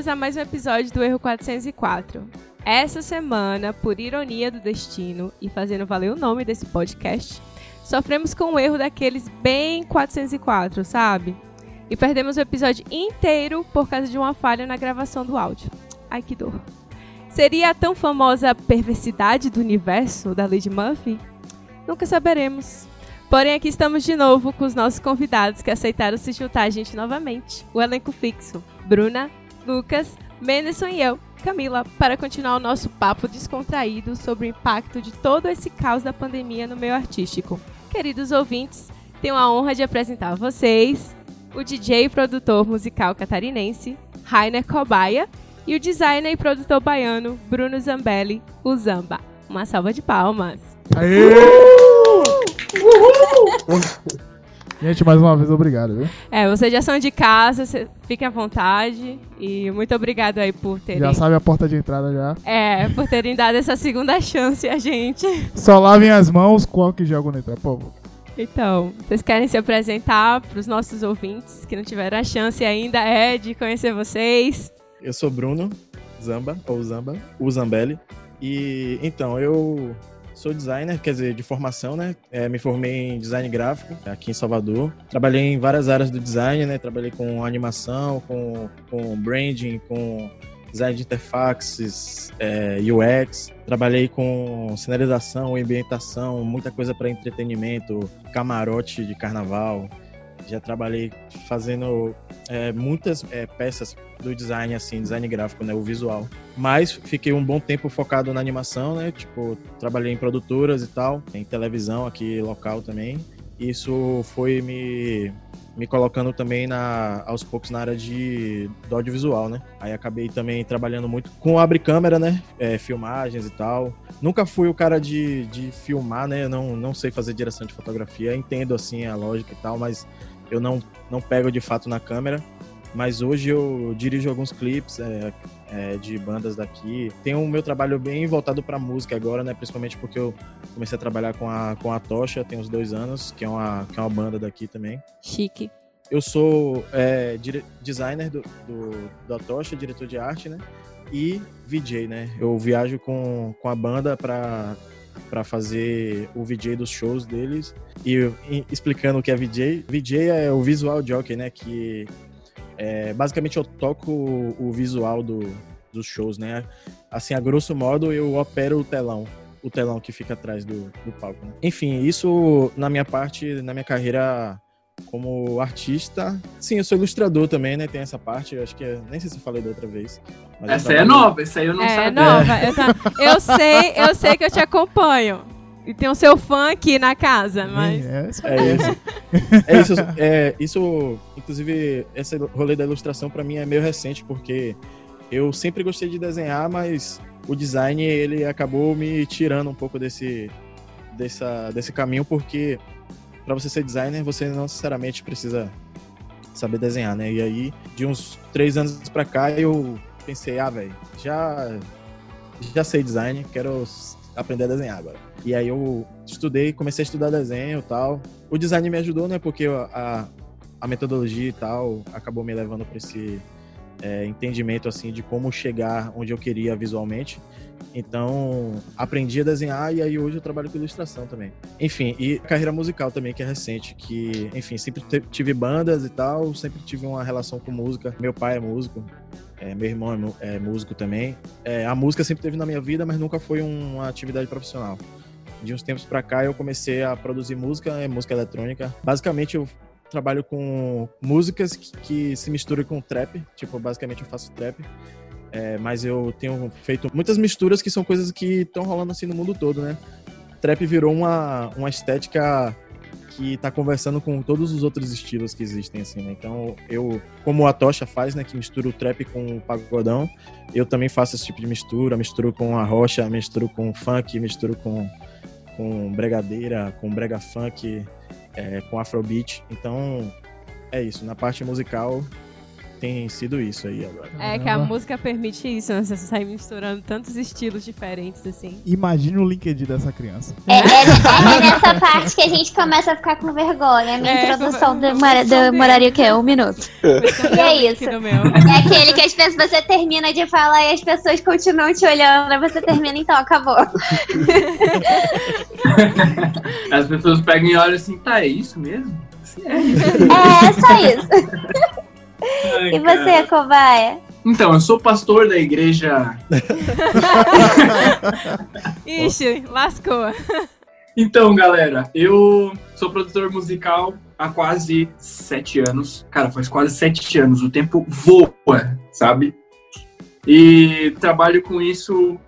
Bem-vindos a mais um episódio do Erro 404. Essa semana, por ironia do destino e fazendo valer o nome desse podcast, sofremos com um erro daqueles bem 404, sabe? E perdemos o episódio inteiro por causa de uma falha na gravação do áudio. Ai, que dor. Seria a tão famosa perversidade do universo da Lady Murphy? Nunca saberemos. Porém, aqui estamos de novo com os nossos convidados que aceitaram se juntar a gente novamente. O elenco fixo: Bruna, Lucas, Menderson e eu, Camila, para continuar o nosso papo descontraído sobre o impacto de todo esse caos da pandemia no meio artístico. Queridos ouvintes, tenho a honra de apresentar a vocês o DJ e produtor musical catarinense, Rainer Cobaia, e o designer e produtor baiano, Bruno Zambelli, o Zamba. Uma salva de palmas. Aê! Gente, mais uma vez, obrigado, viu? É, vocês já são de casa, cê- fiquem à vontade. E muito obrigado aí por terem. Já sabe a porta de entrada já. É, por terem dado essa segunda chance a gente. Só lavem as mãos com álcool gel quando entrar, por favor. Então, vocês querem se apresentar para os nossos ouvintes que não tiveram a chance ainda é de conhecer vocês? Eu sou Bruno Zamba, ou Zamba, o Zambelli. E então, eu sou designer, quer dizer, de formação, né? É, me formei em design gráfico aqui em Salvador. Trabalhei em várias áreas do design, né? Trabalhei com animação, com, com branding, com design de interfaces, é, UX. Trabalhei com sinalização, ambientação, muita coisa para entretenimento, camarote de carnaval. Já trabalhei fazendo é, muitas é, peças do design, assim, design gráfico, né, o visual. Mas fiquei um bom tempo focado na animação, né, tipo, trabalhei em produtoras e tal, em televisão aqui local também. Isso foi me, me colocando também na, aos poucos na área de, do audiovisual, né. Aí acabei também trabalhando muito com abre câmera, né, é, filmagens e tal. Nunca fui o cara de, de filmar, né, não, não sei fazer direção de fotografia, entendo, assim, a lógica e tal, mas eu não, não pego de fato na câmera. Mas hoje eu dirijo alguns clipes é, é, de bandas daqui. Tenho o meu trabalho bem voltado para música agora, né? Principalmente porque eu comecei a trabalhar com a, com a Tocha tem uns dois anos, que é uma, que é uma banda daqui também. Chique. Eu sou é, designer do, do, da Tocha, diretor de arte, né? E VJ, né? Eu viajo com, com a banda para para fazer o VJ dos shows deles e, explicando o que é VJ. VJ é o visual jockey, né? Que é, basicamente eu toco o, o visual do, dos shows, né? Assim, a grosso modo, eu opero o telão. O telão que fica atrás do, do palco. né? Enfim, isso na minha parte, na minha carreira como artista. Sim, eu sou ilustrador também, né? Tem essa parte, eu acho que é, nem sei se eu falei da outra vez. Essa é trabalho- nova, essa aí eu não é sabia. nova. Eu, eu sei, eu sei que eu te acompanho. E tem o seu fã aqui na casa, mas. É, isso É isso. É isso, é, isso, inclusive, esse rolê da ilustração pra mim é meio recente, porque eu sempre gostei de desenhar, mas o design ele acabou me tirando um pouco desse, dessa, desse caminho, porque pra você ser designer, você não necessariamente precisa saber desenhar, né? E aí, de uns três anos pra cá, eu pensei, ah, velho, já, já sei design, quero aprender a desenhar agora. E aí eu estudei, comecei a estudar desenho e tal. O design me ajudou, né? Porque a, a metodologia e tal acabou me levando para esse é, entendimento, assim, de como chegar onde eu queria visualmente. Então, aprendi a desenhar e aí hoje eu trabalho com ilustração também. Enfim, e carreira musical também, que é recente, que, enfim, sempre tive bandas e tal, sempre tive uma relação com música. Meu pai é músico, é, meu irmão é é, músico também. É, a música sempre teve na minha vida, mas nunca foi uma atividade profissional. De uns tempos pra cá eu comecei a produzir música, é, música eletrônica. Basicamente eu trabalho com músicas que, que se misturam com trap, tipo, basicamente eu faço trap. É, mas eu tenho feito muitas misturas que são coisas que estão rolando assim no mundo todo, né? Trap virou uma, uma estética que tá conversando com todos os outros estilos que existem, assim, né? Então, eu, como a Tocha faz, né, que mistura o trap com o pagodão, eu também faço esse tipo de mistura, misturo com a rocha, misturo com funk, misturo com, com bregadeira, com brega funk, é, com afrobeat. Então, é isso. Na parte musical, tem sido isso aí agora. É que a música permite isso, né? Você sai misturando tantos estilos diferentes, assim. Imagine o LinkedIn dessa criança. É, é- é nessa parte que a gente começa a ficar com vergonha. A minha É, introdução demora- demoraria o quê? Um minuto. E é isso. É aquele que as pessoas, você termina de falar e as pessoas continuam te olhando. Aí você termina, então, acabou. As pessoas pegam e olham assim, tá, é isso mesmo? Assim, é isso. É, só isso. Ai, E cara. você, cobaia? Então, eu sou pastor da igreja. Ixi, lascou. Então, galera, eu sou produtor musical há quase sete anos. Cara, faz quase sete anos. O tempo voa, sabe? E trabalho com isso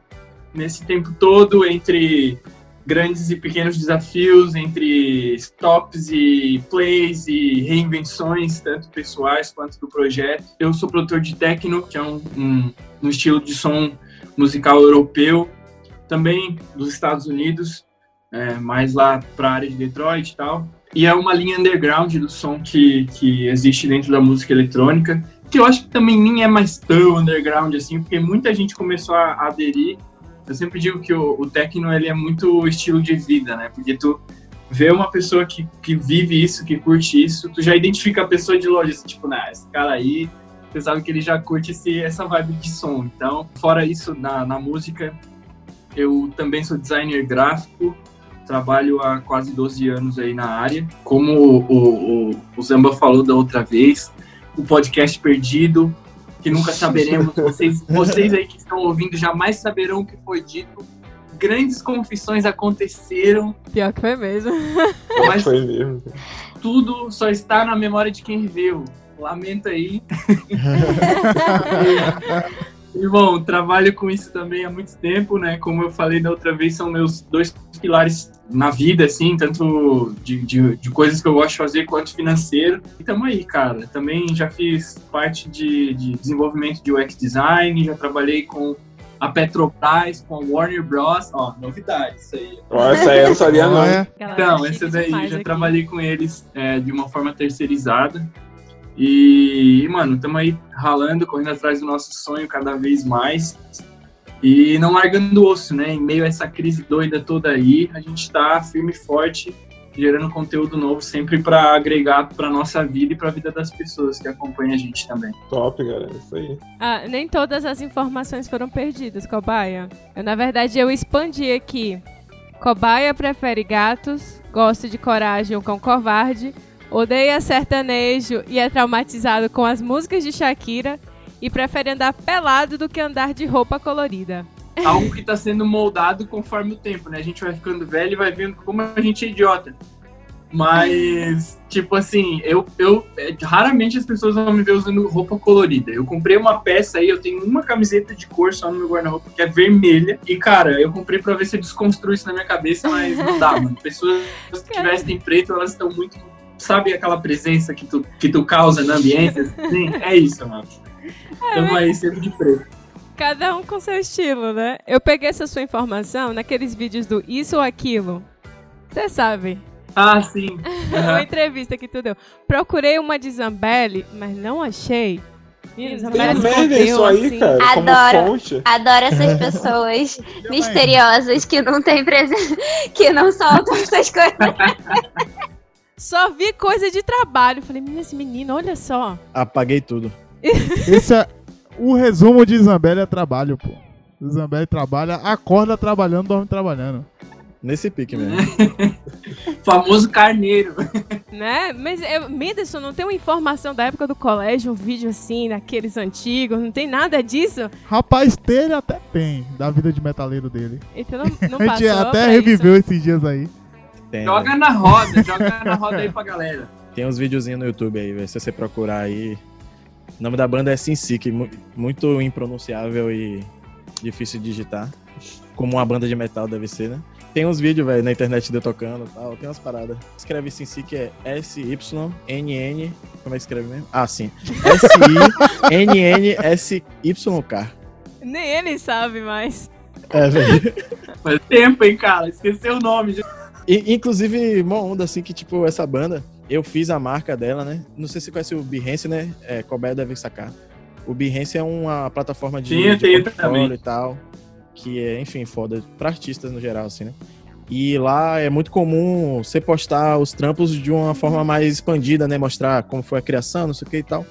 nesse tempo todo, entre grandes e pequenos desafios, entre stops e plays e reinvenções, tanto pessoais quanto do projeto. Eu sou produtor de techno, que é um, um, um estilo de som musical europeu, também dos Estados Unidos é, mais lá para a área de Detroit e tal. E é uma linha underground do som que, que existe dentro da música eletrônica, que eu acho que também nem é mais tão underground assim, porque muita gente começou a, aderir. Eu sempre digo que o, o techno ele é muito estilo de vida, né? Porque tu vê uma pessoa que, que vive isso, que curte isso, tu já identifica a pessoa de longe, assim, tipo, nah, esse cara aí, você sabe que ele já curte esse, essa vibe de som. Então, fora isso, na, na música, eu também sou designer gráfico, trabalho há quase 12 anos aí na área. Como o, o, o, o Zamba falou da outra vez, o podcast perdido, que nunca saberemos. Vocês, vocês aí que estão ouvindo jamais saberão o que foi dito. Grandes confissões aconteceram, Pior que foi mesmo. mas Foi mesmo. tudo só está na memória de quem viveu. Lamento aí. E bom, trabalho com isso também há muito tempo, né? Como eu falei da outra vez, são meus dois pilares na vida, assim, tanto de, de, de coisas que eu gosto de fazer quanto financeiro. E tamo aí, cara. Também já fiz parte de, de desenvolvimento de UX design, já trabalhei com a Petrobras, com a Warner Bros. Ó, novidade, isso aí. Ó, essa aí eu não sabia, não. Galera, Então, chique esse daí, demais já aqui. trabalhei com eles é, de uma forma terceirizada. E, mano, estamos aí ralando, correndo atrás do nosso sonho cada vez mais. E não largando o osso, né? Em meio a essa crise doida toda aí, a gente está firme e forte, gerando conteúdo novo sempre para agregar para nossa vida e para a vida das pessoas que acompanham a gente também. Top, galera. Isso aí. Ah, nem todas as informações foram perdidas, Cobaia. Eu, na verdade, eu expandi aqui. Cobaia prefere gatos, gosta de coragem ou cão covarde, odeia sertanejo e é traumatizado com as músicas de Shakira e prefere andar pelado do que andar de roupa colorida. Algo que está sendo moldado conforme o tempo, né? A gente vai ficando velho e vai vendo como a gente é idiota. Mas, tipo assim, eu, eu é, raramente as pessoas vão me ver usando roupa colorida. Eu comprei uma peça aí, eu tenho uma camiseta de cor só no meu guarda-roupa, que é vermelha. E, cara, eu comprei pra ver se eu desconstruo isso na minha cabeça, mas não dá, mano. Pessoas que vestem preto, elas estão muito. Sabe aquela presença que tu, que tu causa na ambiente? Sim, é isso, mano. Tamo aí sempre de preto. Cada um com seu estilo, né? Eu peguei essa sua informação naqueles vídeos do Isso ou Aquilo. Você sabe, Ah, sim. uma entrevista que tu deu. Procurei uma de Zambelli, mas não achei. Tem merda isso aí, assim. cara. Como Adoro. fonte. Adoro essas pessoas misteriosas que não têm presença, que não soltam essas coisas. Só vi coisa de trabalho. Falei, menina, esse menino, olha só. Apaguei tudo. esse é o resumo de Zambelli é trabalho, pô. Zambelli trabalha, acorda trabalhando, dorme trabalhando. Nesse pique mesmo. Famoso carneiro. Né? Mas, eu, Menderson, não tem uma informação da época do colégio, um vídeo assim, daqueles antigos, não tem nada disso? Rapaz, dele até tem, da vida de metaleiro dele. Então não, não A gente até pra reviveu esses dias aí. Tem, Joga na roda, joga na roda aí pra galera. tem uns videozinhos no YouTube aí, velho. Se você procurar aí. O nome da banda é Sin Sick, mu- muito impronunciável e difícil de digitar. Como uma banda de metal deve ser, né? Tem uns vídeos, velho, na internet de eu tocando e tal. Tem umas paradas. Escreve Sin Sick é S-Y-N-N. Como é que escreve mesmo? Ah, sim. S-I-N-N-S-Y-K. Nem ele sabe mais. É, velho. Faz tempo, hein, cara? Esqueceu o nome. já. E, inclusive, uma onda assim que, tipo, essa banda, eu fiz a marca dela, né? Não sei se você conhece o Behance, né? É, Colbert deve sacar. O Behance é uma plataforma de, Sim, de também. e tal, que é, enfim, foda pra artistas no geral, assim, né? E lá é muito comum você postar os trampos de uma forma mais expandida, né? Mostrar como foi a criação, não sei o que e tal.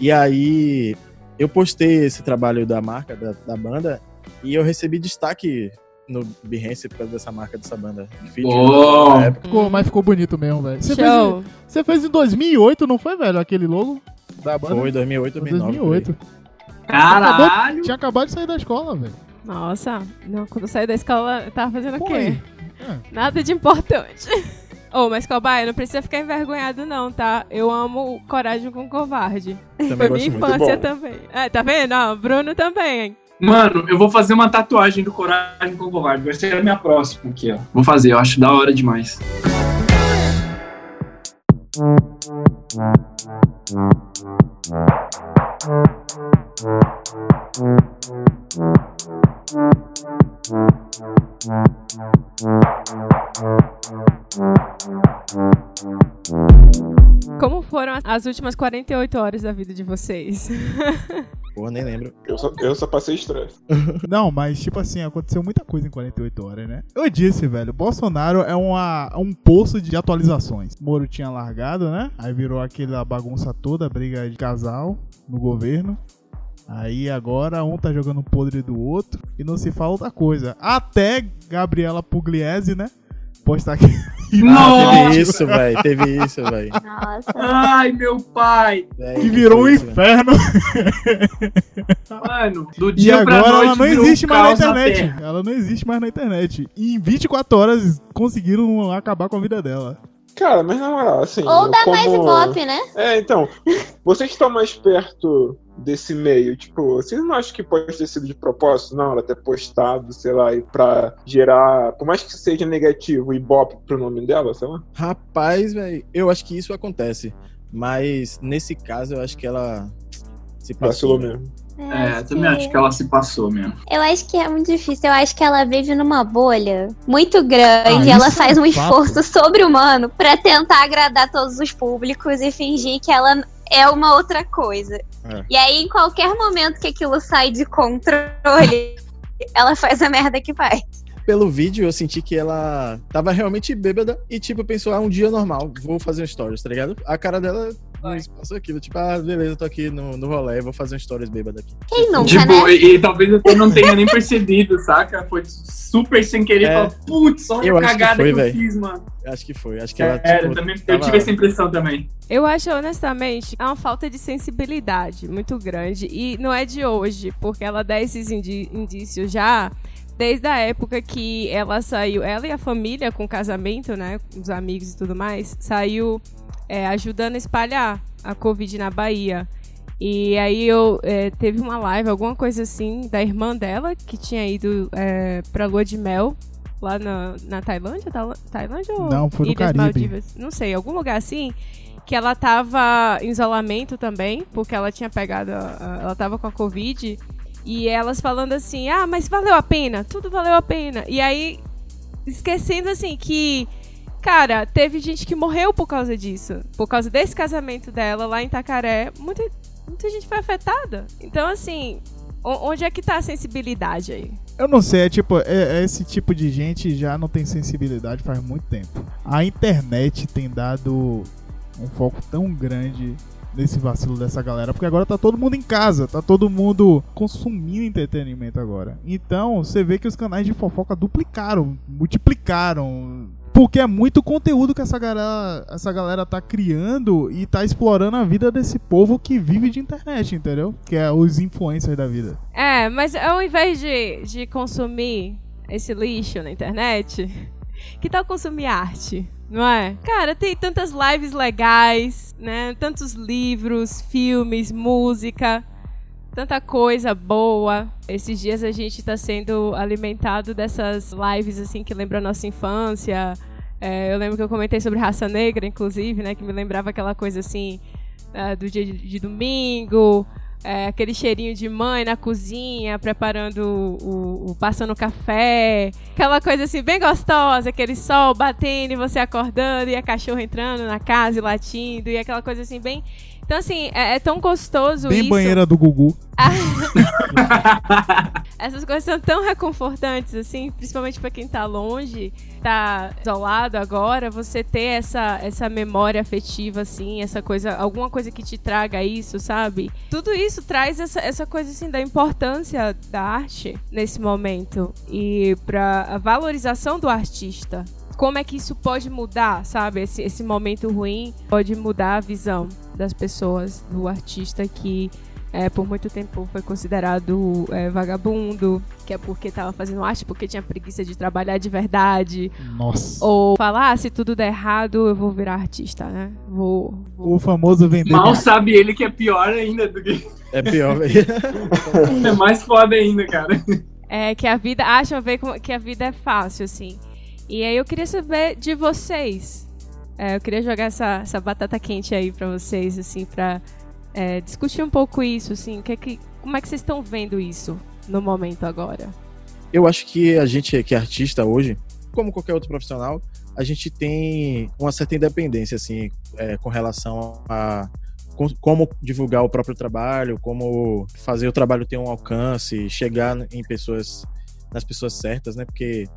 E aí eu postei esse trabalho da marca, da, da banda, e eu recebi destaque no Behance por causa dessa marca, dessa banda. de feat, Oh. na época. Ficou, mas ficou bonito mesmo, velho. Você fez, você fez em 2008, não foi, velho? Aquele logo da banda? Foi 2008, Foi 2009. 2008. Caralho! Tinha acabado de sair da escola, velho. Nossa, não, quando eu saí da escola, eu tava fazendo o quê? É. Nada de importante. Ô, mas Cobaia, não precisa ficar envergonhado não, tá? Eu amo Coragem com Covarde. Também Foi minha infância também. É, tá vendo? Ó, Bruno também. Mano, eu vou fazer uma tatuagem do Coragem com o Covarde. Vai ser a minha próxima aqui, ó. Vou fazer, eu acho da hora demais. Como foram as- as últimas 48 horas da vida de vocês? Porra, nem lembro. Eu só, eu só passei estresse. Não, mas tipo assim, aconteceu muita coisa em 48 horas, né? Eu disse, velho, Bolsonaro é uma, um poço de atualizações. Moro tinha largado, né? Aí virou aquela bagunça toda, briga de casal no governo. Aí agora um tá jogando podre do outro e não se fala outra coisa. Até Gabriela Pugliese, né? Postar aqui. Ah, Nossa! teve isso, velho. Teve isso, velho. Nossa. Ai, meu pai! Véi, Que virou um inferno. Mano, do E dia pra agora noite ela não existe um mais na internet. Terra. Ela não existe mais na internet. E em 24 horas conseguiram acabar com a vida dela. Cara, mas na moral, assim. Ou dá como... mais ibope, né? É, então, vocês estão mais perto desse meio, tipo, vocês não acham que pode ter sido de propósito, não, ela ter postado, sei lá, e pra gerar, por mais que seja negativo, ibope pro nome dela, sei lá? Rapaz, velho, eu acho que isso acontece. Mas nesse caso, eu acho que ela se passou. Vacilou mesmo. É, eu também acho que ela se passou mesmo. Eu acho que é muito difícil. Eu acho que ela vive numa bolha muito grande. Ah, ela faz é um esforço sobre-humano pra tentar agradar todos os públicos e fingir que ela é uma outra coisa. É. E aí, em qualquer momento que aquilo sai de controle, ela faz a merda que faz. Pelo vídeo, eu senti que ela tava realmente bêbada e, tipo, pensou, ah, um dia normal, vou fazer um stories, tá ligado? A cara dela não passou aquilo, tipo, ah, beleza, tô aqui no, no rolê, vou fazer um stories bêbada aqui. Quem nunca, tipo, né? e, e talvez eu não tenha nem percebido, saca? Foi super sem querer. É. Falei, putz, olha Eu a que cagada que, foi, eu velho. fiz, mano. Acho que foi, acho que ela, É, tipo, eu, também, eu tava- tive essa impressão também. Eu acho, honestamente, é uma falta de sensibilidade muito grande. E não é de hoje, porque ela dá esses indícios já desde a época que ela saiu, ela e a família com o casamento, né, com os amigos e tudo mais, saiu é, ajudando a espalhar a Covid na Bahia. E aí eu é, teve uma live, alguma coisa assim, da irmã dela, que tinha ido é, pra lua de mel lá na, na Tailândia? Tailândia ou Não, foi no Ilhas Caribe. Maldivas? Não sei, algum lugar assim. Que ela tava em isolamento também, porque ela tinha pegado. a- ela tava com a Covid. E elas falando assim: ah, mas valeu a pena, tudo valeu a pena. E aí, esquecendo assim que. Cara, teve gente que morreu por causa disso. Por causa desse casamento dela lá em Itacaré. Muita, muita gente foi afetada. Então, assim, onde é que tá a sensibilidade aí? Eu não sei, é tipo, é- é esse tipo de gente já não tem sensibilidade faz muito tempo. A internet tem dado um foco tão grande nesse vacilo dessa galera, porque agora tá todo mundo em casa, tá todo mundo consumindo entretenimento agora. Então, você vê que os canais de fofoca duplicaram, multiplicaram. Porque é muito conteúdo que essa galera, essa galera tá criando e tá explorando a vida desse povo que vive de internet, entendeu? Que é os influencers da vida. É, mas ao invés de, de consumir esse lixo na internet, que tal consumir arte? Não é? Cara, tem tantas lives legais, né? Tantos livros, filmes, música, tanta coisa boa. Esses dias a gente tá sendo alimentado dessas lives assim que lembram a nossa infância. É, eu lembro que eu comentei sobre raça negra, inclusive, né? Que me lembrava aquela coisa assim é, do dia de, de domingo, é, aquele cheirinho de mãe na cozinha, preparando o, o, passando café, aquela coisa assim bem gostosa, aquele sol batendo e você acordando e a cachorra entrando na casa e latindo e aquela coisa assim bem então, assim, é, é tão gostoso Bem isso. banheira do Gugu. Essas coisas são tão reconfortantes, assim, principalmente para quem tá longe, tá isolado agora, você ter essa, essa memória afetiva, assim, essa coisa, alguma coisa que te traga isso, sabe? Tudo isso traz essa, essa coisa, assim, da importância da arte nesse momento e pra a valorização do artista como é que isso pode mudar, sabe? Esse, esse momento ruim pode mudar a visão das pessoas, do artista que é, por muito tempo foi considerado é, vagabundo, que é porque estava fazendo arte porque tinha preguiça de trabalhar de verdade. Nossa. Ou falar, ah, se tudo der errado, eu vou virar artista, né? Vou. vou... O famoso vender. Mal sabe ele que é pior ainda do que. É pior, velho. é mais foda ainda, cara. É que a vida. Acham ver que a vida é fácil, assim. E aí eu queria saber de vocês. É, eu queria jogar essa, essa batata quente aí para vocês, assim, para é, discutir um pouco isso, assim, que, é que, como é que vocês estão vendo isso no momento agora? Eu acho que a gente que é artista hoje, como qualquer outro profissional, a gente tem uma certa independência, assim, é, com relação a como divulgar o próprio trabalho, como fazer o trabalho ter um alcance, chegar em pessoas nas pessoas certas, né? Porque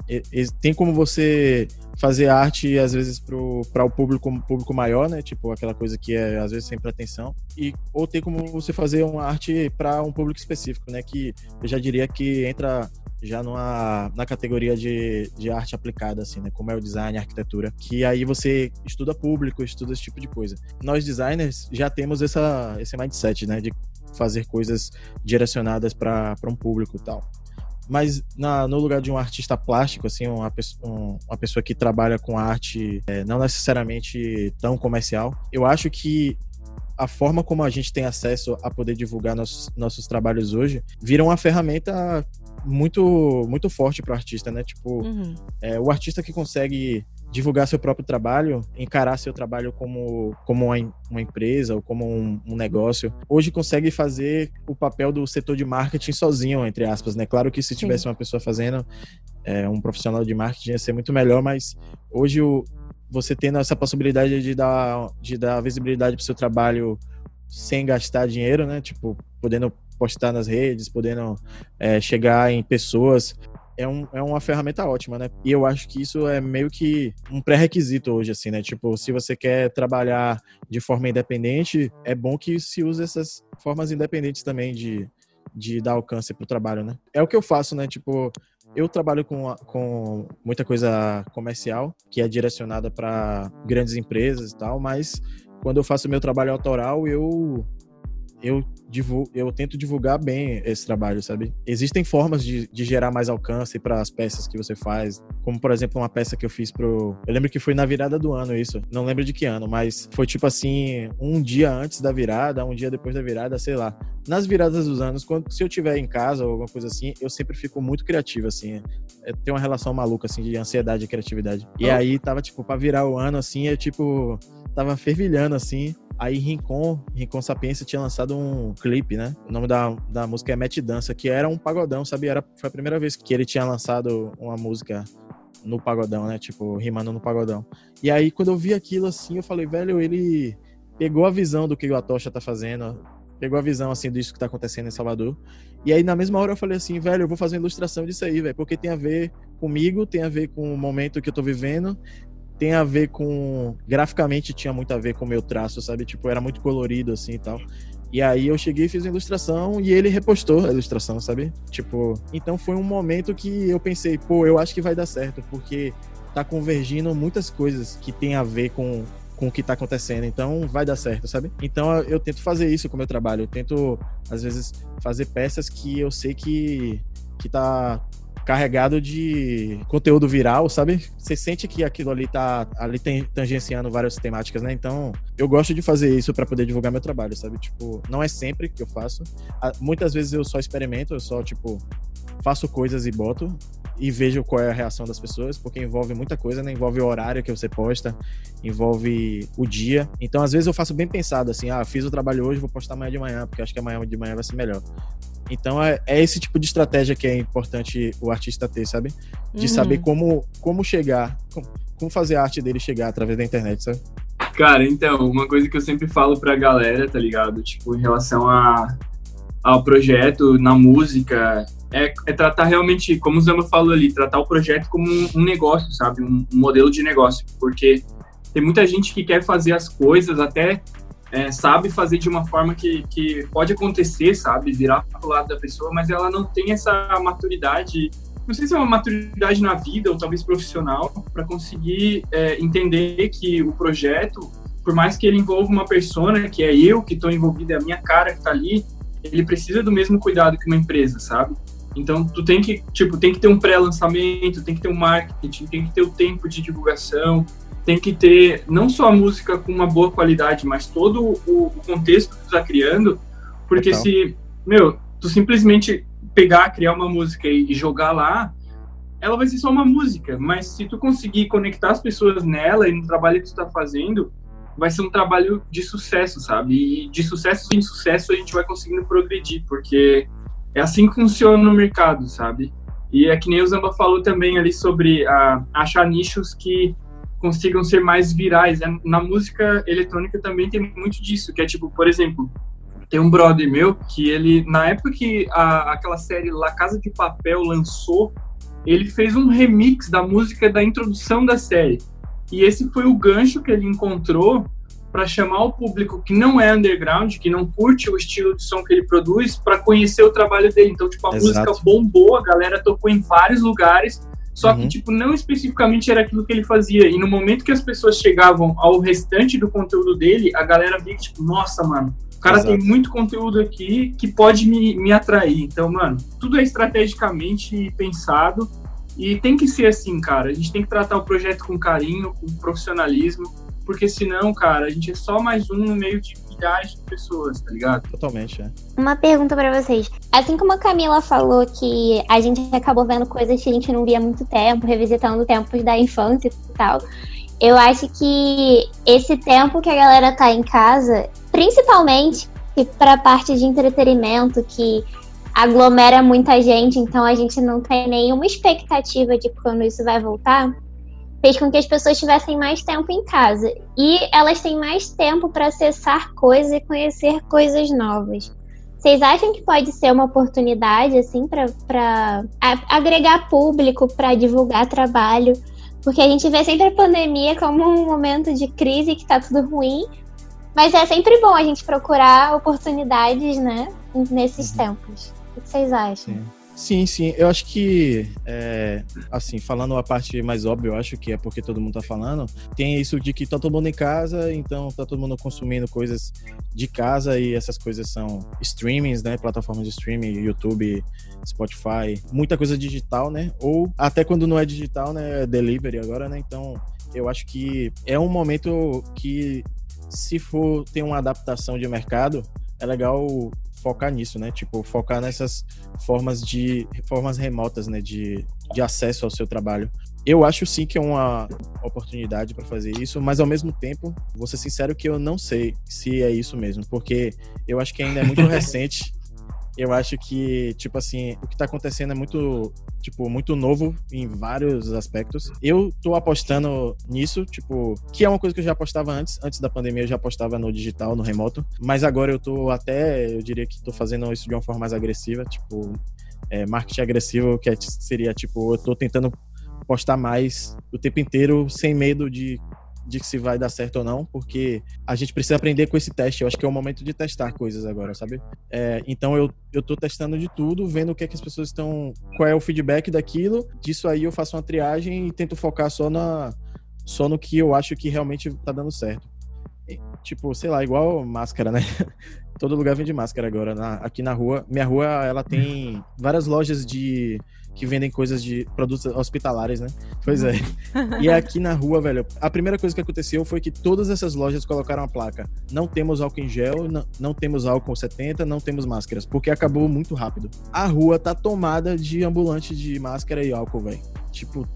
tem como você fazer arte às vezes para o público público maior, né? Tipo aquela coisa que é às vezes sem pretensão e ou tem como você fazer uma arte para um público específico, né? Que eu já diria que entra já numa, na categoria de, de arte aplicada, assim, né? Como é o design, a arquitetura, que aí você estuda público, estuda esse tipo de coisa. Nós designers já temos essa, esse mindset, né? De fazer coisas direcionadas para um público e tal mas na, no lugar de um artista plástico, assim, uma, um, uma pessoa que trabalha com arte é, não necessariamente tão comercial, eu acho que a forma como a gente tem acesso a poder divulgar nossos, nossos trabalhos hoje vira uma ferramenta muito muito forte para o artista, né? Tipo, uhum. é, o artista que consegue divulgar seu próprio trabalho, encarar seu trabalho como, como uma, uma empresa ou como um, um, negócio, hoje consegue fazer o papel do setor de marketing sozinho, entre aspas, né? Claro que se tivesse Sim. uma pessoa fazendo, é, um profissional de marketing ia ser muito melhor, mas hoje o, você tendo essa possibilidade de dar, de dar visibilidade para o seu trabalho sem gastar dinheiro, né? Tipo, podendo postar nas redes, podendo é, chegar em pessoas é, um, é uma ferramenta ótima, né? E eu acho que isso é meio que um pré-requisito hoje, assim, né? Tipo, se você quer trabalhar de forma independente, é bom que se use essas formas independentes também de, de dar alcance pro trabalho, né? É o que eu faço, né? Tipo, eu trabalho com, com muita coisa comercial, que é direcionada para grandes empresas e tal, mas quando eu faço meu trabalho autoral, eu eu, divulgo, eu tento divulgar bem esse trabalho, sabe? Existem formas de, de gerar mais alcance para as peças que você faz, como por exemplo uma peça que eu fiz pro. Eu lembro que foi na virada do ano isso, não lembro de que ano, mas foi tipo assim, um dia antes da virada, um dia depois da virada, sei lá. Nas viradas dos anos, quando se eu tiver em casa ou alguma coisa assim, eu sempre fico muito criativo, assim. É, tem uma relação maluca, assim, de ansiedade e criatividade. E aí tava, tipo, pra virar o ano, assim, eu, tipo, tava fervilhando, assim. Aí Rincon, Rincon Sapiência tinha lançado um clipe, né? O nome da, da música é Mete Dança, que era um pagodão, sabe? Era, foi a primeira vez que ele tinha lançado uma música no pagodão, né? Tipo, rimando no pagodão. E aí, quando eu vi aquilo assim, eu falei, velho, ele pegou a visão do que o Atocha tá fazendo, pegou a visão, assim, disso que tá acontecendo em Salvador. E aí, na mesma hora, eu falei assim, velho, eu vou fazer uma ilustração disso aí, velho, porque tem a ver comigo, tem a ver com o momento que eu tô vivendo, tem a ver com. Graficamente tinha muito a ver com o meu traço, sabe? Tipo, era muito colorido assim e tal. E aí eu cheguei e fiz a ilustração e ele repostou a ilustração, sabe? Tipo, então foi um momento que eu pensei, pô, eu acho que vai dar certo, porque tá convergindo muitas coisas que tem a ver com, com o que tá acontecendo, então vai dar certo, sabe? Então eu tento fazer isso com o meu trabalho, eu tento, às vezes, fazer peças que eu sei que, que tá carregado de conteúdo viral, sabe? Você sente que aquilo ali tá ali tem, tangenciando várias temáticas, né? Então, eu gosto de fazer isso para poder divulgar meu trabalho, sabe? Tipo, não é sempre que eu faço. Muitas vezes eu só experimento, eu só, tipo, faço coisas e boto. E vejo qual é a reação das pessoas, porque envolve muita coisa, né? Envolve o horário que você posta, envolve o dia. Então, às vezes eu faço bem pensado assim, ah, fiz o trabalho hoje, vou postar amanhã de manhã, porque acho que amanhã de manhã vai ser melhor. Então é, é esse tipo de estratégia que é importante o artista ter, sabe? De Uhum. saber como, como chegar, como, como fazer a arte dele chegar através da internet, sabe? Cara, então, uma coisa que eu sempre falo pra galera, tá ligado? Tipo, em relação a, ao projeto, na música, é, é tratar realmente, como o Zamba falou ali, tratar o projeto como um, um negócio, sabe? Um, um modelo de negócio. Porque tem muita gente que quer fazer as coisas, até é, sabe fazer de uma forma que, que pode acontecer, sabe? Virar pro lado da pessoa, mas ela não tem essa maturidade não sei se é uma maturidade na vida ou talvez profissional para conseguir é, entender que o projeto, por mais que ele envolva uma persona, que é eu que estou envolvido, é a minha cara que está ali, ele precisa do mesmo cuidado que uma empresa, sabe? Então tu tem que, tipo, tem que ter um pré-lançamento, tem que ter um marketing, tem que ter o tempo de divulgação, tem que ter não só a música com uma boa qualidade, mas todo o, o contexto que tu tá criando, porque Total. se, meu, tu simplesmente pegar, criar uma música e, e jogar lá, ela vai ser só uma música, mas se tu conseguir conectar as pessoas nela e no trabalho que tu tá fazendo, vai ser um trabalho de sucesso, sabe? E de sucesso em sucesso a gente vai conseguindo progredir, porque é assim que funciona no mercado, sabe? E é que nem o Zamba falou também ali sobre ah, achar nichos que consigam ser mais virais. né? Na música eletrônica também tem muito disso, que é tipo, por exemplo, tem um brother meu que ele, na época que a, aquela série La Casa de Papel lançou, ele fez um remix da música da introdução da série. E esse foi o gancho que ele encontrou para chamar o público que não é underground, que não curte o estilo de som que ele produz, para conhecer o trabalho dele. Então, tipo, a Exato. música bombou, a galera tocou em vários lugares, só que, Uhum. tipo, não especificamente era aquilo que ele fazia. E no momento que as pessoas chegavam ao restante do conteúdo dele, a galera via que, tipo, nossa, mano, o cara Exato. tem muito conteúdo aqui que pode me, me atrair. Então, mano, tudo é estrategicamente pensado e tem que ser assim, cara. A gente tem que tratar o projeto com carinho, com profissionalismo, porque senão, cara, a gente é só mais um no meio de milhares de pessoas, tá ligado? Totalmente, é. Uma pergunta pra vocês. Assim como a Camila falou que a gente acabou vendo coisas que a gente não via há muito tempo, revisitando tempos da infância e tal, eu acho que esse tempo que a galera tá em casa, principalmente pra parte de entretenimento, que aglomera muita gente, então a gente não tem nenhuma expectativa de quando isso vai voltar, fez com que as pessoas tivessem mais tempo em casa. E elas têm mais tempo para acessar coisas e conhecer coisas novas. Vocês acham que pode ser uma oportunidade, assim, para agregar público, para divulgar trabalho? Porque a gente vê sempre a pandemia como um momento de crise que tá tudo ruim. Mas é sempre bom a gente procurar oportunidades, né? Nesses tempos. O que vocês acham? Sim. Sim. Eu acho que, é, assim, falando a parte mais óbvia, eu acho que é porque todo mundo tá falando, tem isso de que tá todo mundo em casa, então tá todo mundo consumindo coisas de casa e essas coisas são streamings, né? Plataformas de streaming, YouTube, Spotify, muita coisa digital, né? Ou até quando não é digital, né? É delivery agora, né? Então, eu acho que é um momento que, se for ter uma adaptação de mercado, é legal focar nisso, né? Tipo, focar nessas formas de formas remotas, né, de, de acesso ao seu trabalho. Eu acho sim que é uma oportunidade para fazer isso, mas ao mesmo tempo, vou ser sincero que eu não sei se é isso mesmo, porque eu acho que ainda é muito recente. Eu acho que, tipo assim, o que tá acontecendo é muito, tipo, muito novo em vários aspectos. Eu tô apostando nisso, tipo, que é uma coisa que eu já apostava antes, antes da pandemia eu já apostava no digital, no remoto, mas agora eu tô até, eu diria que tô fazendo isso de uma forma mais agressiva, tipo, é, marketing agressivo, que é- seria, tipo, eu tô tentando postar mais o tempo inteiro, sem medo de de se vai dar certo ou não, porque a gente precisa aprender com esse teste. Eu acho que é o momento de testar coisas agora, sabe? É, então eu, eu tô testando de tudo, vendo o que é que as pessoas estão. qual é o feedback daquilo. Disso aí eu faço uma triagem e tento focar só na só no que eu acho que realmente tá dando certo. tipo, sei lá, igual máscara, né? Todo lugar vende máscara agora. Na, aqui na rua, minha rua, ela tem várias lojas de que vendem coisas de produtos hospitalares, né? Pois é. E aqui na rua, velho, a primeira coisa que aconteceu foi que todas essas lojas colocaram a placa: não temos álcool em gel, não, não temos álcool 70, não temos máscaras, porque acabou muito rápido. A rua tá tomada de ambulante de máscara e álcool, velho. Tipo,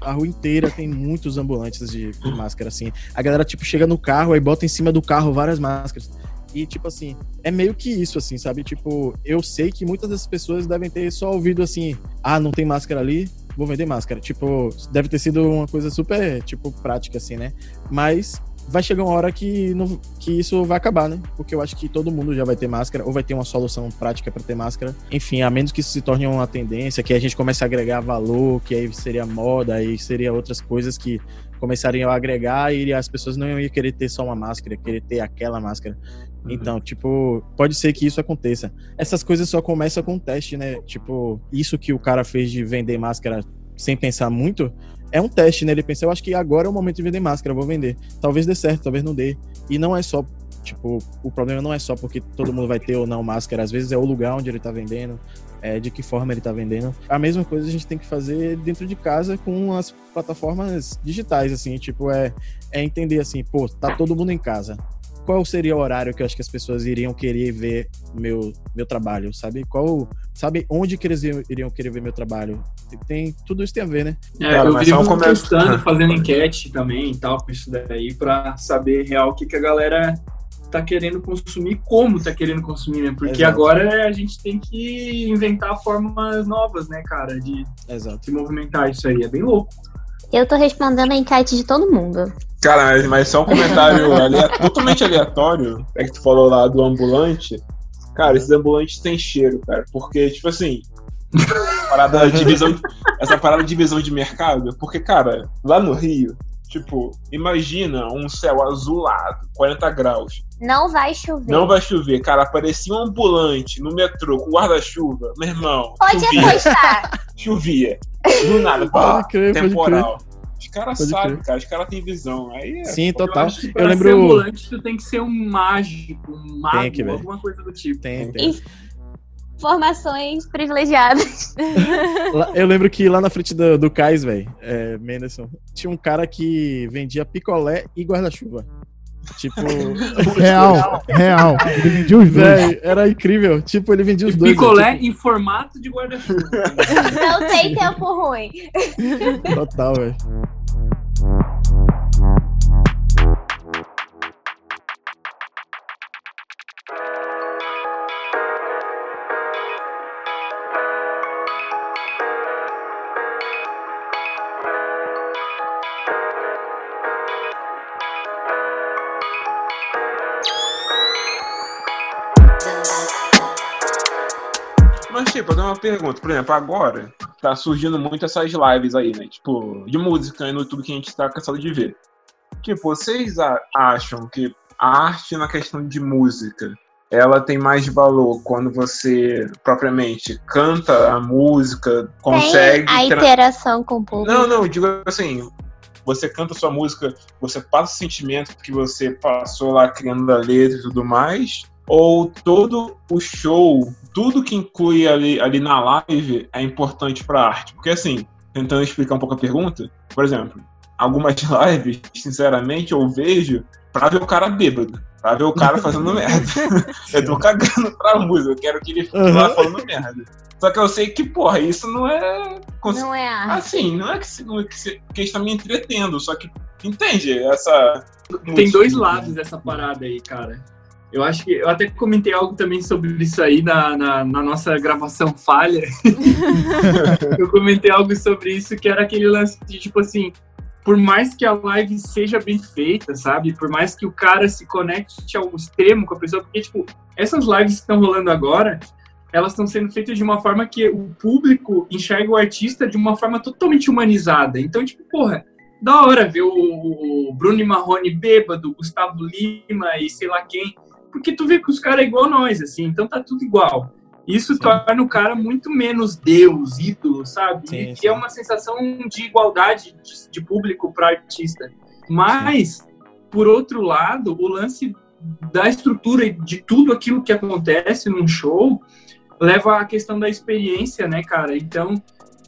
a rua inteira tem muitos ambulantes de, de máscara, assim. A galera, tipo, chega no carro, aí bota em cima do carro várias máscaras. E, tipo assim, é meio que isso, assim, sabe? Tipo, eu sei que muitas dessas pessoas devem ter só ouvido assim: ah, não tem máscara ali, vou vender máscara. Tipo, deve ter sido uma coisa super, tipo, prática, assim, né? Mas vai chegar uma hora que, não, que isso vai acabar, né? Porque eu acho que todo mundo já vai ter máscara, ou vai ter uma solução prática para ter máscara. Enfim, a menos que isso se torne uma tendência, que a gente comece a agregar valor, que aí seria moda, aí seria outras coisas que começariam a agregar e as pessoas não iam querer ter só uma máscara, querer ter aquela máscara. Uhum. Então, tipo, pode ser que isso aconteça. Essas coisas só começam com teste, né? Tipo, isso que o cara fez de vender máscara sem pensar muito, é um teste, né? Ele pensa, eu acho que agora é o momento de vender máscara, vou vender. Talvez dê certo, talvez não dê. E não é só, tipo, o problema não é só porque todo mundo vai ter ou não máscara, às vezes é o lugar onde ele tá vendendo, é, de que forma ele tá vendendo. A mesma coisa a gente tem que fazer dentro de casa com as plataformas digitais, assim, tipo, é, é entender assim, pô, tá todo mundo em casa. Qual seria o horário que eu acho que as pessoas iriam querer ver meu, meu trabalho, sabe? Qual, sabe onde que eles iriam querer ver meu trabalho? Tem, tudo isso tem a ver, né? É, Cara, eu vivo testando, fazendo enquete também e tal, com isso daí, para saber real o que, que a galera tá querendo consumir, como tá querendo consumir, né? Porque Exato. agora a gente tem que inventar formas novas, né, cara, de Exato. se movimentar isso aí. É bem louco. Eu tô respondendo a enquete de todo mundo. Cara, mas só um comentário totalmente aleatório. É que tu falou lá do ambulante. Cara, esses ambulantes têm cheiro, cara. Porque, tipo assim, parada de divisão, essa parada de divisão de mercado, porque, cara, lá no Rio, Tipo, imagina um céu azulado, 40 graus. Não vai chover. Não vai chover. Cara, aparecia um ambulante no metrô com guarda-chuva. Meu irmão. Pode chovia. apostar. Chovia. Do nada, pá, crer, temporal. Os caras sabem, cara. Os caras têm visão. Aí é, Sim, total. Eu, eu lembro. Ser ambulante, tu tem que ser um mágico, um mago, tem que, alguma coisa do tipo. Tem, tem informações privilegiadas. Eu lembro que lá na frente do, do cais, velho, é, Menderson, tinha um cara que vendia picolé e guarda-chuva. Tipo. Real, real. Ele vendia os dois. era incrível. Tipo, ele vendia os e dois. Picolé tipo... em formato de guarda-chuva. Não tem tempo ruim. Total, velho. Pergunta. Por exemplo, agora tá surgindo muito essas lives aí, né? Tipo, de música no YouTube que a gente tá cansado de ver. Tipo, vocês acham que a arte na questão de música ela tem mais valor quando você propriamente canta a música, consegue. Tem a interação com o público. Não, não, digo assim. Você canta sua música, você passa o sentimento que você passou lá criando a letra e tudo mais, ou todo o show, tudo que inclui ali, ali na live é importante para a arte? Porque assim, tentando explicar um pouco a pergunta, por exemplo, algumas lives, sinceramente, eu vejo pra ver o cara bêbado, pra ver o cara fazendo merda. eu tô cagando pra música, eu quero que ele fique uhum. lá falando merda. Só que eu sei que, porra, isso não é. Não é arte. Assim, não é que, não é que, que está me entretendo, só que. Entende? Essa. Tem dois lados dessa parada aí, cara. Eu acho que eu até comentei algo também sobre isso aí na, na, na nossa gravação falha. eu comentei algo sobre isso que era aquele lance de tipo assim, por mais que a live seja bem feita, sabe? Por mais que o cara se conecte ao extremo com a pessoa, porque tipo, essas lives que estão rolando agora, elas estão sendo feitas de uma forma que o público enxerga o artista de uma forma totalmente humanizada. Então, tipo, porra, da hora ver o, Bruno Marrone bêbado, Gustavo Lima e sei lá quem porque tu vê que os caras é igual nós, assim, então tá tudo igual. Isso sim. torna o cara muito menos Deus, ídolo, sabe? Sim, e sim. é uma sensação de igualdade de, de público para artista. Mas por outro lado, o lance da estrutura e de tudo aquilo que acontece num show leva à questão da experiência, né, cara? Então,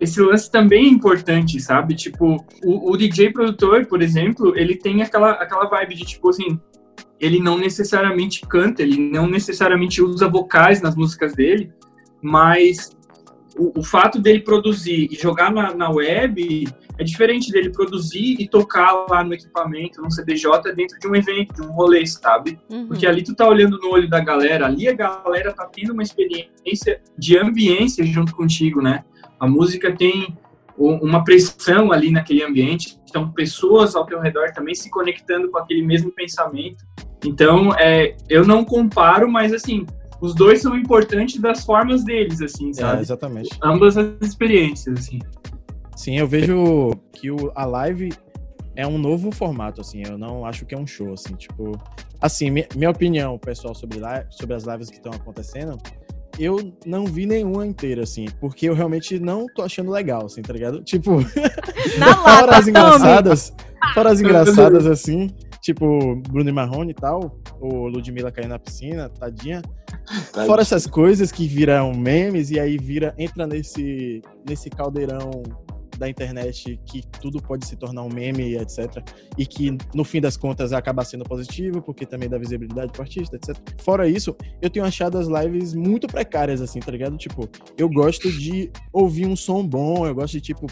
esse lance também é importante, sabe? Tipo, o, o, DJ produtor, por exemplo, ele tem aquela, aquela vibe de, tipo assim, ele não necessariamente canta, ele não necessariamente usa vocais nas músicas dele, mas o, o fato dele produzir e jogar na, na web é diferente dele produzir e tocar lá no equipamento, no CDJ, dentro de um evento, de um rolê, sabe? Uhum. Porque ali tu tá olhando no olho da galera, ali a galera tá tendo uma experiência de ambiência junto contigo, né? A música tem uma pressão ali naquele ambiente, então pessoas ao teu redor também se conectando com aquele mesmo pensamento. Então, é, eu não comparo, mas assim, os dois são importantes das formas deles, assim, é, sabe? É, exatamente. Ambas as experiências, assim. Sim, eu vejo que o, a live é um novo formato, assim. Eu não acho que é um show, assim. Tipo, assim, minha, minha opinião, pessoal, sobre, live, sobre as lives que estão acontecendo, eu não vi nenhuma inteira, assim, porque eu realmente não tô achando legal, assim, tá ligado? Tipo, Na fora as engraçadas, fora as engraçadas, assim, tipo Bruno e Marrone e tal, o Ludmilla caindo na piscina, tadinha. tadinha. Fora essas coisas que viram memes e aí vira, entra nesse, nesse caldeirão da internet que tudo pode se tornar um meme, etc. E que, no fim das contas, acaba sendo positivo, porque também dá visibilidade pro artista, etc. Fora isso, eu tenho achado as lives muito precárias, assim, tá ligado? Tipo, eu gosto de ouvir um som bom, eu gosto de, tipo,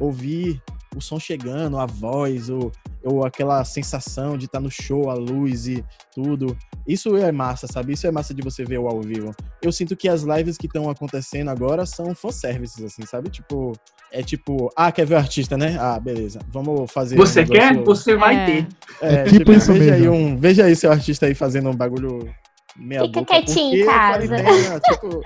ouvir o som chegando, a voz, ou, ou aquela sensação de estar tá no show, a luz e tudo. Isso é massa, sabe? Isso é massa de você ver o ao vivo. Eu sinto que as lives que estão acontecendo agora são fanservices, assim, sabe? Tipo, é tipo, ah, quer ver o artista, né? Ah, beleza. Vamos fazer. Você um quer? Você vai é. ter. É, é tipo, tipo isso veja mesmo. Aí um, veja aí seu artista aí fazendo um bagulho meia Fica boca. quietinho em casa. tipo,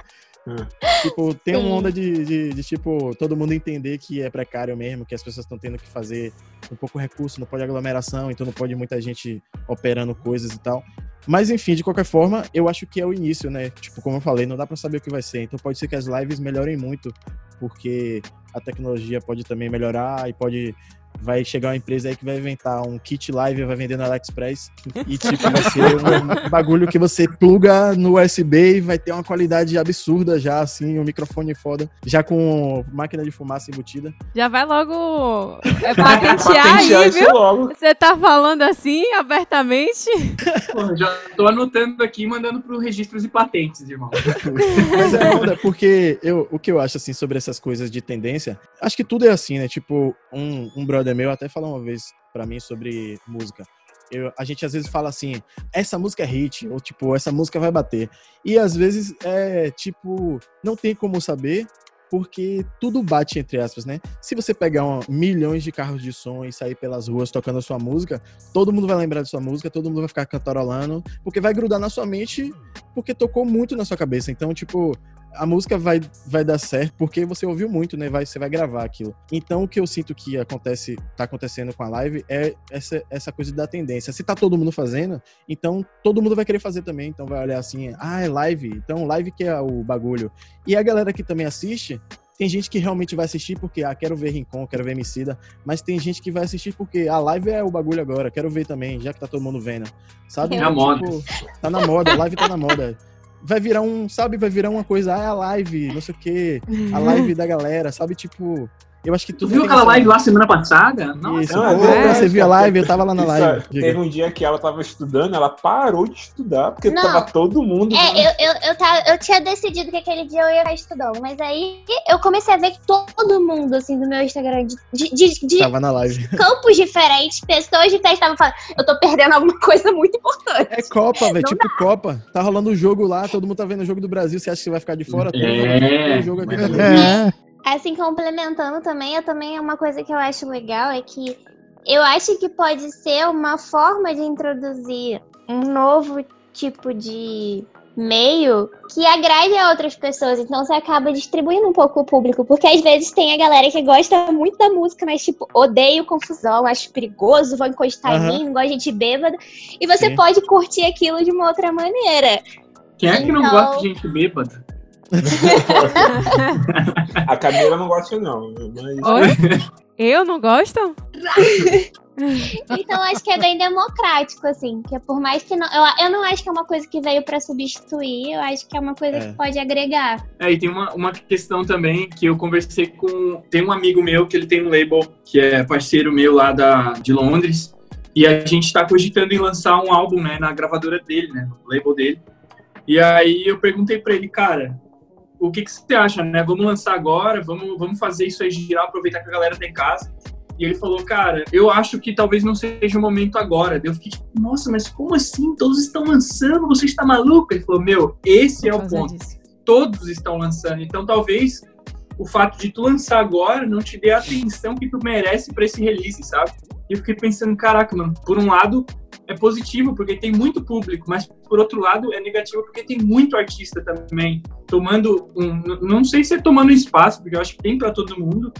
tipo, tem Sim. uma onda de, de, de, tipo, todo mundo entender que é precário mesmo, que as pessoas estão tendo que fazer um pouco recurso, não pode aglomeração, então não pode muita gente operando coisas e tal. Mas enfim, de qualquer forma, eu acho que é o início, né? Tipo, como eu falei, não dá para saber o que vai ser. Então pode ser que as lives melhorem muito, porque a tecnologia pode também melhorar e pode vai chegar uma empresa aí que vai inventar um kit live, vai vender no AliExpress e tipo vai ser um bagulho que você pluga no USB e vai ter uma qualidade absurda já assim, um microfone foda, já com máquina de fumaça embutida. Já vai logo é, patentear aí, viu? Logo. Você tá falando assim abertamente? Pô, já tô anotando aqui e mandando pro registros e patentes, irmão. Mas é onda, porque eu, o que eu acho assim sobre essas coisas de tendência, acho que tudo é assim, né? Tipo, um, um brother brother meu até falou uma vez para mim sobre música. Eu, a gente às vezes fala assim, essa música é hit, ou tipo, essa música vai bater. E às vezes é tipo, não tem como saber, porque tudo bate entre aspas, né? Se você pegar um, milhões de carros de som e sair pelas ruas tocando a sua música, todo mundo vai lembrar da sua música, todo mundo vai ficar cantarolando, porque vai grudar na sua mente, porque tocou muito na sua cabeça. Então, tipo, a música vai, vai dar certo porque você ouviu muito, né? Vai, você vai gravar aquilo. Então, o que eu sinto que acontece, tá acontecendo com a live é essa, essa coisa da tendência. Se tá todo mundo fazendo, então todo mundo vai querer fazer também. Então vai olhar assim, ah, é live. Então live que é o bagulho. E a galera que também assiste, tem gente que realmente vai assistir porque, ah, quero ver Rincon, quero ver Emicida, mas tem gente que vai assistir porque a ah, live é o bagulho agora, quero ver também, já que tá todo mundo vendo. Sabe? É na tipo, moda. Tá na moda, a live tá na moda vai virar um, sabe, vai virar uma coisa, ah, é a live, não sei o quê, a live da galera, sabe, tipo, eu acho que tudo. Tu viu aquela live lá semana passada? Nossa, Isso, não, é, você viu a live, eu tava lá na live. É, teve um dia que ela tava estudando, ela parou de estudar, porque não, tava todo mundo. É, eu, eu, eu, tava, eu tinha decidido que aquele dia eu ia estudando, mas aí eu comecei a ver que todo mundo, assim, do meu Instagram, de, de, de tava na live. campos diferentes, pessoas diferentes, estavam falando, eu tô perdendo alguma coisa muito importante. É Copa, velho, tipo dá. Copa. Tá rolando o um jogo lá, todo mundo tá vendo o jogo do Brasil, você acha que você vai ficar de fora? É, o jogo aqui é. Assim, complementando também, eu também uma coisa que eu acho legal é que eu acho que pode ser uma forma de introduzir um novo tipo de meio que agrade a outras pessoas. Então você acaba distribuindo um pouco o público. Porque às vezes tem a galera que gosta muito da música, mas tipo, odeio confusão, acho perigoso, vou encostar uhum. em mim, não gosto de gente bêbada. E você Sim. pode curtir aquilo de uma outra maneira. Quem é que não gosta de gente bêbada? a Camila não gosta, não. Mas... Oi? Eu não gosto? Então acho que é bem democrático, assim. Que é por mais que não. Eu, eu não acho que é uma coisa que veio pra substituir, eu acho que é uma coisa É. que pode agregar. É, e tem uma, uma questão também que eu conversei com. Tem um amigo meu que ele tem um label que é parceiro meu lá da, de Londres. E a gente tá cogitando em lançar um álbum, né, na gravadora dele, né, no label dele. E aí eu perguntei pra ele, cara, o que, que você acha, né? Vamos lançar agora, vamos, vamos fazer isso aí girar, aproveitar que a galera tá em casa. E ele falou, cara, eu acho que talvez não seja o momento agora. Eu fiquei tipo, nossa, mas como assim? Todos estão lançando, você está maluco? Ele falou, meu, esse é o ponto disso. todos estão lançando. Então, talvez o fato de tu lançar agora não te dê a atenção que tu merece para esse release, sabe? E eu fiquei pensando, caraca, mano, por um lado é positivo porque tem muito público, mas por outro lado é negativo porque tem muito artista também tomando um, não sei se é tomando espaço, porque eu acho que tem para todo mundo,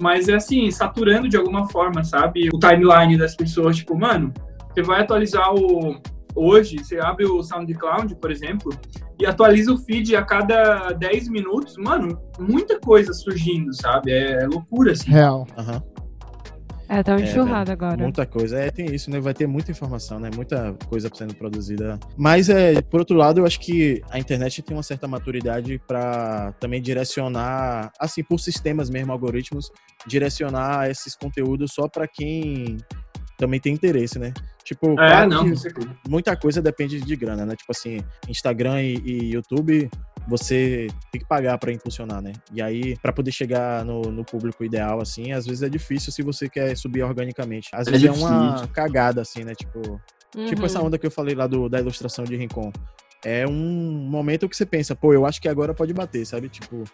mas é assim, saturando de alguma forma, sabe? O timeline das pessoas, tipo, mano, você vai atualizar o hoje, você abre o SoundCloud, por exemplo, e atualiza o feed a cada 10 minutos, mano, muita coisa surgindo, sabe? É, loucura, assim. Real. Aham. É, tá um É, enxurrado agora. Muita coisa. É, tem isso, né? Vai ter muita informação, né? Muita coisa sendo produzida. Mas, é, por outro lado, eu acho que a internet tem uma certa maturidade para também direcionar, assim, por sistemas mesmo, algoritmos, direcionar esses conteúdos só para quem também tem interesse, né? Tipo, É, claro não, certeza. muita coisa depende de grana, né? Tipo assim, Instagram e, e YouTube, você tem que pagar pra impulsionar, né? E aí, pra poder chegar no, no público ideal, assim, às vezes é difícil se você quer subir organicamente. Às É vezes é uma difícil. cagada, assim, né? Tipo, tipo Uhum. essa onda que eu falei lá do, da ilustração de Rincon. É um momento que você pensa, pô, eu acho que agora pode bater, sabe? Tipo,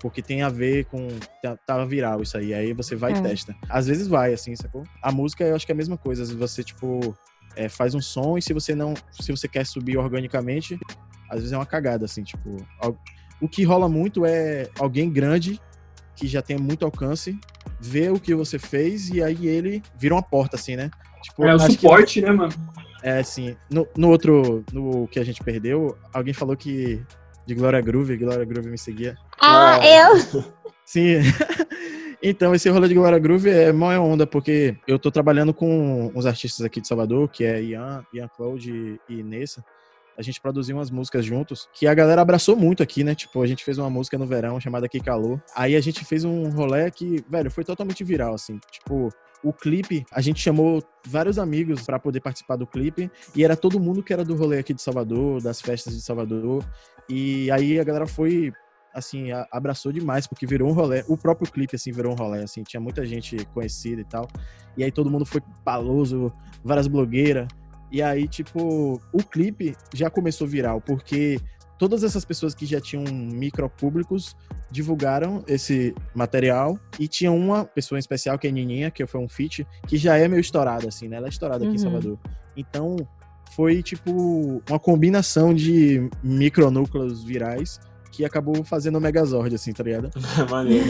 porque tem a ver com. Tá, tá viral isso aí. Aí você vai É. e testa. Às vezes vai, assim, sacou? A música eu acho que é a mesma coisa. Às vezes você, tipo, é, faz um som e se você não. Se você quer subir organicamente, às vezes é uma cagada, assim, tipo. O que rola muito é alguém grande que já tem muito alcance, vê o que você fez e aí ele vira uma porta, assim, né? Tipo, É o acho que- suporte, né, mano? é, assim, no, no outro, no que a gente perdeu, alguém falou que de Glória Groove, Glória Groove me seguia. Ah, Ah. eu. Sim. então, esse rolê de Glória Groove é mó onda, porque eu tô trabalhando com uns artistas aqui de Salvador, que é Ian, Ian Claude e Nessa. A gente produziu umas músicas juntos, que a galera abraçou muito aqui, né? Tipo, a gente fez uma música no verão chamada Que Calor. Aí a gente fez um rolê que, velho, foi totalmente viral, assim. Tipo, o clipe, a gente chamou vários amigos pra poder participar do clipe, e era todo mundo que era do rolê aqui de Salvador, das festas de Salvador. E aí a galera foi assim, abraçou demais, porque virou um rolê. O próprio clipe, assim, virou um rolê, assim, tinha muita gente conhecida e tal. E aí todo mundo foi paloso, várias blogueiras. E aí, tipo, o clipe já começou viral, porque todas essas pessoas que já tinham micro públicos divulgaram esse material e tinha uma pessoa em especial, que é a Nininha, que foi um feat, que já é meio estourada, assim, né? Ela é estourada aqui em Uhum. Salvador. Então, foi, tipo, uma combinação de micronúcleos virais que acabou fazendo o Megazord, assim, tá ligado? Maneiro.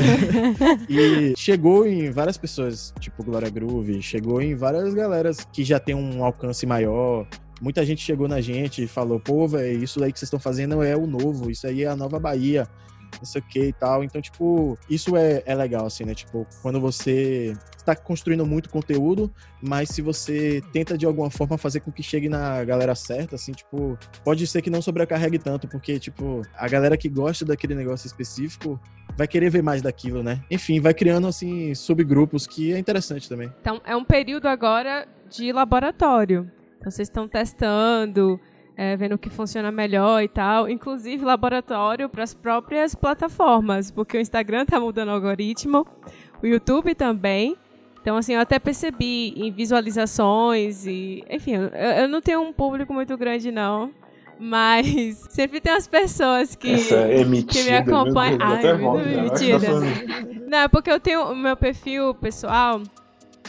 E chegou em várias pessoas, tipo Glória Groove, chegou em várias galeras que já tem um alcance maior. Muita gente chegou na gente e falou, pô, velho, isso aí que vocês estão fazendo é o novo, isso aí é a nova Bahia, não sei o que e tal. Então, tipo, isso é, é legal, assim, né? Tipo, quando você está construindo muito conteúdo, mas se você tenta de alguma forma fazer com que chegue na galera certa, assim, tipo, pode ser que não sobrecarregue tanto, porque, tipo, a galera que gosta daquele negócio específico vai querer ver mais daquilo, né? Enfim, vai criando, assim, subgrupos, que é interessante também. Então, é um período agora de laboratório. Então, vocês estão testando, é, vendo o que funciona melhor e tal. Inclusive, laboratório para as próprias plataformas, porque o Instagram tá mudando o algoritmo, o YouTube também. Então, assim, eu até percebi em visualizações e... Enfim, eu, eu não tenho um público muito grande, não. Mas sempre tem umas pessoas que... É emitida. que me acompanha- meu Deus, Ai, até muito emitida. Não, é porque eu tenho o meu perfil pessoal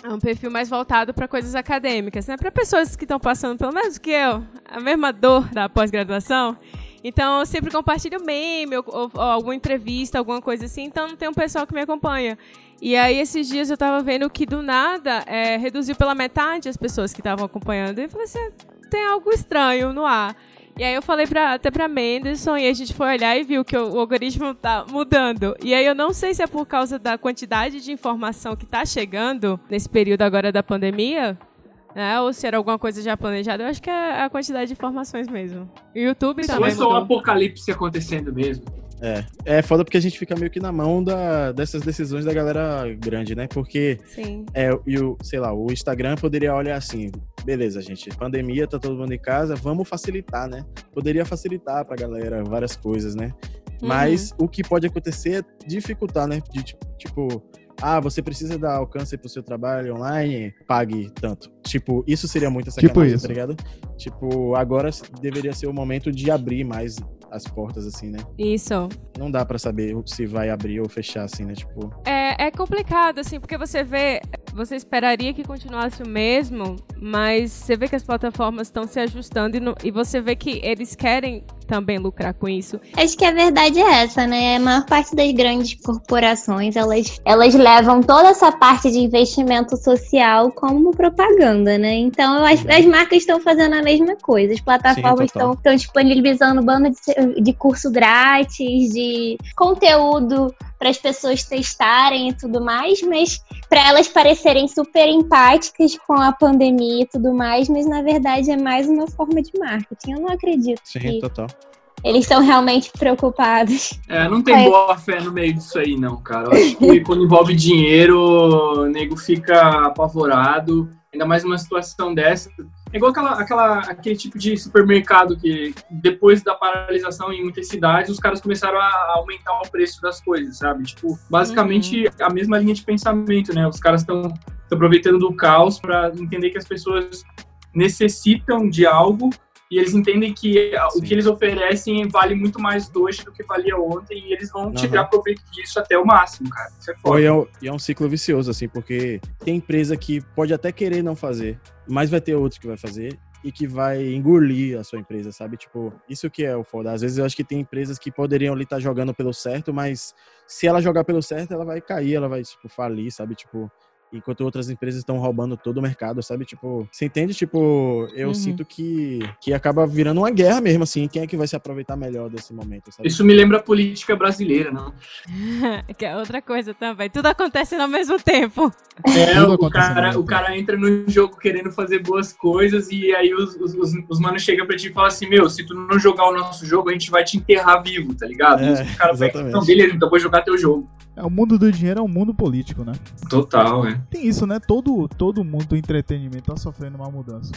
é um perfil mais voltado para coisas acadêmicas, né? Para pessoas que estão passando pelo menos que eu, a mesma dor da pós-graduação. Então, eu sempre compartilho meme ou, ou- ou alguma entrevista, alguma coisa assim. Então, tem um pessoal que me acompanha. E aí, esses dias eu tava vendo que do nada é, reduziu pela metade as pessoas que estavam acompanhando. E eu falei assim: "Ah, tem algo estranho no ar. E aí eu falei pra, até pra Menderson e a gente foi olhar e viu que o, o algoritmo tá mudando. E aí eu não sei se é por causa da quantidade de informação que tá chegando nesse período agora da pandemia, né? Ou se era alguma coisa já planejada. Eu acho que é a quantidade de informações mesmo. O YouTube Isso também é só um apocalipse acontecendo mesmo. É, é foda porque a gente fica meio que na mão da, dessas decisões da galera grande, né? Porque Sim. é, e o, sei lá, o Instagram poderia olhar assim, beleza, gente, pandemia, tá todo mundo em casa, vamos facilitar, né? Poderia facilitar pra galera várias coisas, né? Mas o que pode acontecer é dificultar, né? De, tipo, ah, você precisa dar alcance pro seu trabalho online, pague tanto. Tipo, isso seria muita Tipo sacanagem, isso. tá ligado? Tipo, agora deveria ser o momento de abrir mais as portas, assim, né? Isso. Não dá pra saber se vai abrir ou fechar, assim, né? Tipo, É, é complicado, assim, porque você vê, você esperaria que continuasse o mesmo, mas você vê que as plataformas estão se ajustando e, no- e você vê que eles querem também lucrar com isso. Acho que a verdade é essa, né? A maior parte das grandes corporações, elas, elas levam toda essa parte de investimento social como propaganda, né? Então, que as marcas estão fazendo a mesma coisa. As plataformas estão disponibilizando bando de, de curso grátis, de conteúdo para as pessoas testarem e tudo mais, mas para elas parecerem super empáticas com a pandemia e tudo mais, mas na verdade é mais uma forma de marketing. Eu não acredito sim, que total. Eles estão realmente preocupados. É, não tem É. boa fé no meio disso aí, não, cara. Eu acho que quando envolve dinheiro, o nego fica apavorado, ainda mais numa situação dessa. É igual aquela, aquela, aquele tipo de supermercado que, depois da paralisação em muitas cidades, os caras começaram a aumentar o preço das coisas, sabe? Tipo, basicamente a mesma linha de pensamento, né? Os caras estão aproveitando do caos para entender que as pessoas necessitam de algo e eles entendem que a- o Sim. que eles oferecem vale muito mais hoje do que valia ontem e eles vão Aham. tirar proveito disso até o máximo, cara. Isso é foda. é, um- e é um ciclo vicioso, assim, porque tem empresa que pode até querer não fazer, mas vai ter outro que vai fazer e que vai engolir a sua empresa, sabe? Tipo, isso que é o foda. Às vezes eu acho que tem empresas que poderiam ali estar jogando pelo certo, mas se ela jogar pelo certo, ela vai cair, ela vai, tipo, falir, sabe? Tipo, enquanto outras empresas estão roubando todo o mercado, sabe? Tipo, você entende? Tipo, eu Uhum. sinto que, que acaba virando uma guerra mesmo, assim. Quem é que vai se aproveitar melhor desse momento, sabe? Isso me lembra a política brasileira, não? que é outra coisa também. Tudo acontece ao mesmo tempo. É, o cara, o cara entra no jogo querendo fazer boas coisas e aí os, os, os, os manos chegam pra ti e falam assim, meu, se tu não jogar o nosso jogo, a gente vai te enterrar vivo, tá ligado? É, o cara vai, exatamente. então, beleza, então vou jogar teu jogo. É, o mundo do dinheiro é um mundo político, né? Total, é. Tem isso, né? Todo, todo mundo do entretenimento tá sofrendo uma mudança.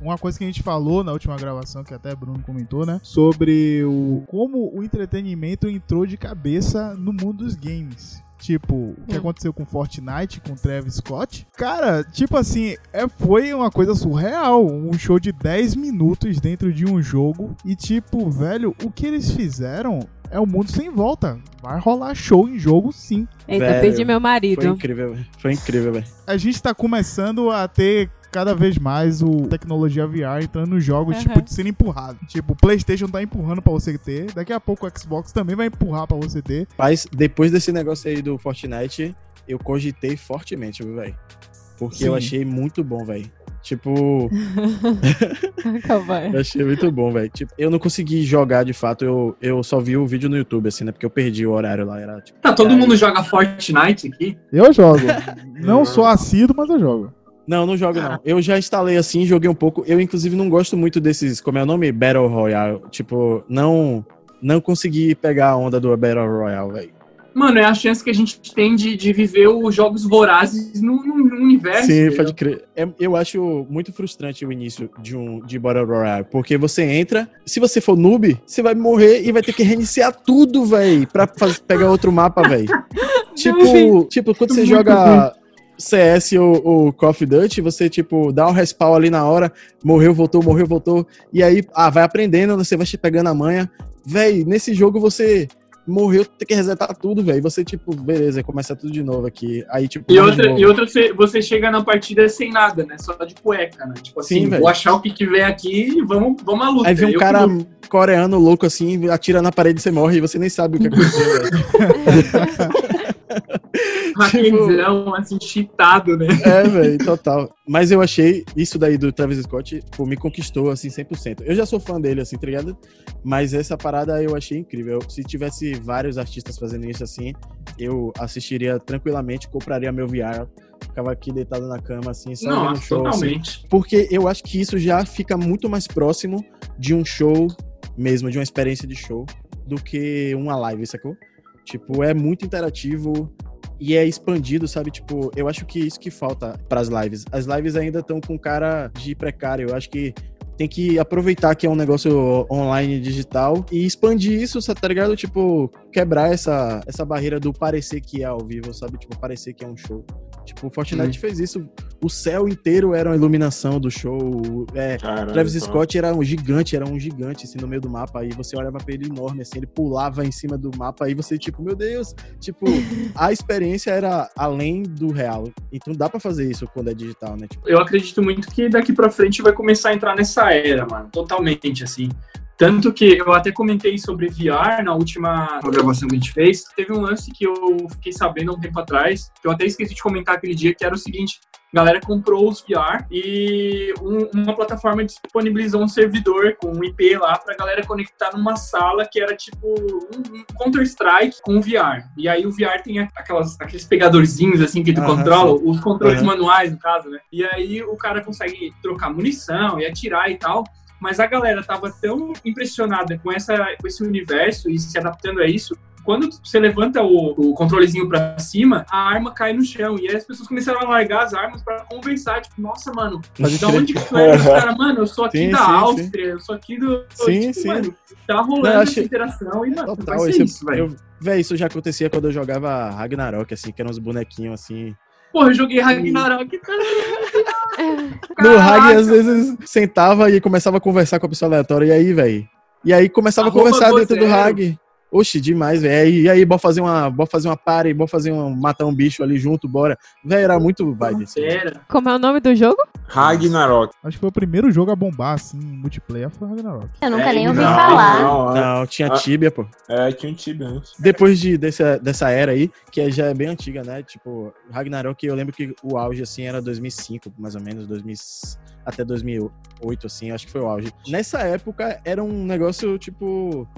Uma coisa que a gente falou na última gravação, que até Bruno comentou, né? Sobre o como o entretenimento entrou de cabeça no mundo dos games. Tipo, o que Hum. aconteceu com Fortnite, com Travis Scott. Cara, tipo assim, é, foi uma coisa surreal. Um show de 10 minutos dentro de um jogo. E tipo, velho, o que eles fizeram é o mundo sem volta. Vai rolar show em jogo sim. Eita, Velho, perdi meu Foi marido. incrível, velho. Foi incrível, velho. a gente tá começando a ter cada vez mais o tecnologia VR entrando nos jogos, Aham. tipo, de sendo empurrado. Tipo, o PlayStation tá empurrando pra você ter, daqui a pouco o Xbox também vai empurrar pra você ter. Mas depois desse negócio aí do Fortnite, eu cogitei fortemente, viu, velho? Porque eu Sim. achei muito bom, velho. Tipo, Calma. eu achei muito bom, velho. Tipo, eu não consegui jogar de fato, eu, eu só vi o vídeo no YouTube, assim, né? Porque eu perdi o horário lá. Era, tipo, Tá, todo mundo joga Fortnite aqui? Eu jogo. não sou assíduo, mas eu jogo. Não, não jogo não. Eu já instalei assim, joguei um pouco. Eu, inclusive, não gosto muito desses, como é o nome? Battle Royale. Tipo, não não consegui pegar a onda do Battle Royale, velho. Mano, é a chance que a gente tem de, de viver os jogos vorazes no, no- universo. Sim, entendeu? pode crer. É- eu acho muito frustrante o início de um de Battle Royale, porque você entra, se você for noob, você vai morrer e vai ter que reiniciar tudo, velho, pra pegar outro mapa, velho. tipo, tipo, quando você joga CS ou, ou Call of Duty, você, tipo, dá um respawn ali na hora, morreu, voltou, morreu, voltou, e aí, ah, vai aprendendo, você vai pegando a manha. Véi, nesse jogo você morreu, tem que resetar tudo, velho. Você, tipo, beleza, começa tudo de novo aqui. Aí, tipo, E outra, e outra você, você chega na partida sem nada, né? Só de cueca, né? Tipo assim, Sim, vou achar o que tiver aqui e vamos, vamos à luta. Aí vem um Eu cara que- coreano louco assim, atira na parede e você morre e você nem sabe o que aconteceu, velho. hackzão, assim, cheatado, né? É, velho, total. Mas eu achei isso daí do Travis Scott, pô, me conquistou, assim, 100%. Eu já sou fã dele, assim, tá ligado? Mas essa parada eu achei incrível. Se tivesse vários artistas fazendo isso assim, eu assistiria tranquilamente, compraria meu VR, ficava aqui deitado na cama, assim, só Não, o show. assim. totalmente. Porque eu acho que isso já fica muito mais próximo de um show mesmo, de uma experiência de show, do que uma live, sacou? Tipo, é muito interativo e é expandido, sabe? Tipo, eu acho que isso que falta pras lives. As lives ainda estão com cara de precário. Eu acho que tem que aproveitar que é um negócio online digital e expandir isso, tá ligado? Tipo, quebrar essa, essa barreira do parecer que é ao vivo, sabe? Tipo, parecer que é um show. Tipo, o Fortnite fez isso. O céu inteiro era uma iluminação do show. É, Caralho, Travis então. Scott era um gigante, era um gigante, assim, no meio do mapa. Aí você olhava pra ele enorme, assim, ele pulava em cima do mapa. Aí você, tipo, meu Deus. Tipo, a experiência era além do real. Então dá pra fazer isso quando é digital, né? Tipo, Eu acredito muito que daqui pra frente vai começar a entrar nessa era, mano. Totalmente, assim. Tanto que eu até comentei sobre VR na última gravação que a gente fez. Teve um lance que eu fiquei sabendo há um tempo atrás, que eu até esqueci de comentar aquele dia, que era o seguinte: a galera comprou os VR e um- uma plataforma disponibilizou um servidor com um IP lá pra galera conectar numa sala que era tipo um um Counter-Strike com VR. E aí o VR tem aquelas, aqueles pegadorzinhos assim que tu controla, os controles Aham. manuais, no caso, né? E aí o cara consegue trocar munição e atirar e tal. Mas a galera tava tão impressionada com, essa, com esse universo e se adaptando a isso. Quando você levanta o, o controlezinho pra cima, a arma cai no chão. E aí as pessoas começaram a largar as armas pra conversar. Tipo, nossa, mano, Pode da onde que tu é? Os caras, mano, eu sou aqui Sim, da sim, sim. Áustria, eu sou aqui do. Sim, tipo, sim. Mano, tá rolando Não, eu essa achei- interação e, mano, Total, vai ser isso, velho. eu- Véi, isso já acontecia quando eu jogava Ragnarok, assim, que eram uns bonequinhos assim. Porra, eu joguei Ragnarok. tá No Rag, às vezes, sentava e começava a conversar com a pessoa aleatória. E aí, velho? E aí começava Arroba a conversar dentro do Gozero. Rag. Oxi, demais, velho. E aí, bora fazer uma, bora fazer uma party, bora fazer um, matar um bicho ali junto, bora. Velho, era muito vibe. assim. Como é o nome do jogo? Ragnarok. Acho que foi o primeiro jogo a bombar, assim, multiplayer, foi Ragnarok. Eu nunca É, nem ouvi não, falar. Não, é, Não, tinha Ah. Tibia, pô. é, tinha um Tibia antes. Depois de, dessa, dessa era aí, que já é bem antiga, né? Tipo, Ragnarok, eu lembro que o auge, assim, era 2005, mais ou menos, 2000, até 2008, assim, acho que foi o auge. Nessa época, era um negócio, tipo,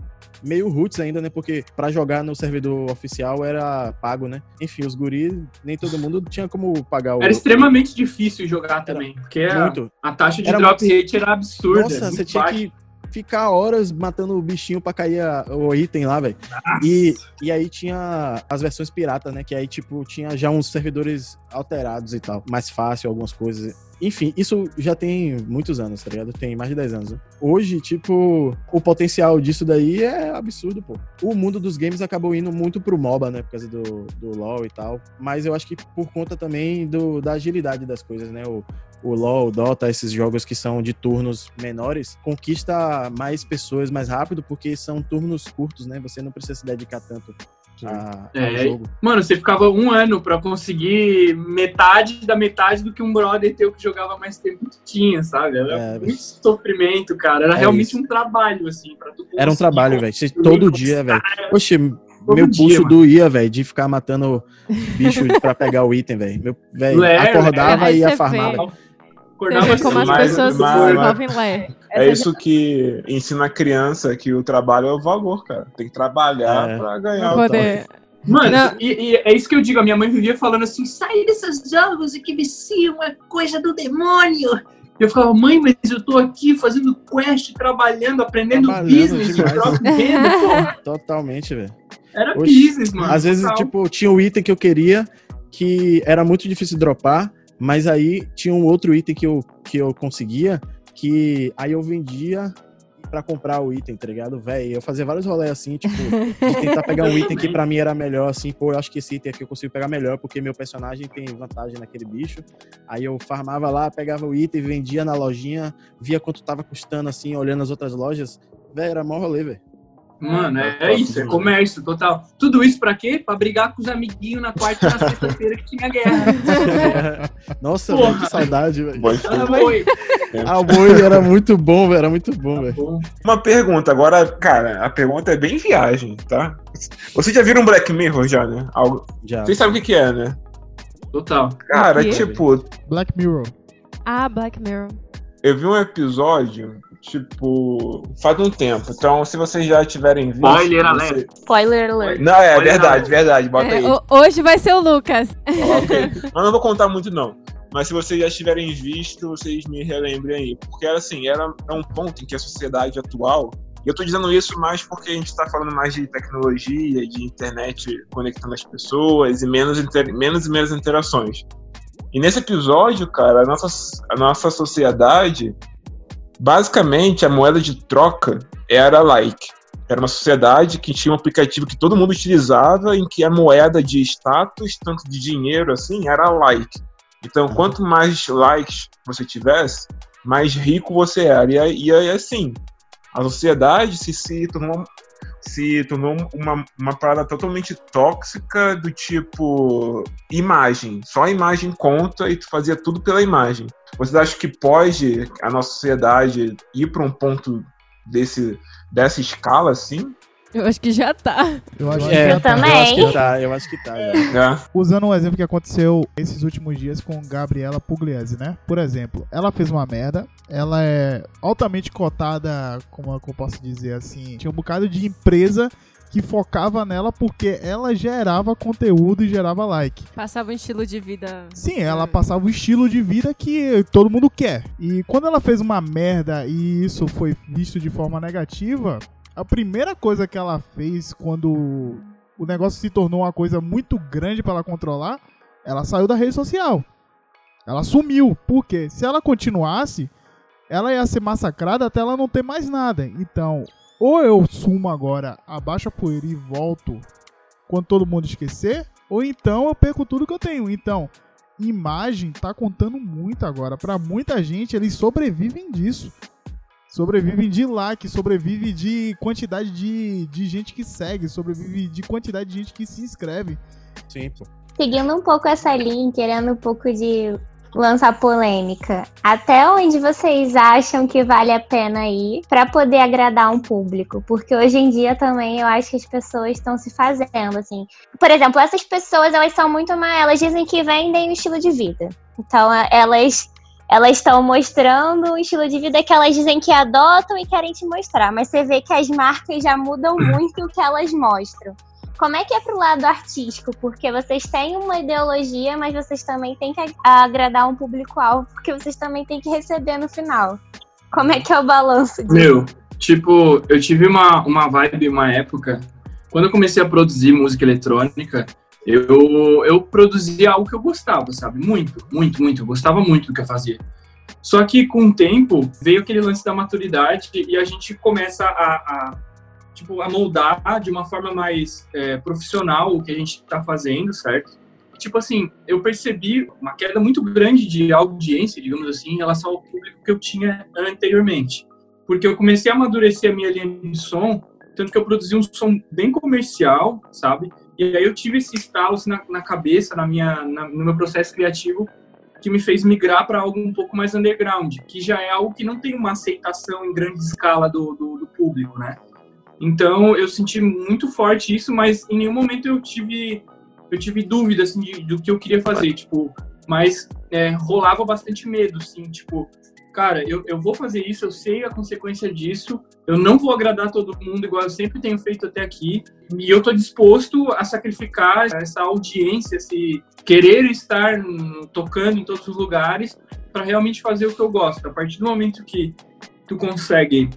meio roots ainda, né? Porque pra jogar no servidor oficial era pago, né? Enfim, os guris, nem todo mundo tinha como pagar o... Era extremamente difícil jogar também. Porque a, Muito. a taxa de Era drop rate era absurda. Nossa, muito você tinha baixa. que ficar horas matando o bichinho pra cair a- o item lá, velho. E, e aí tinha as versões pirata, né? Que aí, tipo, tinha já uns servidores alterados e tal. Mais fácil, algumas coisas. Enfim, isso já tem muitos anos, tá ligado? Tem mais de 10 anos. né? Hoje, tipo, o potencial disso daí é absurdo, pô. O mundo dos games acabou indo muito pro MOBA, né? Por causa do, do LoL e tal. Mas eu acho que por conta também do, da agilidade das coisas, né? O, o LoL, o Dota, esses jogos que são de turnos menores, conquista mais pessoas mais rápido, porque são turnos curtos, né? Você não precisa se dedicar tanto a, ao É, jogo. Mano, você ficava um ano pra conseguir metade da metade do que um brother teu que jogava mais tempo tinha, sabe? Era É, muito sofrimento, cara. Era É realmente isso. um trabalho, assim, pra tu Era um trabalho, velho. Todo dia, velho. conquistar. Oxe, Todo meu dia, pulso mano. doía, velho, de ficar matando bicho pra pegar o item, velho. Meu, velho, acordava Aí e ia farmar, vê como as Mas- pessoas mas- se desenvolvem Lé. É isso que ensina a criança que o trabalho é o valor, cara. Tem que trabalhar É. pra ganhar o tal. poder... Mano, Não. e, e é isso que eu digo. A minha mãe vivia falando assim: sai desses jogos e que viciam é coisa do demônio. E eu falava, mãe, mas eu tô aqui fazendo quest, trabalhando, aprendendo Trabalhando business de demais. e venda, pô. Totalmente, velho. Era Oxe, business, mano. Às vezes, tipo, tinha um item que eu queria que era muito difícil de dropar, mas aí tinha um outro item que eu, que eu conseguia que aí eu vendia pra comprar o item, tá ligado? Véi, eu fazia vários rolês assim, tipo, de tentar pegar um item que pra mim era melhor, assim, pô, eu acho que esse item aqui eu consigo pegar melhor, porque meu personagem tem vantagem naquele bicho. Aí eu farmava lá, pegava o item, vendia na lojinha, via quanto tava custando, assim, olhando as outras lojas. Véi, era mó rolê, velho. Mano, é, é isso, é comércio total. Tudo isso pra quê? Pra brigar com os amiguinhos na quarta e na sexta-feira que tinha guerra. Nossa, Porra. velho, que saudade, velho. Bom, Ah, foi. Ah, o boi era muito bom, velho. Era muito bom, velho. Bom, Uma pergunta, agora, cara, a pergunta é bem viagem, tá? Vocês já viram Black Mirror já, né? Algo... Já. Vocês sabem o que, que é, né? Total. Cara, tipo, Black Mirror. Ah, Black Mirror. eu vi um episódio, tipo, faz um tempo. Então, se vocês já tiverem visto. Spoiler você- alert. Spoiler alert. Não, é Spoiler verdade, alert. verdade, bota É, aí. ho- hoje vai ser o Lucas. Ok. Mas não vou contar muito, não. Mas se vocês já tiverem visto, vocês me relembrem aí. Porque, assim, era, é um ponto em que a sociedade atual. E eu tô dizendo isso mais porque a gente tá falando mais de tecnologia, de internet conectando as pessoas e menos, inter- menos e menos interações. E nesse episódio, cara, a nossa, a nossa sociedade, basicamente, a moeda de troca era like. Era uma sociedade que tinha um aplicativo que todo mundo utilizava, em que a moeda de status, tanto de dinheiro assim, era like. Então, quanto mais likes você tivesse, mais rico você era. E aí, e aí assim, a sociedade se, se tornou, se tornou uma, uma parada totalmente tóxica do tipo imagem. Só a imagem conta e tu fazia tudo pela imagem. Você acha que pode a nossa sociedade ir para um ponto desse, dessa escala assim? Eu acho que já tá. Eu acho É, que Eu também. Eu acho que tá, eu acho que tá. já. É. Usando um exemplo que aconteceu esses últimos dias com Gabriela Pugliese, né? Por exemplo, ela fez uma merda, ela é altamente cotada, como é eu posso dizer assim, tinha um bocado de empresa que focava nela porque ela gerava conteúdo e gerava like. Passava um estilo de vida. Sim, ela passava o estilo de vida que todo mundo quer. E quando ela fez uma merda e isso foi visto de forma negativa, a primeira coisa que ela fez quando o negócio se tornou uma coisa muito grande pra ela controlar, ela saiu da rede social. Ela sumiu. Por quê? Se ela continuasse, ela ia ser massacrada até ela não ter mais nada. Então, ou eu sumo agora, abaixo a poeira e volto quando todo mundo esquecer, ou então eu perco tudo que eu tenho. Então, imagem tá contando muito agora. Pra muita gente, eles sobrevivem disso. Sobrevivem de like, sobrevive de quantidade de, de gente que segue, sobrevive de quantidade de gente que se inscreve. Sim, pô. Seguindo um pouco essa linha, querendo um pouco de lançar polêmica. Até onde vocês acham que vale a pena ir para poder agradar um público? Porque hoje em dia também eu acho que as pessoas estão se fazendo assim. Por exemplo, essas pessoas elas são muito mais, elas dizem que vendem o estilo de vida. Então elas elas estão mostrando um estilo de vida que elas dizem que adotam e querem te mostrar, mas você vê que as marcas já mudam muito o que elas mostram. Como é que é pro lado artístico? Porque vocês têm uma ideologia, mas vocês também têm que ag- agradar um público-alvo, porque vocês também têm que receber no final. Como é que é o balanço disso? Meu, tipo, eu tive uma, uma vibe, uma época, quando eu comecei a produzir música eletrônica, eu, eu produzia algo que eu gostava, sabe? Muito, muito, muito. Eu gostava muito do que eu fazia. Só que com o tempo veio aquele lance da maturidade e a gente começa a, a, tipo, a moldar de uma forma mais é, profissional o que a gente está fazendo, certo? Tipo assim, eu percebi uma queda muito grande de audiência, digamos assim, em relação ao público que eu tinha anteriormente. Porque eu comecei a amadurecer a minha linha de som, tanto que eu produzi um som bem comercial, sabe? E aí eu tive esse estalo assim, na, na cabeça, na minha, na- no meu processo criativo, que me fez migrar para algo um pouco mais underground, que já é algo que não tem uma aceitação em grande escala do, do, do público, né? Então eu senti muito forte isso, mas em nenhum momento eu tive eu tive dúvida assim de, do que eu queria fazer, tipo, mas é, rolava bastante medo, assim, tipo, cara, eu, eu vou fazer isso, eu sei a consequência disso, eu não vou agradar todo mundo igual eu sempre tenho feito até aqui, e eu tô disposto a sacrificar essa audiência, esse querer estar tocando em todos os lugares para realmente fazer o que eu gosto. A partir do momento que tu consegue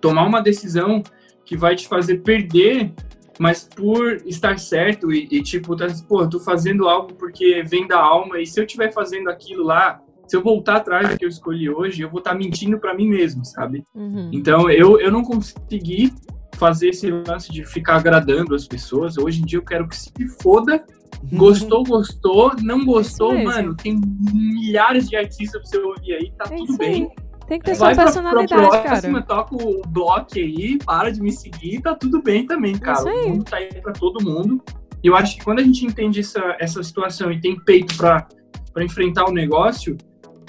tomar uma decisão que vai te fazer perder, mas por estar certo e, e, tipo, tá, pô, tô fazendo algo porque vem da alma e se eu estiver fazendo aquilo lá, se eu voltar atrás do que eu escolhi hoje, eu vou estar mentindo para mim mesmo, sabe? Uhum. Então eu, eu não consegui fazer esse lance de ficar agradando as pessoas. Hoje em dia eu quero que se foda. Gostou, gostou. Não gostou, mesmo. mano. Tem milhares de artistas pra você ouvir aí, tá É tudo bem. aí. Tem que ter Vai sua pra, pra personalidade, próxima, cara. toca o bloco aí, para de me seguir, tá tudo bem também, cara. Isso aí. O mundo tá aí pra todo mundo. E eu acho que quando a gente entende essa, essa situação e tem peito pra, pra enfrentar o negócio,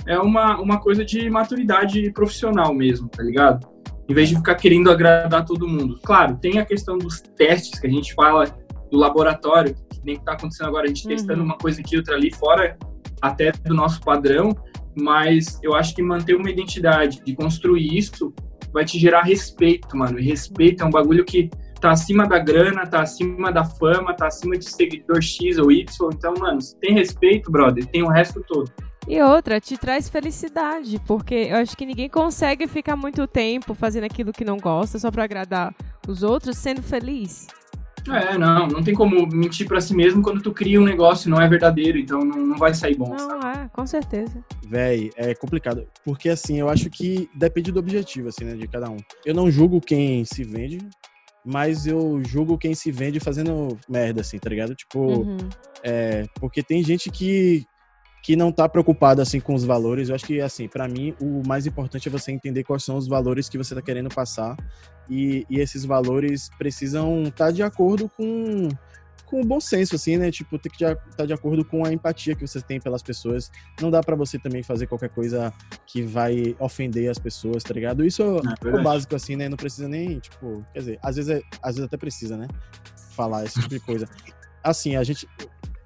é uma, uma coisa de maturidade profissional mesmo, tá ligado? Em vez de ficar querendo agradar todo mundo. Claro, tem a questão dos testes que a gente fala do laboratório, que nem tá acontecendo agora, a gente Uhum. testando uma coisa aqui, outra ali, fora até do nosso padrão, mas eu acho que manter uma identidade, de construir isso, vai te gerar respeito, mano. E respeito é um bagulho que tá acima da grana, tá acima da fama, tá acima de seguidor X ou Y. Então, mano, se tem respeito, brother, tem o resto todo. E outra, te traz felicidade, porque eu acho que ninguém consegue ficar muito tempo fazendo aquilo que não gosta só pra agradar os outros, sendo feliz. É, não, não tem como mentir pra si mesmo quando tu cria um negócio e não é verdadeiro, então não, não vai sair bom, sabe? Não, é, com certeza. Véi, é complicado. Porque assim, eu acho que depende do objetivo, assim, né, de cada um. Eu não julgo quem se vende, mas eu julgo quem se vende fazendo merda, assim, tá ligado? Tipo, Uhum. é, porque tem gente que, que não tá preocupada, assim, com os valores. Eu acho que, assim, pra mim, o mais importante é você entender quais são os valores que você tá querendo passar. E, e esses valores precisam estar de acordo com, com o bom senso, assim, né? Tipo, tem que estar de acordo com a empatia que você tem pelas pessoas. Não dá pra você também fazer qualquer coisa que vai ofender as pessoas, tá ligado? Isso é o verdade. básico, assim, né? Não precisa nem, tipo... Quer dizer, às vezes, é- às vezes até precisa, né? Falar esse tipo de coisa. Assim, a gente...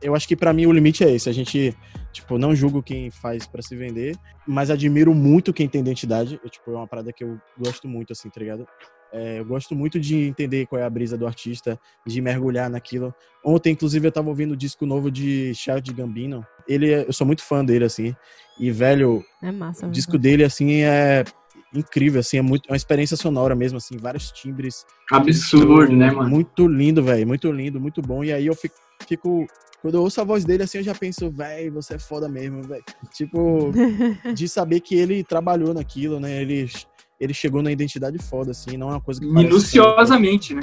Eu acho que pra mim o limite é esse. A gente, tipo, não julgo quem faz pra se vender, mas admiro muito quem tem identidade. Eu, tipo, é uma parada que eu gosto muito, assim, tá ligado? É, eu gosto muito de entender qual é a brisa do artista, de mergulhar naquilo. Ontem, inclusive, eu tava ouvindo o disco novo de Child Gambino. Ele, é- eu sou muito fã dele, assim. E, velho, É massa. o mesmo. disco dele, assim, é incrível, assim, é muito, é uma experiência sonora mesmo, assim, vários timbres. Absurdo, né, mano? Muito lindo, velho, muito lindo, muito bom. E aí eu fico, fico- quando eu ouço a voz dele, assim, eu já penso, velho, você é foda mesmo, velho. Tipo, de saber que ele trabalhou naquilo, né? Ele, ele chegou na identidade foda, assim, não é uma coisa que Minuciosamente, né?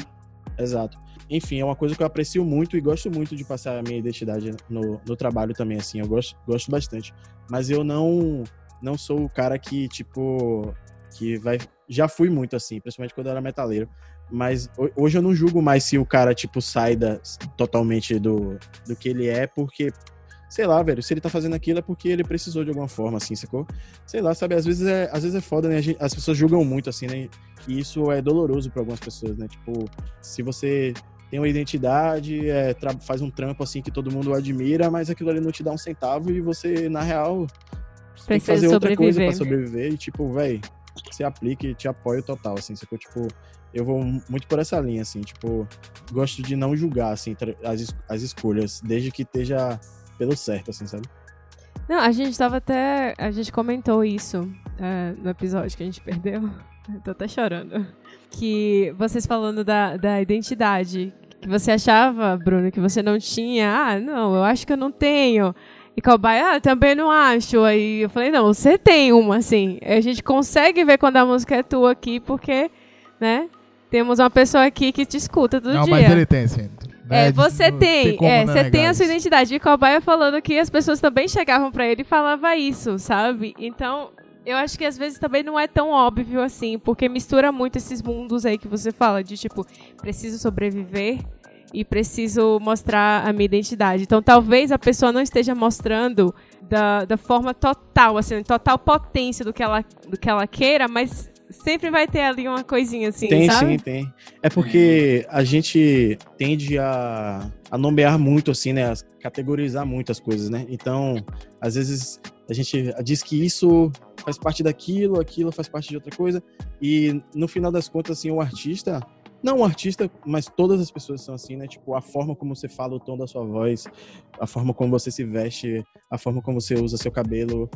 Exato. Enfim, é uma coisa que eu aprecio muito e gosto muito de passar a minha identidade no, no trabalho também, assim. Eu gosto, gosto bastante. Mas eu não não sou o cara que, tipo, que vai... Já fui muito assim, principalmente quando eu era metaleiro. Mas ho- hoje eu não julgo mais se o cara, tipo, sai da, totalmente do, do que ele é, porque... Sei lá, velho, se ele tá fazendo aquilo é porque ele precisou de alguma forma, assim, sacou? Sei lá, sabe? Às vezes é, às vezes é foda, né? As pessoas julgam muito, assim, né? E isso é doloroso pra algumas pessoas, né? Tipo, se você tem uma identidade, é, faz um trampo assim que todo mundo admira, mas aquilo ali não te dá um centavo e você, na real, tem que fazer outra coisa sobreviver. pra sobreviver e, tipo, véi, se aplique e te apoio total, assim, sacou? Tipo, eu vou muito por essa linha, assim, tipo, gosto de não julgar, assim, as, as escolhas, desde que esteja pelo certo, assim, sabe? Não, a gente tava até. A gente comentou isso é, no episódio que a gente perdeu. Eu tô até chorando. Que vocês falando da, da identidade. Que você achava, Bruno, que você não tinha. Ah, não, eu acho que eu não tenho. E Cobaia, ah, também não acho. Aí eu falei, não, você tem uma, assim. A gente consegue ver quando a música é tua aqui, porque, né? Temos uma pessoa aqui que te escuta todo não, dia. mas ele tem, sim. É, Né, você não tem, como é, não você tem a sua identidade. E Cobaia falando que as pessoas também chegavam pra ele e falava isso, sabe? Então, eu acho que às vezes também não é tão óbvio assim, porque mistura muito esses mundos aí que você fala de tipo, preciso sobreviver e preciso mostrar a minha identidade. Então, talvez a pessoa não esteja mostrando da, da forma total, assim, total potência do que ela do que ela queira, mas sempre vai ter ali uma coisinha assim, tem, sabe? sim, tem. É porque a gente tende a, a nomear muito, assim, né? A categorizar muito as coisas, né? Então, às vezes, a gente diz que isso faz parte daquilo, aquilo faz parte de outra coisa. E, no final das contas, assim, o artista... Não o artista, mas todas as pessoas são assim, né? Tipo, a forma como você fala, o tom da sua voz, a forma como você se veste, a forma como você usa seu cabelo,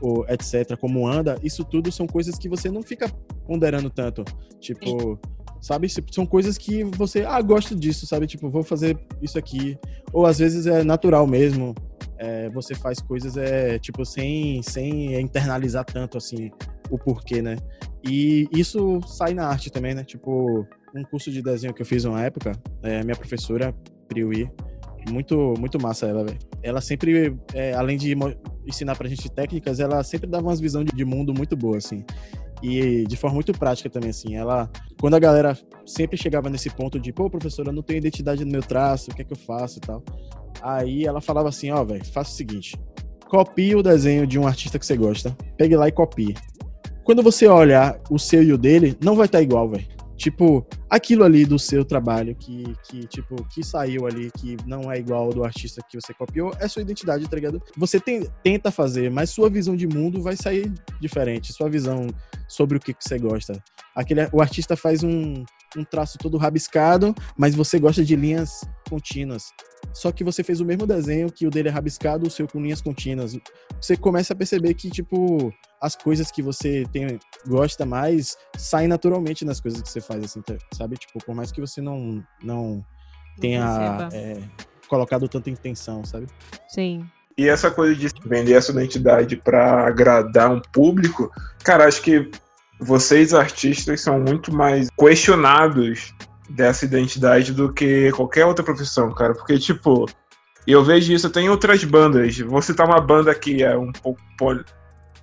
ou etc., como anda, isso tudo são coisas que você não fica ponderando tanto. Tipo, sabe? São coisas que você, ah, gosto disso, sabe? Tipo, vou fazer isso aqui. Ou às vezes é natural mesmo. É, você faz coisas, é, tipo, sem, sem internalizar tanto, assim, o porquê, né? E isso sai na arte também, né? Tipo, um curso de desenho que eu fiz uma época, é, minha professora, Priui, muito, muito massa ela, velho. Ela sempre, é, além de ensinar pra gente técnicas, ela sempre dava umas visões de, mundo muito boa, assim. E de forma muito prática também, assim. Ela, quando a galera sempre chegava nesse ponto de, pô, professora, eu não tenho identidade no meu traço, o que é que eu faço e tal. Aí ela falava assim, ó, velho, faça o seguinte, copie o desenho de um artista que você gosta, pegue lá e copie. Quando você olhar o seu e o dele, não vai estar igual, velho. Tipo, aquilo ali do seu trabalho que, que, tipo, que saiu ali, que não é igual ao do artista que você copiou, é sua identidade, tá ligado? Você tem, tenta fazer, mas sua visão de mundo vai sair diferente. Sua visão sobre o que, que você gosta. Aquele, o artista faz um, um traço todo rabiscado, mas você gosta de linhas contínuas. Só que você fez o mesmo desenho que o dele é rabiscado, o seu com linhas contínuas. Você começa a perceber que, tipo, as coisas que você tem, gosta mais saem naturalmente nas coisas que você faz, assim, tá- sabe? Tipo, por mais que você não, não tenha é, colocado tanta intenção, sabe? Sim. E essa coisa de vender essa identidade pra agradar um público, cara, acho que vocês artistas são muito mais questionados dessa identidade do que qualquer outra profissão, cara. Porque, tipo, eu vejo isso, tem outras bandas. Vou citar uma banda que é um pouco.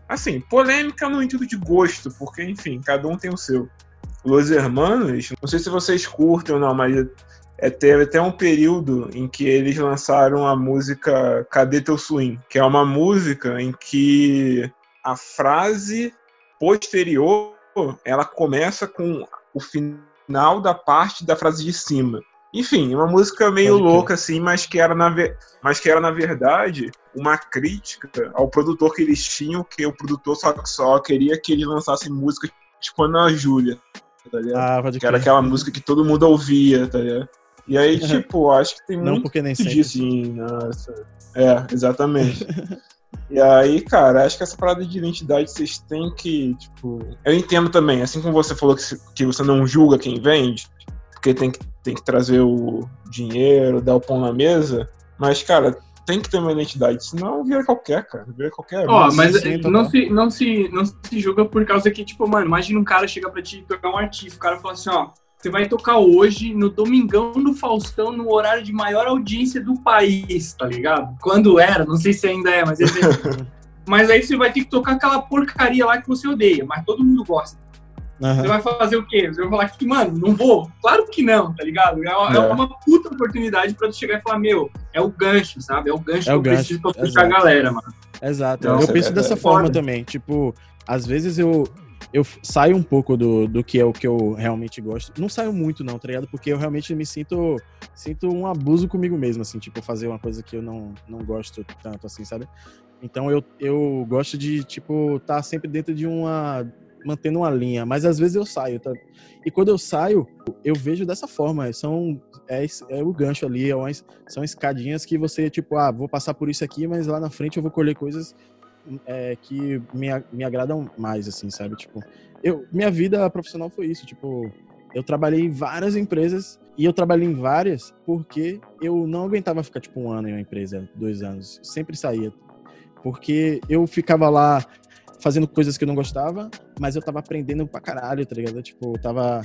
Assim, polêmica no intuito de gosto, porque, enfim, cada um tem o seu. Los Hermanos, não sei se vocês curtem ou não, mas é, teve até um período em que eles lançaram a música Cadê Teu Swing? Que é uma música em que a frase posterior ela começa com o final da parte da frase de cima. Enfim, uma música meio louca assim, mas que era na ve- mas que era na verdade uma crítica ao produtor que eles tinham, que o produtor só, só queria que eles lançassem música tipo Ana Júlia, tá ligado? Ah, pode que era aquela música que todo mundo ouvia, tá ligado? E aí, tipo, acho que tem Não muito porque nem sempre. disso, assim, nossa. É, exatamente. e aí, cara, acho que essa parada de identidade vocês têm que, tipo. Eu entendo também, assim como você falou que, que você não julga quem vende, porque tem que, tem que trazer o dinheiro, dar o pão na mesa, mas, cara, tem que ter uma identidade, senão vira qualquer, cara. Vira qualquer. Ó, um. mas sim, não, se, não, se, não se julga por causa que, tipo, mano, imagina um cara chegar pra ti tocar um artista, o cara fala assim, ó, você vai tocar hoje no Domingão do Faustão, no horário de maior audiência do país, tá ligado? Quando era, não sei se ainda é, mas exemplo. mas aí você vai ter que tocar aquela porcaria lá que você odeia, mas todo mundo gosta. Aham. Você vai fazer o quê? Você vai falar que, mano, não vou? Claro que não, tá ligado? É uma, é É. uma puta oportunidade pra tu chegar e falar, meu, é o gancho, sabe? É o gancho É que o eu gancho, preciso pra puxar exato. a galera, mano. Exato. Eu é penso verdade. dessa forma também. Tipo, às vezes eu, eu saio um pouco do, do que é o que eu realmente gosto. Não saio muito, não, tá ligado? Porque eu realmente me sinto, sinto um abuso comigo mesmo, assim, tipo, fazer uma coisa que eu não, não gosto tanto, assim, sabe? Então eu, eu gosto de, tipo, estar sempre dentro de uma. Mantendo uma linha, mas às vezes eu saio, tá? E quando eu saio, eu vejo dessa forma. São. É, é o gancho ali, é são escadinhas que você, tipo, ah, vou passar por isso aqui, mas lá na frente eu vou colher coisas é, que me, me agradam mais, assim, sabe? Tipo, eu, minha vida profissional foi isso, tipo, eu trabalhei em várias empresas e eu trabalhei em várias porque eu não aguentava ficar, tipo, um ano em uma empresa, dois anos. Sempre saía. Porque eu ficava lá fazendo coisas que eu não gostava, mas eu tava aprendendo pra caralho, tá ligado? Tipo, eu tava,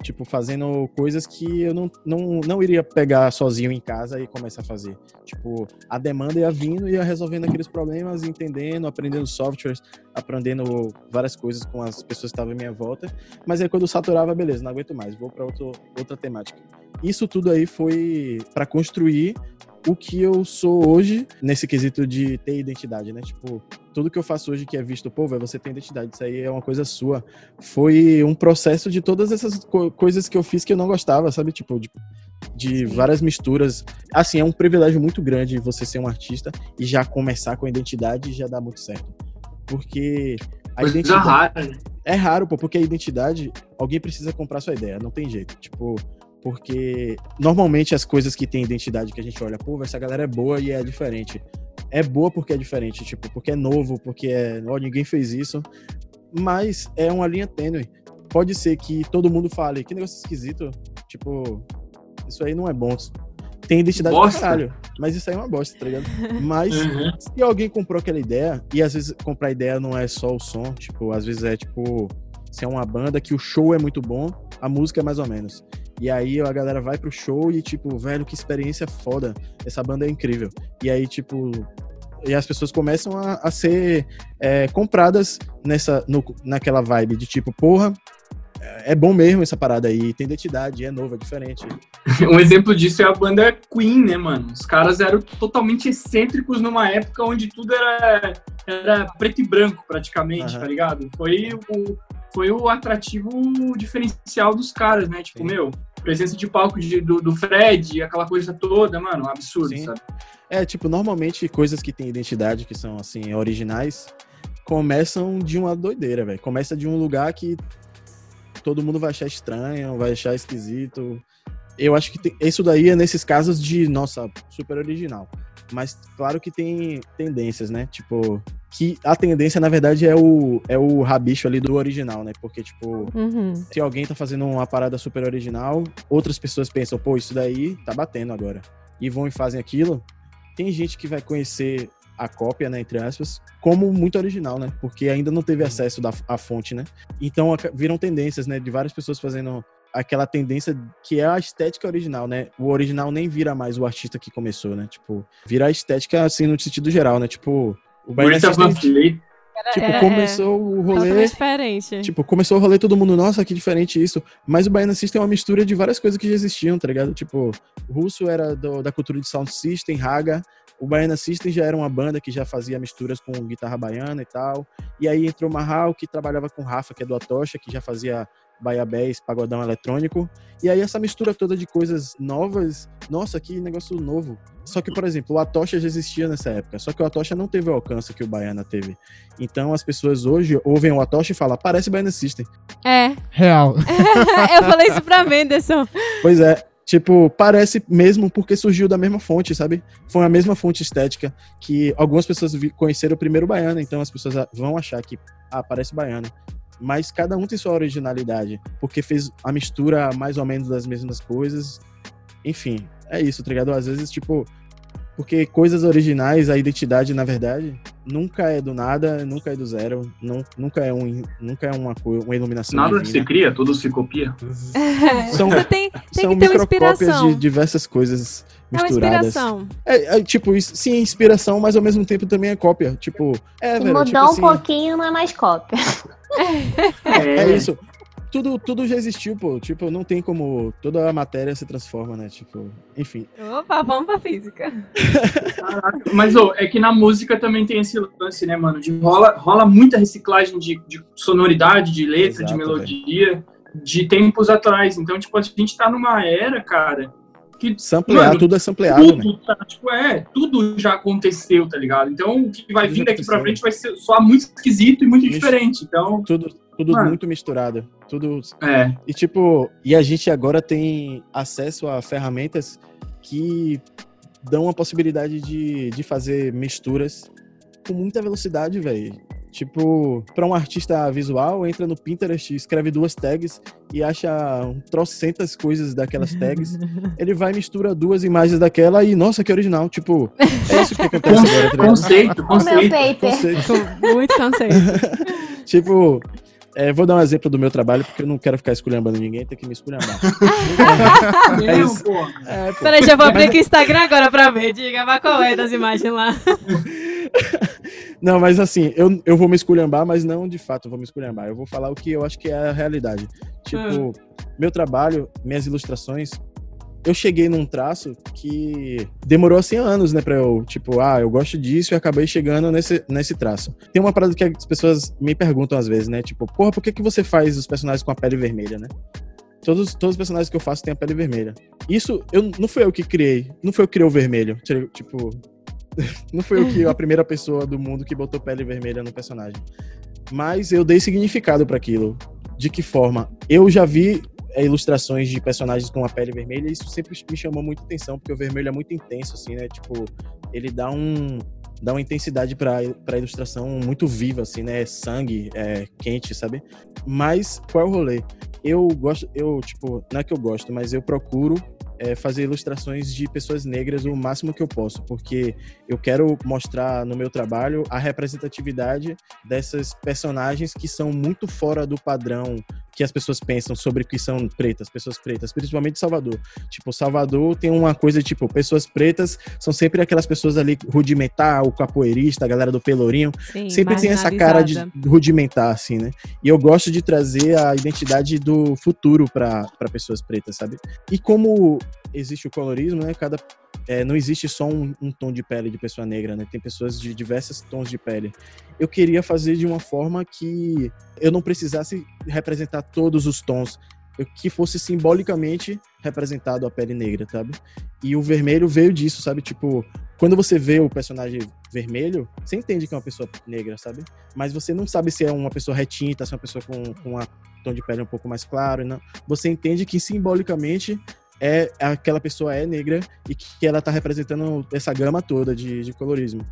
tipo, fazendo coisas que eu não, não, não iria pegar sozinho em casa e começar a fazer. Tipo, a demanda ia vindo e ia resolvendo aqueles problemas, entendendo, aprendendo softwares, aprendendo várias coisas com as pessoas que estavam à minha volta. Mas aí quando saturava, beleza, não aguento mais, vou para outra temática. Isso tudo aí foi para construir o que eu sou hoje nesse quesito de ter identidade, né? Tipo, tudo que eu faço hoje que é visto, pô, velho, você tem identidade, isso aí é uma coisa sua. Foi um processo de todas essas co- coisas que eu fiz que eu não gostava, sabe? Tipo, de, de várias misturas. Assim, é um privilégio muito grande você ser um artista e já começar com a identidade e já dá muito certo. Porque a Coisa identidade rara, né? é raro, pô, porque a identidade, alguém precisa comprar sua ideia, não tem jeito. Tipo, porque normalmente as coisas que têm identidade que a gente olha, pô, essa galera é boa e é diferente. É boa porque é diferente, tipo, porque é novo, porque é, ó, ninguém fez isso. Mas é uma linha tênue. Pode ser que todo mundo fale, que negócio esquisito, tipo, isso aí não é bom. Tem identidade Bosta. pra caralho, mas isso aí é uma bosta, tá ligado? Mas Uhum. se alguém comprou aquela ideia, e às vezes comprar ideia não é só o som, tipo, às vezes é tipo, se é uma banda que o show é muito bom, a música é mais ou menos. E aí a galera vai pro show e, tipo, velho, que experiência foda. Essa banda é incrível. E aí, tipo, e as pessoas começam a, a ser é, compradas nessa, no, naquela vibe de tipo, porra, é bom mesmo essa parada aí, tem identidade, é novo, é diferente. Um exemplo disso é a banda Queen, né, mano? Os caras eram totalmente excêntricos numa época onde tudo era, era preto e branco, praticamente, Aham. tá ligado? Foi o, foi o atrativo diferencial dos caras, né? Tipo, Sim. meu, presença de palco de- do, do Fred, aquela coisa toda, mano, absurdo, Sim. sabe? É, tipo, normalmente coisas que têm identidade, que são, assim, originais, começam de uma doideira, velho. Começa de um lugar que todo mundo vai achar estranho, vai achar esquisito. Eu acho que tem- isso daí é nesses casos de, nossa, super original. Mas claro que tem tendências, né? Tipo, que a tendência, na verdade, é o, é o rabicho ali do original, né? Porque, tipo, Uhum. se alguém tá fazendo uma parada super original, outras pessoas pensam, pô, isso daí tá batendo agora. E vão e fazem aquilo. Tem gente que vai conhecer a cópia, né, entre aspas, como muito original, né? Porque ainda não teve acesso da, à fonte, né? Então viram tendências, né, de várias pessoas fazendo aquela tendência que é a estética original, né? O original nem vira mais o artista que começou, né? Tipo, vira a estética assim no sentido geral, né? Tipo, o System, Fleet, tipo, É, começou o rolê diferente. Tipo, começou a rolê todo mundo, nossa, que diferente isso. Mas o Baiana System é uma mistura de várias coisas que já existiam, tá ligado? Tipo, o Russo era do- da cultura de Sound System, Raga. O Baiana System já era uma banda que já fazia misturas com guitarra baiana e tal. E aí entrou o Marral, que trabalhava com Rafa, que é do Atocha, que já fazia baiabés, pagodão eletrônico. E aí essa mistura toda de coisas novas, nossa, que negócio novo. Só que, por exemplo, o Atocha já existia nessa época, só que o Atocha não teve o alcance que o Baiana teve. Então as pessoas hoje ouvem o Atocha e falam, parece Baiana System. É. Real. Eu falei isso pra Menderson. Pois é, tipo, parece mesmo porque surgiu da mesma fonte, sabe? Foi a mesma fonte estética que algumas pessoas conheceram o primeiro Baiana, então as pessoas vão achar que, ah, parece Baiana. Mas cada um tem sua originalidade, porque fez a mistura mais ou menos das mesmas coisas. Enfim, é isso, tá ligado? Às vezes, tipo, porque coisas originais, a identidade, na verdade, nunca é do nada, nunca é do zero, nu- nunca é, um, nunca é uma, uma iluminação nada divina. se cria, tudo se copia. São, Você tem, tem são que ter uma microcópias inspiração. de diversas coisas É uma misturadas. inspiração. É, é, tipo, isso- sim, inspiração, mas ao mesmo tempo também é cópia. Tipo, é, Se velho, mudou tipo um assim, pouquinho, não é mais cópia. é isso. Tudo, tudo já existiu, pô. Tipo, não tem como. Toda a matéria se transforma, né? Tipo, enfim. Opa, vamos pra física. Mas, ô, é que na música também tem esse lance, né, mano? De rola, rola muita reciclagem de, de sonoridade, de letra, de Exato, melodia, de tempos atrás. Então, tipo, a gente tá numa era, cara, que Samplear, Mano, tudo é sampleado, né? tudo, tá, tipo, é, tudo já aconteceu, tá ligado? Então, o que vai Tudo vir daqui pra frente vai ser só muito esquisito e muito Mis- diferente. Então, Tudo, tudo Mano. muito misturado. Tudo. é. E tipo, e a gente agora tem acesso a ferramentas que dão a possibilidade de, de fazer misturas com muita velocidade, velho. Tipo, pra um artista visual, entra no Pinterest, escreve duas tags e acha um trocentas coisas daquelas tags. Ele vai e mistura duas imagens daquela e, nossa, que original. Tipo, é isso que acontece agora, tá? Conceito, conceito. Conceito. Muito conceito. Tipo, é, vou dar um exemplo do meu trabalho, porque eu não quero ficar esculhambando ninguém, tem que me esculhambar. É. É, pô. Peraí, já vou abrir aqui o Instagram agora pra ver. Diga, vai qual é das imagens lá. Não, mas assim, eu, eu vou me esculhambar, mas não de fato vou me esculhambar. Eu vou falar o que eu acho que é a realidade. Tipo, meu trabalho, minhas ilustrações, eu cheguei num traço que demorou assim anos, né, pra eu, tipo, ah, eu gosto disso e acabei chegando nesse, nesse traço. Tem uma parada que as pessoas me perguntam às vezes, né, tipo, porra, por que, que você faz os personagens com a pele vermelha, né? Todos, todos os personagens que eu faço têm a pele vermelha. Isso, eu, não foi eu que criei, não foi eu que criei o vermelho. Tipo, não foi eu que a primeira pessoa do mundo que botou pele vermelha no personagem. Mas eu dei significado para aquilo. De que forma? Eu já vi é, ilustrações de personagens com a pele vermelha e isso sempre me chamou muita atenção, porque o vermelho é muito intenso, assim, né? Tipo, ele dá um dá uma intensidade para a ilustração muito viva, assim, né? Sangue, é quente, sabe? Mas qual é o rolê? Eu gosto, eu, tipo, não é que eu gosto, mas eu procuro é, fazer ilustrações de pessoas negras o máximo que eu posso, porque eu quero mostrar no meu trabalho a representatividade dessas personagens que são muito fora do padrão que as pessoas pensam sobre o que são pretas, pessoas pretas, principalmente Salvador. Tipo, Salvador tem uma coisa, tipo, pessoas pretas são sempre aquelas pessoas ali rudimentar, o capoeirista, a galera do pelourinho, Sim, sempre tem essa cara de rudimentar, assim, né? E eu gosto de trazer a identidade do futuro para pessoas pretas, sabe? E como existe o colorismo, né? Cada é, não existe só um, um, tom de pele de pessoa negra, né? Tem pessoas de diversos tons de pele. Eu queria fazer de uma forma que eu não precisasse representar todos os tons, que fosse simbolicamente representado a pele negra, sabe? E o vermelho veio disso, sabe? Tipo, quando você vê o personagem vermelho, você entende que é uma pessoa negra, sabe? Mas você não sabe se é uma pessoa retinta, se é uma pessoa com, com um tom de pele um pouco mais claro, não. Você entende que simbolicamente é aquela pessoa é negra e que ela está representando essa gama toda de, de, colorismo.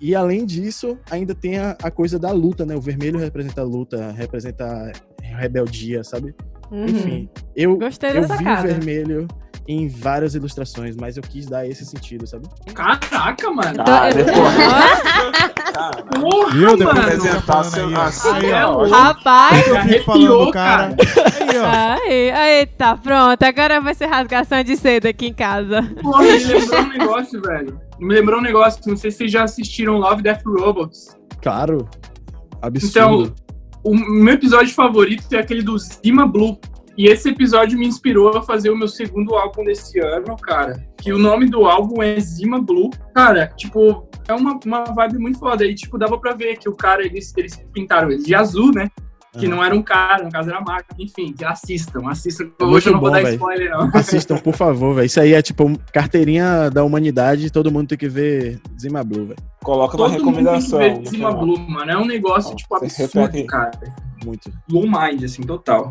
E além disso, ainda tem a, a, coisa da luta, né? O vermelho representa a luta, representa a rebeldia, sabe? Uhum. Enfim, eu, Gostei eu vi o vermelho em várias ilustrações, mas eu quis dar esse sentido, sabe? Caraca, mano! Cara, Cara, Porra, Viu? Depois mano! apresentar seu Aí, ó. assim, ó. Rapaz! Eu fico falando Arrepiou, do cara. Aí, ó. Aí, eita, pronto. Agora vai ser rasgação de seda aqui em casa. Porra, me lembrou um negócio, velho. Me lembrou um negócio, não sei se vocês já assistiram Love, Death Robots. Claro. Absurdo. Então, o meu episódio favorito é aquele do Zima Blue. E esse episódio me inspirou a fazer o meu segundo álbum desse ano, cara. Que o nome do álbum é Zima Blue. Cara, tipo, é uma, uma vibe muito foda. E, tipo, dava pra ver que o cara, eles, eles pintaram ele de azul, né? Que Ah. não era um cara, no caso era máquina. Enfim, que assistam, assistam. É Hoje eu não muito vou bom, dar velho. spoiler, não. Assistam, por favor, velho. Isso aí é tipo carteirinha da humanidade, todo mundo tem que ver Zima Blue, velho. Coloca uma Todo mundo tem que recomendação. ver Zima. Blue, mano. É um negócio, Ó, tipo, absurdo, cara. Muito. low mind, assim, total.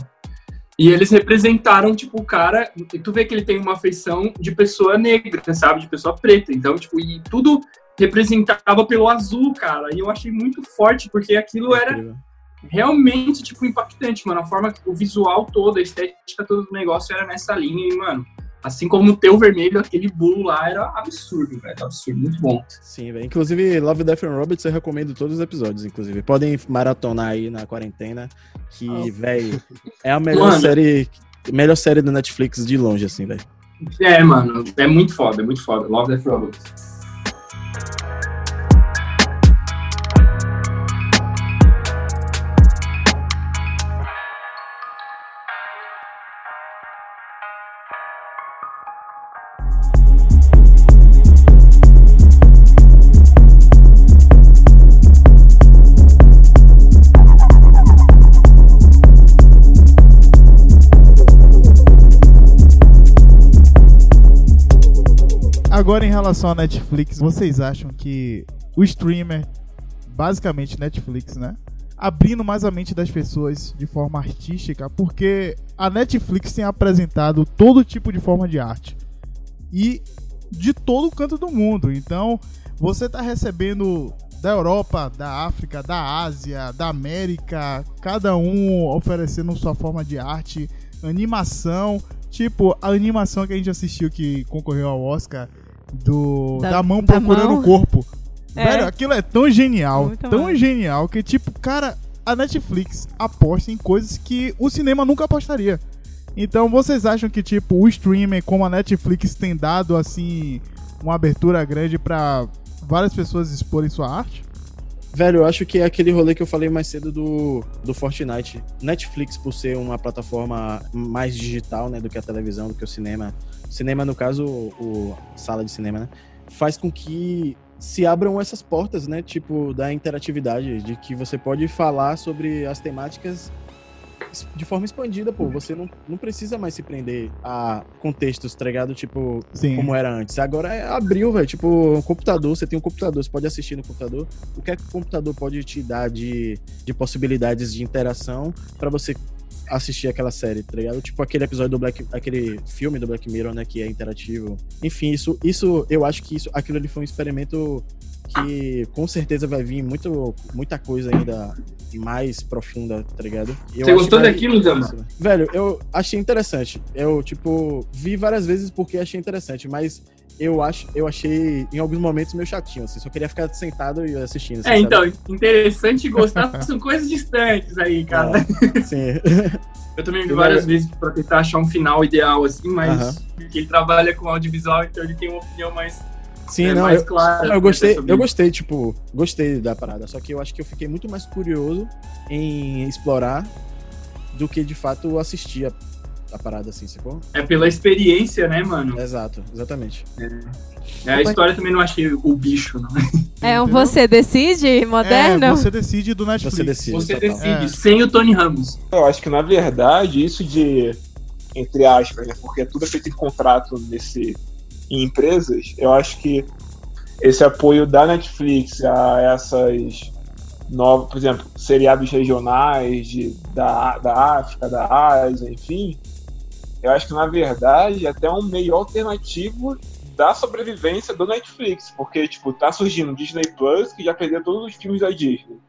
E eles representaram, tipo, o cara. E tu vê que ele tem uma feição de pessoa negra, sabe? De pessoa preta. Então, tipo, e tudo representava pelo azul, cara. E eu achei muito forte, porque aquilo era Incrível. Realmente, tipo, impactante, mano. A forma o visual todo, a estética todo do negócio era nessa linha. E, mano, assim como o teu vermelho, aquele bolo lá era absurdo, velho. Absurdo, muito bom. Sim, velho. Inclusive, Love, Death and Robots eu recomendo todos os episódios, inclusive. Podem maratonar aí na quarentena, que, Oh. velho, é a melhor Mano. série. Melhor série da Netflix de longe, assim, velho. É, mano, é muito foda, é muito foda. Love Death Robots. Agora, em relação à Netflix, vocês acham que o streamer, basicamente Netflix, né? Abrindo mais a mente das pessoas de forma artística, porque a Netflix tem apresentado todo tipo de forma de arte e de todo canto do mundo. Então, você tá recebendo da Europa, da África, da Ásia, da América, cada um oferecendo sua forma de arte, animação, tipo a animação que a gente assistiu que concorreu ao Oscar do Da- da, mão da procurando mão. o corpo. É. Velho, aquilo é tão genial, Muito tão genial que tipo, cara, a Netflix aposta em coisas que o cinema nunca apostaria. Então, vocês acham que tipo o streamer como a Netflix tem dado assim uma abertura grande pra várias pessoas exporem sua arte? Velho, eu acho que é aquele rolê que eu falei mais cedo do, do Fortnite. Netflix, por ser uma plataforma mais digital, né, do que a televisão, do que o cinema. Cinema, no caso, o, o sala de cinema, né? Faz com que se abram essas portas, né? Tipo, da interatividade, de que você pode falar sobre as temáticas de forma expandida, pô. Você não, não precisa mais se prender a contextos, tá ligado? Tipo, Sim. como era antes. Agora é abriu, velho. Tipo, um computador, você tem um computador, você pode assistir no computador. O que é que o computador pode te dar de, de possibilidades de interação pra você assistir aquela série, tá ligado? Tipo aquele episódio do Black, aquele filme do Black Mirror, né, que é interativo. Enfim, isso, isso, eu acho que isso, aquilo ali foi um experimento que com certeza vai vir muito, muita coisa ainda mais profunda, tá ligado? Eu Você gostou vai- daquilo, Zama? Velho, eu achei interessante. Eu, tipo, vi várias vezes porque achei interessante, mas eu acho, eu achei em alguns momentos meio chatinho, assim, só queria ficar sentado e assistindo. assim, É, sabe? então, interessante e gostar são coisas distantes aí, cara. É, sim. Eu também vi várias vezes pra tentar achar um final ideal, assim, mas Aham. porque ele trabalha com audiovisual, então ele tem uma opinião mais, Sim, é, não, mais eu, clara. eu gostei, eu gostei, tipo, gostei da parada, só que eu acho que eu fiquei muito mais curioso em explorar do que de fato assistir a, a parada assim, sacou? É pela experiência, né, mano? Exato, exatamente. É, a história também não achei o bicho, não. É um Entendeu? você decide moderno? É, você decide do Netflix. Você decide. Você total. decide, É. sem o Tony Ramos. Eu acho que, na verdade, isso de. Entre aspas, né? Porque tudo é feito em contrato nesse, em empresas. Eu acho que esse apoio da Netflix a essas novas, por exemplo, seriados regionais de, da, da África, da Ásia, enfim. Eu acho que, na verdade, é até um meio alternativo da sobrevivência do Netflix. Porque, tipo, tá surgindo o Disney Plus, que já perdeu todos os filmes da Disney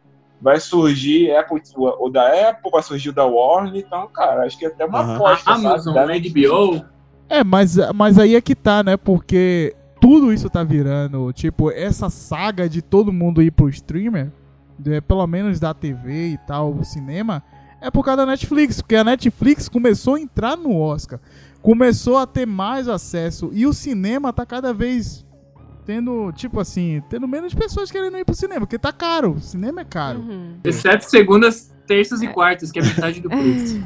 vai surgir Apple, o da Apple, vai surgir o da Warner, então, cara, acho que é até uma Aham. aposta, A sabe? Amazon, Da a HBO, É, mas, mas aí é que tá, né? Porque tudo isso tá virando, tipo, essa saga de todo mundo ir pro streamer, de- pelo menos da TV e tal, o cinema, é por causa da Netflix, porque a Netflix começou a entrar no Oscar, começou a ter mais acesso, e o cinema tá cada vez tendo, tipo assim, tendo menos pessoas querendo ir pro cinema, porque tá caro, o cinema é caro. Uhum. exceto segundas, terças e quartas, que é metade do preço.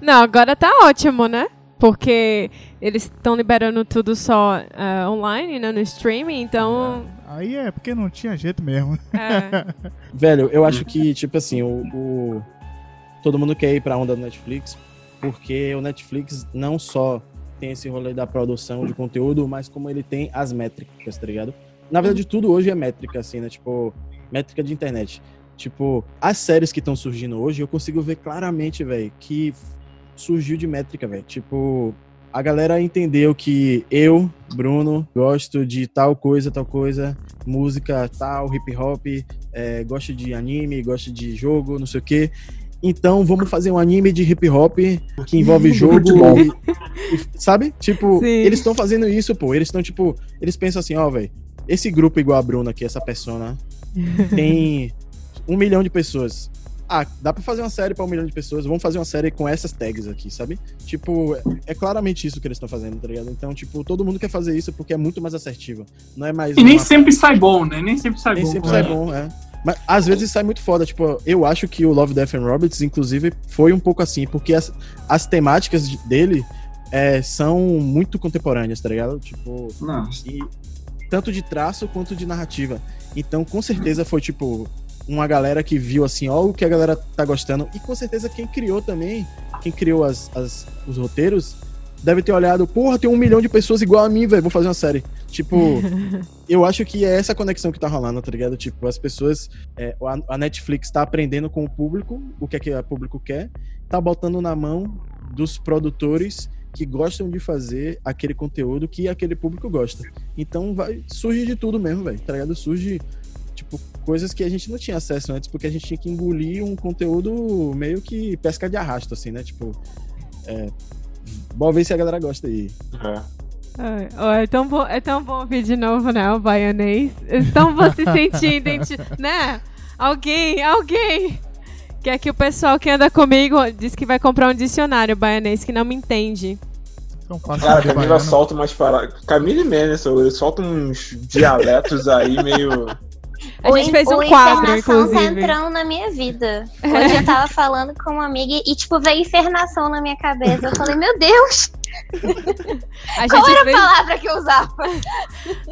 Não, agora tá ótimo, né? Porque eles estão liberando tudo só ah, online, né? No streaming, então. Aí é porque não tinha jeito mesmo. é. Velho, eu acho que, tipo assim, o, o- todo mundo quer ir pra onda do Netflix, porque o Netflix não só tem esse rolê da produção de conteúdo, mas como ele tem as métricas, tá ligado? Na verdade, tudo hoje é métrica, assim, né? Tipo, métrica de internet. Tipo, as séries que estão surgindo hoje, eu consigo ver claramente, velho, que surgiu de métrica, velho. Tipo, a galera entendeu que eu, Bruno, gosto de tal coisa, tal coisa, música tal, hip hop, é, gosto de anime, gosto de jogo, não sei o quê. Então vamos fazer um anime de hip hop que envolve jogo. e, e- sabe? Tipo, Sim. eles estão fazendo isso, pô. Eles estão, tipo, eles pensam assim, ó, velho, esse grupo igual a Bruna aqui, essa persona, tem um milhão de pessoas. Ah, dá pra fazer uma série pra um milhão de pessoas. Vamos fazer uma série com essas tags aqui, sabe? Tipo, é, claramente isso que eles estão fazendo, tá ligado? Então, tipo, todo mundo quer fazer isso porque é muito mais assertivo. Não é mais. E nem uma- sempre sai bom, né? Nem sempre sai nem bom. sempre cara. sai bom, é. Mas às vezes sai muito foda. Tipo, eu acho que o Love, Death and Robots, inclusive, foi um pouco assim, porque as, as temáticas de- dele é, são muito contemporâneas, tá ligado? Tipo, e tanto de traço quanto de narrativa. Então, com certeza foi tipo uma galera que viu assim, ó, o que a galera tá gostando. E com certeza quem criou também, quem criou as, as- os roteiros, deve ter olhado, porra, tem um milhão de pessoas igual a mim, velho, vou fazer uma série. Tipo, eu acho que é essa conexão que tá rolando, tá ligado? Tipo, as pessoas. é, a, a Netflix tá aprendendo com o público, o que é que o público quer, tá botando na mão dos produtores que gostam de fazer aquele conteúdo que aquele público gosta. Então vai surge de tudo mesmo, velho. Tá ligado? Surge tipo coisas que a gente não tinha acesso antes porque a gente tinha que engolir um conteúdo meio que pesca de arrasto assim, né? Tipo, é, bom ver se a galera gosta aí. É. Ó, é, tão bom, é tão bom ouvir de novo, né? O baianês. É tão bom se sentir identi... né? Alguém, alguém. Que é que o pessoal que anda comigo diz que vai comprar um dicionário baianês que não me entende. São quatro Cara, a Camila baiano. solta umas paradas. Camila e Menison, eles soltam uns dialetos aí meio. A O gente in- fez um o quadro, Infernação tá inclusive. entrando na minha vida. Hoje eu tava falando com uma amiga e, tipo, veio Infernação na minha cabeça. Eu falei, meu Deus, A qual era a fez, palavra que eu usava?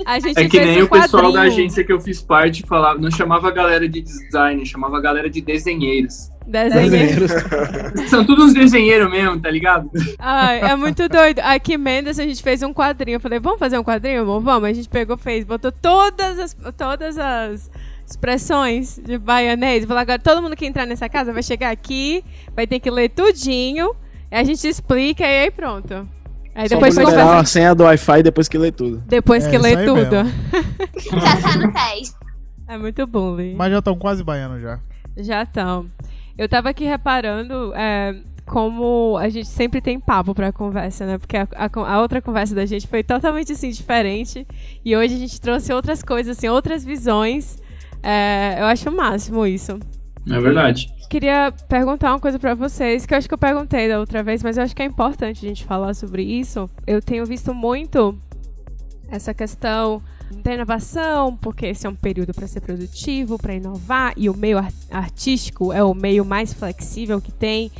a gente É que fez nem um o pessoal da agência que eu fiz parte falava, não chamava a galera de design, chamava a galera de desenheiros. Desenho. São todos uns desenheiros mesmo, tá ligado? Ai, é muito doido. Aqui, Mendes, a gente fez um quadrinho. Eu falei, vamos fazer um quadrinho, amor? Vamos. A gente pegou, fez, botou todas as, todas as expressões de baianês. Falei, agora todo mundo que entrar nessa casa vai chegar aqui, vai ter que ler tudinho. Aí a gente explica e aí pronto. Aí depois Só conversa. liberar a senha do Wi-Fi depois que lê tudo. Depois É, que lê tudo. Já tá no teste. É muito bullying. Mas já estão quase baianos já. Já estão. Eu tava aqui reparando, é, como a gente sempre tem papo pra conversa, né? Porque a, a, a, outra conversa da gente foi totalmente assim diferente. E hoje a gente trouxe outras coisas, assim, outras visões. É, eu acho o máximo isso. É verdade. Queria perguntar uma coisa para vocês, que eu acho que eu perguntei da outra vez, mas eu acho que é importante a gente falar sobre isso. Eu tenho visto muito essa questão da inovação, porque esse é um período para ser produtivo, para inovar, e o meio artístico é o meio mais flexível que tem.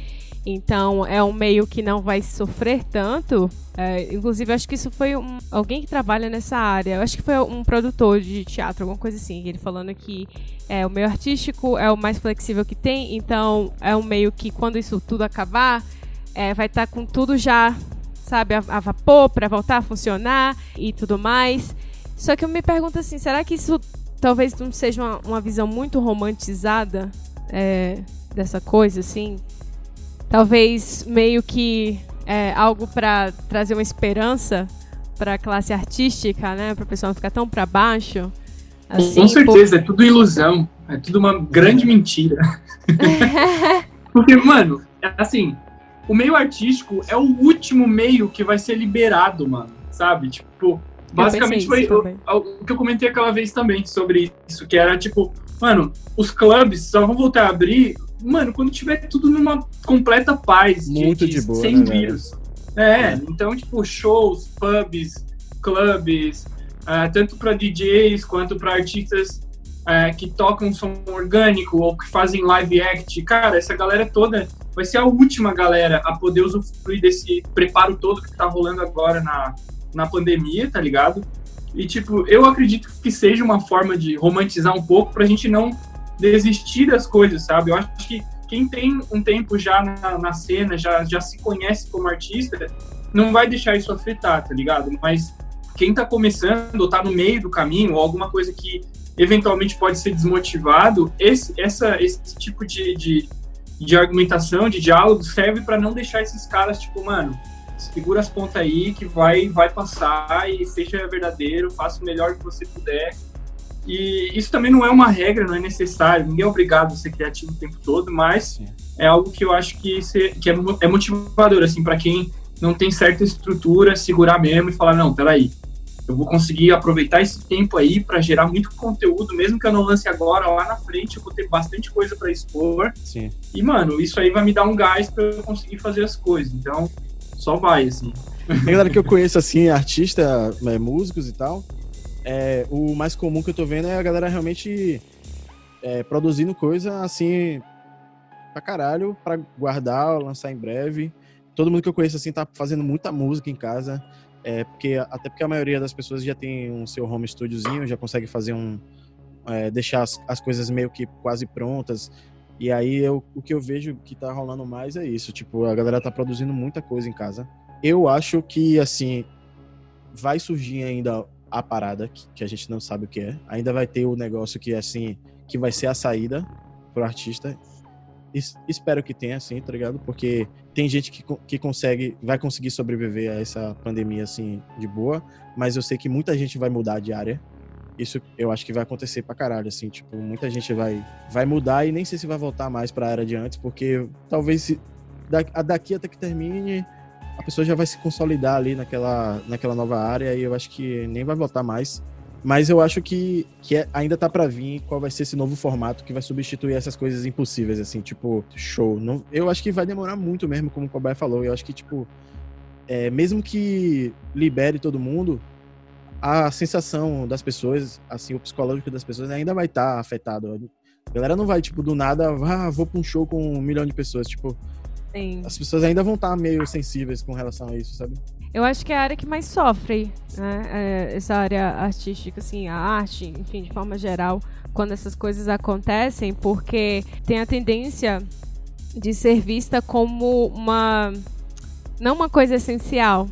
Então é um meio que não vai sofrer tanto. É, inclusive, acho que isso foi um, alguém que trabalha nessa área. Eu acho que foi um produtor de teatro, alguma coisa assim. Ele falando que é, o meio artístico é o mais flexível que tem. Então é um meio que quando isso tudo acabar, é, vai estar tá com tudo já, sabe, a, a vapor para voltar a funcionar e tudo mais. Só que eu me pergunto assim, será que isso talvez não seja uma, uma visão muito romantizada é, dessa coisa, assim? talvez meio que é, algo para trazer uma esperança para a classe artística, né? Para o pessoal não ficar tão para baixo. Assim, Com certeza, por... é tudo ilusão, é tudo uma grande mentira. Porque, mano, assim, o meio artístico é o último meio que vai ser liberado, mano, sabe? Tipo, basicamente foi o, o, que eu comentei aquela vez também sobre isso, que era tipo, mano, os clubes só vão voltar a abrir mano, quando tiver tudo numa completa paz. Muito de, de boa. Sem né, vírus. É, é, então, tipo, shows, pubs, clubes, uh, tanto para DJs quanto para artistas uh, que tocam som orgânico ou que fazem live act. Cara, essa galera toda vai ser a última galera a poder usufruir desse preparo todo que tá rolando agora na, na pandemia, tá ligado? E, tipo, eu acredito que seja uma forma de romantizar um pouco pra gente não desistir das coisas, sabe? Eu acho que quem tem um tempo já na, na cena, já, já se conhece como artista, não vai deixar isso afetar, tá ligado? Mas quem tá começando ou tá no meio do caminho, ou alguma coisa que eventualmente pode ser desmotivado, esse, essa, esse tipo de, de, de argumentação, de diálogo, serve para não deixar esses caras, tipo, mano, segura as pontas aí que vai, vai passar e seja verdadeiro, faça o melhor que você puder e isso também não é uma regra, não é necessário. Ninguém é obrigado a ser criativo o tempo todo, mas é algo que eu acho que, que é, é motivador, assim, para quem não tem certa estrutura, segurar mesmo e falar: não, peraí, eu vou conseguir aproveitar esse tempo aí para gerar muito conteúdo, mesmo que eu não lance agora, lá na frente eu vou ter bastante coisa para expor. Sim. E, mano, isso aí vai me dar um gás para eu conseguir fazer as coisas. Então, só vai, assim. Tem galera que eu conheço, assim, artista, é, músicos e tal, é, o mais comum que eu tô vendo é a galera realmente é, produzindo coisa assim pra caralho, pra guardar, lançar em breve. Todo mundo que eu conheço assim tá fazendo muita música em casa. É, porque, até porque a maioria das pessoas já tem um seu home studiozinho, já consegue fazer um. É, deixar as, as, coisas meio que quase prontas. E aí eu, o que eu vejo que tá rolando mais é isso. Tipo, a galera tá produzindo muita coisa em casa. Eu acho que, assim, vai surgir ainda a parada que, que, a gente não sabe o que é. Ainda vai ter o negócio que assim que vai ser a saída pro artista. Es, espero que tenha assim, tá ligado? Porque tem gente que, que consegue vai conseguir sobreviver a essa pandemia assim de boa, mas eu sei que muita gente vai mudar de área. Isso eu acho que vai acontecer pra caralho, assim, tipo, muita gente vai vai mudar e nem sei se vai voltar mais pra era de antes, porque talvez se, daqui até que termine a pessoa já vai se consolidar ali naquela, naquela nova área e eu acho que nem vai voltar mais. Mas eu acho que, que é, ainda tá para vir qual vai ser esse novo formato que vai substituir essas coisas impossíveis, assim, tipo, show. Não, eu acho que vai demorar muito mesmo, como o Cobai falou. Eu acho que, tipo, é, mesmo que libere todo mundo, a sensação das pessoas, assim, o psicológico das pessoas ainda vai estar tá afetado. A galera não vai, tipo, do nada, ah, vou pra um show com um milhão de pessoas. Tipo, Sim. As pessoas ainda vão estar meio sensíveis com relação a isso, sabe? Eu acho que é a área que mais sofre, né? É essa área artística, assim, a arte, enfim, de forma geral, quando essas coisas acontecem, porque tem a tendência de ser vista como uma. não uma coisa essencial.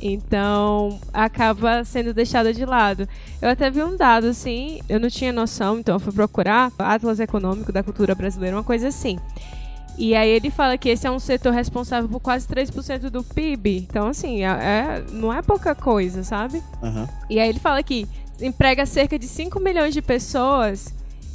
Então, acaba sendo deixada de lado. Eu até vi um dado, assim, eu não tinha noção, então eu fui procurar Atlas Econômico da Cultura Brasileira, uma coisa assim. E aí ele fala que esse é um setor responsável por quase 3% do PIB. Então, assim, é, é, não é pouca coisa, sabe? Uhum. E aí ele fala que emprega cerca de 5 milhões de pessoas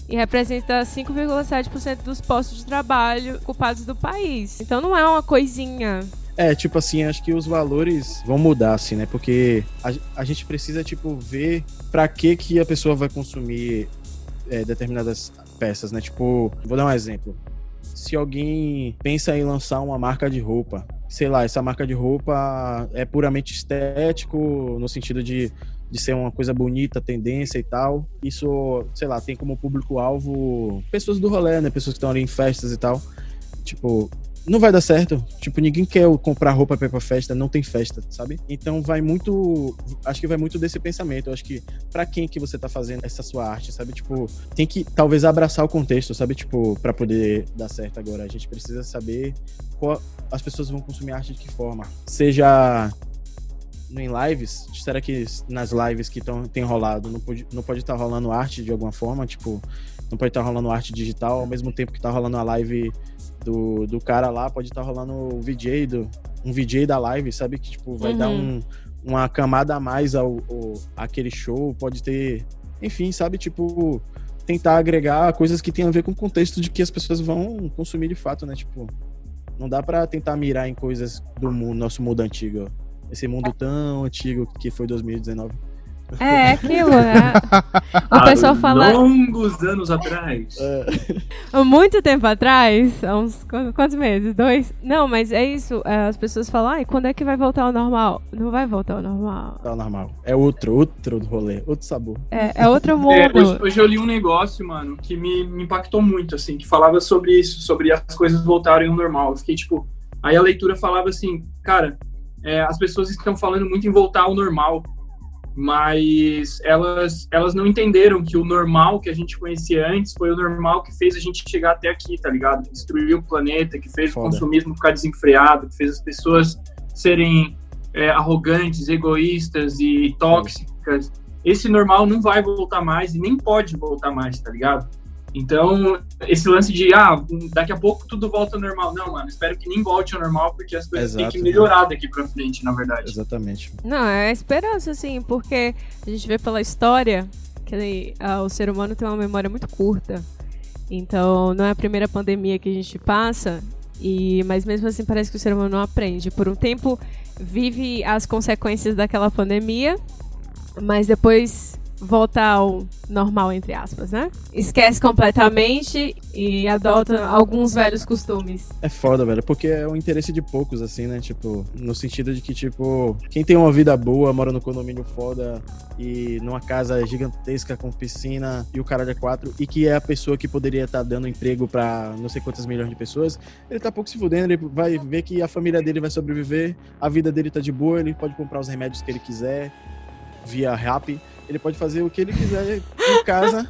e representa 5,7% dos postos de trabalho ocupados do país. Então não é uma coisinha. É, tipo assim, acho que os valores vão mudar, assim, né? Porque a, a gente precisa, tipo, ver pra que que a pessoa vai consumir é, determinadas peças, né? Tipo, vou dar um exemplo. Se alguém pensa em lançar uma marca de roupa, sei lá, essa marca de roupa é puramente estético, no sentido de, de ser uma coisa bonita, tendência e tal. Isso, sei lá, tem como público-alvo pessoas do rolê, né? Pessoas que estão ali em festas e tal. Tipo, não vai dar certo. Tipo, ninguém quer comprar roupa pra ir pra festa, não tem festa, sabe? Então vai muito. Acho que vai muito desse pensamento. Eu acho que para quem que você tá fazendo essa sua arte, sabe? Tipo, tem que talvez abraçar o contexto, sabe? Tipo, para poder dar certo agora. A gente precisa saber qual as pessoas vão consumir arte de que forma. Seja em lives, será que nas lives que tão, tem rolado não pode não pode estar tá rolando arte de alguma forma, tipo, não pode estar tá rolando arte digital ao mesmo tempo que tá rolando a live do, do cara lá, pode estar tá rolando o VJ, do, um VJ da live, sabe? Que tipo, vai uhum. dar um, uma camada a mais ao, ao aquele show, pode ter. Enfim, sabe, tipo, tentar agregar coisas que tem a ver com o contexto de que as pessoas vão consumir de fato, né? Tipo, não dá para tentar mirar em coisas do mundo, nosso mundo antigo, esse mundo tão antigo que foi 2019. É, aquilo, né? O pessoal fala. Longos anos atrás. É. Muito tempo atrás, há uns quantos meses? Dois? Não, mas é isso. É, as pessoas falam, ai, quando é que vai voltar ao normal? Não vai voltar ao normal. Tá ao normal. É outro, outro rolê, outro sabor. É, é outro mundo. É, hoje, hoje, eu li um negócio, mano, que me, me impactou muito, assim, que falava sobre isso, sobre as coisas voltarem ao normal. Eu fiquei tipo. Aí a leitura falava assim, cara, é, as pessoas estão falando muito em voltar ao normal mas elas, elas não entenderam que o normal que a gente conhecia antes foi o normal que fez a gente chegar até aqui, tá ligado? Que destruiu o planeta, que fez Foda. o consumismo ficar desenfreado, que fez as pessoas serem é, arrogantes, egoístas e tóxicas. Esse normal não vai voltar mais e nem pode voltar mais, tá ligado? Então, esse lance de, ah, daqui a pouco tudo volta ao normal. Não, mano, espero que nem volte ao normal, porque as coisas Exato, têm que melhorar daqui pra frente, na verdade. Exatamente. Não, é esperança, assim, porque a gente vê pela história que ah, o ser humano tem uma memória muito curta. Então, não é a primeira pandemia que a gente passa, e mas mesmo assim parece que o ser humano não aprende. Por um tempo, vive as consequências daquela pandemia, mas depois volta ao normal, entre aspas, né? Esquece completamente e adota alguns velhos costumes. É foda, velho, porque é o interesse de poucos, assim, né? Tipo, no sentido de que, tipo, quem tem uma vida boa, mora no condomínio foda e numa casa gigantesca com piscina e o cara é quatro, e que é a pessoa que poderia estar tá dando emprego para não sei quantas milhões de pessoas, ele tá pouco se fudendo, ele vai ver que a família dele vai sobreviver, a vida dele tá de boa, ele pode comprar os remédios que ele quiser via rap ele pode fazer o que ele quiser em casa.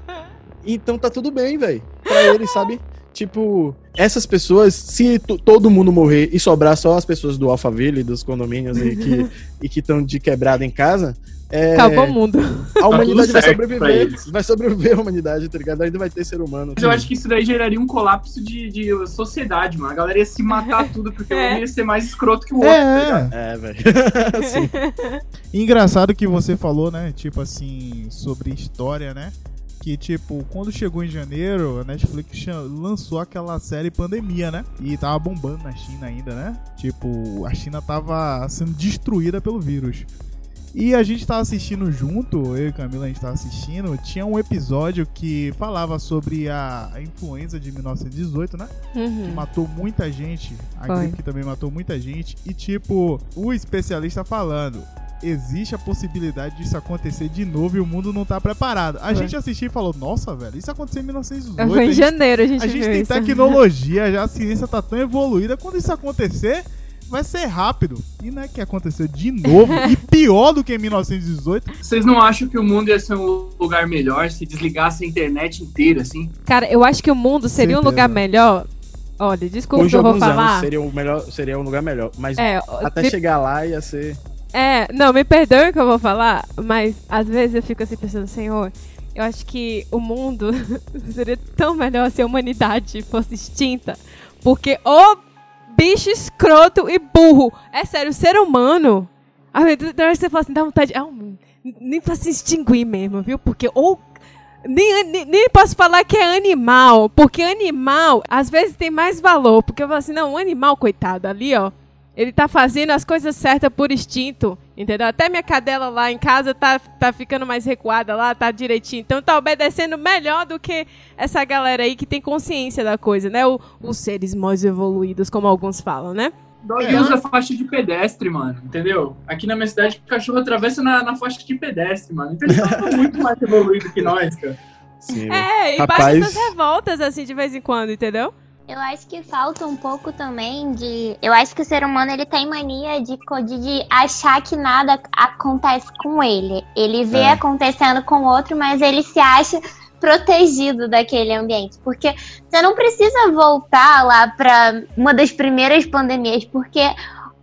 então tá tudo bem, velho. Pra ele, sabe? Tipo, essas pessoas, se todo mundo morrer e sobrar só as pessoas do Alphaville, dos condomínios e que e que estão de quebrada em casa, é, Acabou o mundo. A tá humanidade vai sobreviver. Vai sobreviver a humanidade, tá ligado? Ainda vai ter ser humano. Mas eu acho que isso daí geraria um colapso de, de sociedade, mano. A galera ia se matar tudo porque é. um ia ser mais escroto que o outro, é, tá É, velho. Engraçado que você falou, né? Tipo assim, sobre história, né? que, tipo, quando chegou em janeiro, a Netflix lançou aquela série Pandemia, né? E tava bombando na China ainda, né? Tipo, a China tava sendo destruída pelo vírus. E a gente tava assistindo junto, eu e Camila a gente tava assistindo, tinha um episódio que falava sobre a, a influenza de 1918, né? Uhum. Que matou muita gente, a Foi. gripe também matou muita gente. E tipo, o especialista falando, existe a possibilidade disso acontecer de novo e o mundo não tá preparado. A Foi. gente assistiu e falou, nossa, velho, isso aconteceu em 1918. Foi em janeiro, a gente A gente tem isso. tecnologia, já a ciência tá tão evoluída, quando isso acontecer vai ser rápido. E não é que aconteceu de novo e pior do que em 1918. Vocês não acham que o mundo ia ser um lugar melhor se desligasse a internet inteira, assim? Cara, eu acho que o mundo seria Certeza. um lugar melhor. Olha, desculpa que eu vou falar. seria, um melhor, seria um lugar melhor. Mas é, até me... chegar lá ia ser. É, não, me perdoe o que eu vou falar, mas às vezes eu fico assim pensando, Senhor, eu acho que o mundo seria tão melhor se a humanidade fosse extinta. Porque o bicho escroto e burro. É sério, ser humano. A vezes você fala assim, dá vontade. Ah, nem pra se extinguir mesmo, viu? Porque ou Nem, nem, nem posso falar que é animal, porque animal às vezes tem mais valor. Porque eu falo assim, não, um animal, coitado, ali, ó. Ele tá fazendo as coisas certas por instinto, entendeu? Até minha cadela lá em casa tá, tá ficando mais recuada lá, tá direitinho. Então tá obedecendo melhor do que essa galera aí que tem consciência da coisa, né? O, os seres mais evoluídos, como alguns falam, né? Dog usa faixa de pedestre, mano, entendeu? Aqui na minha cidade, o cachorro atravessa na, na faixa de pedestre, mano. Então ele tá muito mais evoluído que nós, cara. Sim, É, e Rapaz- bate essas revoltas assim de vez em quando, entendeu? Eu acho que falta um pouco também de. Eu acho que o ser humano ele tem mania de, de, de achar que nada acontece com ele. Ele vê É. acontecendo com o outro, mas ele se acha protegido daquele ambiente. Porque você não precisa voltar lá para uma das primeiras pandemias, porque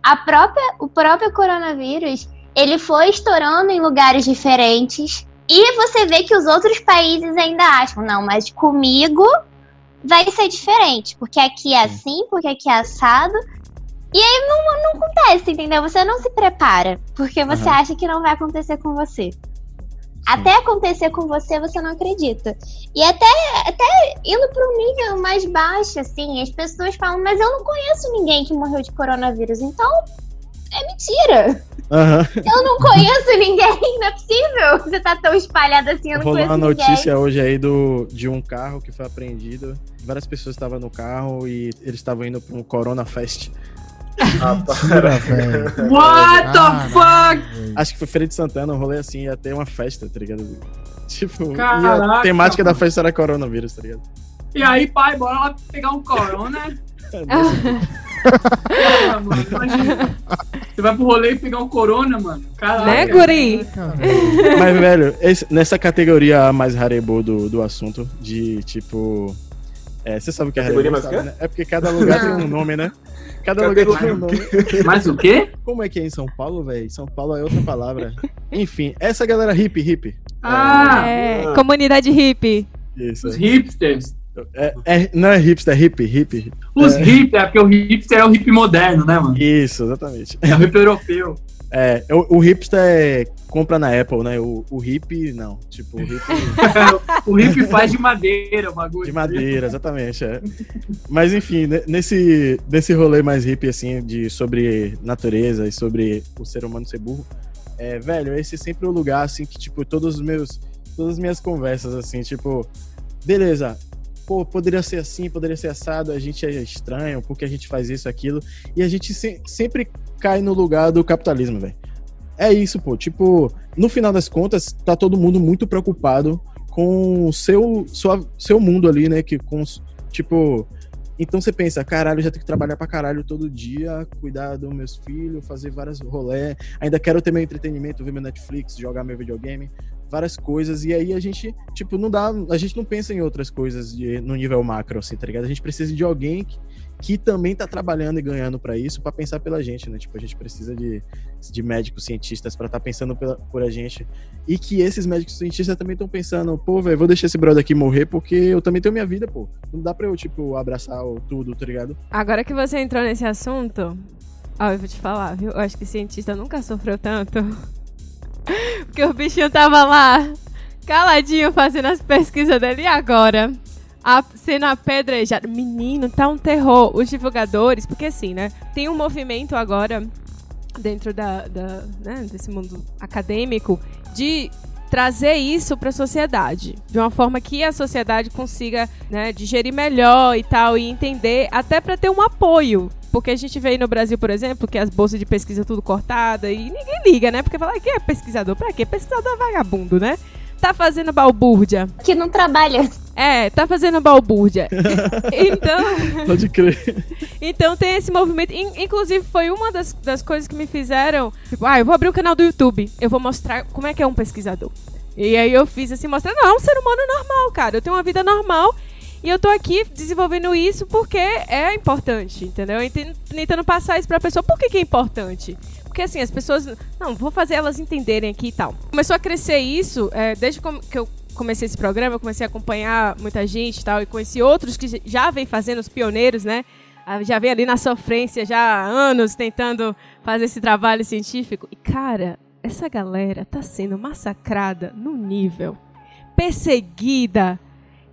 a própria, o próprio coronavírus ele foi estourando em lugares diferentes. E você vê que os outros países ainda acham, não, mas comigo vai ser diferente, porque aqui é assim, porque aqui é assado. E aí não, não acontece, entendeu? Você não se prepara, porque você Aham. acha que não vai acontecer com você. Até acontecer com você, você não acredita. E até, até indo para um nível mais baixo, assim, as pessoas falam, mas eu não conheço ninguém que morreu de coronavírus, então é mentira. Aham. Eu não conheço ninguém, não é possível. Você tá tão espalhado assim, eu não Rolou conheço uma ninguém. notícia hoje aí do, de um carro que foi apreendido. Várias pessoas estavam no carro e eles estavam indo para um Corona Fest. Ah, velho. What the fuck? Acho que foi Feira de Santana, um rolê assim, ia ter uma festa, tá ligado? Tipo, e a Caraca, temática da mano. festa era coronavírus, tá ligado? E aí, pai, bora lá pegar um corona. Ah, mano, imagina. Você vai pro rolê e pegar um corona, mano. Caralho. né, guri? Mas, velho, esse- nessa categoria mais harebo do, do assunto, de tipo. É, você sabe o que é mais sabe, né? É porque cada lugar tem um nome, né? Cada lugar tem um nome. Mas o quê? Como é que é em São Paulo, velho? São Paulo é outra palavra. Enfim, essa galera hip, hip. Ah, É, comunidade hippie. Isso. os hipsters. É, é- não é hipster, é hip, hip. Os É. hipsters, é porque o hipster é o hip moderno, né, mano? Isso, exatamente. É o hip europeu. É, o, o hipster é compra na Apple, né? O, o hip, não. Tipo, o hip o hip faz de madeira o bagulho. de madeira, exatamente. É. Mas enfim, ne- nesse, nesse rolê mais hip, assim, de, sobre natureza e sobre o ser humano ser burro, é, velho, esse é sempre o lugar, assim, que, tipo, todos os meus. Todas as minhas conversas, assim, tipo, beleza. Pô, poderia ser assim, poderia ser assado, a gente é estranho, porque a gente faz isso, aquilo. E a gente se- sempre cai no lugar do capitalismo, velho. É isso, pô. Tipo, no final das contas, tá todo mundo muito preocupado com o seu, sua, seu mundo ali, né? Que com, tipo, então você pensa, caralho, já tenho que trabalhar pra caralho todo dia, cuidar dos meus filhos, fazer várias rolé, ainda quero ter meu entretenimento, ver meu Netflix, jogar meu videogame, várias coisas, e aí a gente, tipo, não dá, a gente não pensa em outras coisas de, no nível macro, assim, tá ligado? A gente precisa de alguém que, que também tá trabalhando e ganhando pra isso, pra pensar pela gente, né? Tipo, a gente precisa de, de médicos cientistas pra estar pensando pela, por a gente. E que esses médicos cientistas também estão pensando, pô, velho, vou deixar esse brother aqui morrer porque eu também tenho minha vida, pô. Não dá pra eu, tipo, abraçar tudo, tá ligado? Agora que você entrou nesse assunto, ó, eu vou te falar, viu? Eu acho que cientista nunca sofreu tanto. Porque o bichinho tava lá, caladinho, fazendo as pesquisas dele. E agora? A, sendo apedrejado. Menino, tá um terror. Os divulgadores, porque assim, né? Tem um movimento agora, dentro da, da, né, desse mundo acadêmico, de trazer isso para a sociedade, de uma forma que a sociedade consiga né, digerir melhor e tal e entender, até para ter um apoio. Porque a gente vê aí no Brasil, por exemplo, que as bolsas de pesquisa tudo cortada e ninguém liga, né? Porque fala, "Ah, quem é pesquisador? Pra quê? Pesquisador é vagabundo, né? Tá fazendo balbúrdia. Que não trabalha. É, tá fazendo balbúrdia. então, Pode crer. então tem esse movimento. In- inclusive, foi uma das, das coisas que me fizeram. Tipo, ah, eu vou abrir o canal do YouTube. Eu vou mostrar como é que é um pesquisador. E aí eu fiz assim, mostrando, não, é um ser humano normal, cara. Eu tenho uma vida normal. E eu tô aqui desenvolvendo isso porque é importante, entendeu? E ten- Tentando passar isso pra pessoa. Por que, que é importante? Porque assim, as pessoas. Não, vou fazer elas entenderem aqui e tal. Começou a crescer isso, é, desde que eu comecei esse programa, eu comecei a acompanhar muita gente e tal, e conheci outros que já vem fazendo, os pioneiros, né? Já vem ali na sofrência já há anos tentando fazer esse trabalho científico. E, cara, essa galera tá sendo massacrada no nível perseguida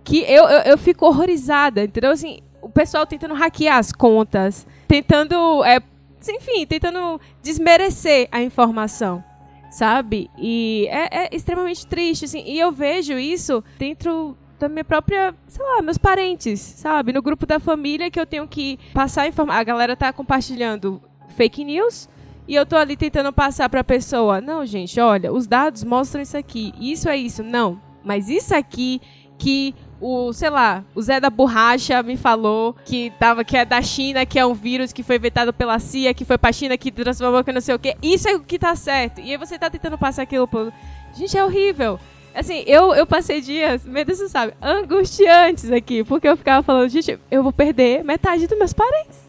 que eu, eu, eu fico horrorizada, entendeu? Assim, o pessoal tentando hackear as contas, tentando, é, enfim, tentando desmerecer a informação, sabe? E é, é extremamente triste, assim, e eu vejo isso dentro da minha própria, sei lá, meus parentes, sabe? No grupo da família que eu tenho que passar informação. A galera tá compartilhando fake news e eu tô ali tentando passar pra pessoa. Não, gente, olha, os dados mostram isso aqui. Isso é isso. Não. Mas isso aqui que o, sei lá, o Zé da Borracha me falou que tava que é da China, que é um vírus que foi inventado pela CIA, que foi pra China, que transformou que não sei o quê. Isso é o que tá certo. E aí você tá tentando passar aquilo pro. Gente, é horrível. Assim, eu, eu passei dias, medo você sabe, angustiantes aqui, porque eu ficava falando, gente, eu vou perder metade dos meus parentes.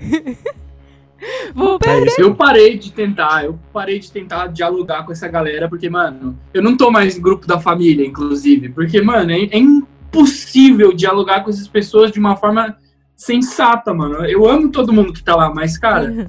vou perder. É eu parei de tentar, eu parei de tentar dialogar com essa galera, porque, mano, eu não tô mais em grupo da família, inclusive, porque, mano, é, é impossível dialogar com essas pessoas de uma forma sensata, mano. Eu amo todo mundo que tá lá, mas, cara. Uhum.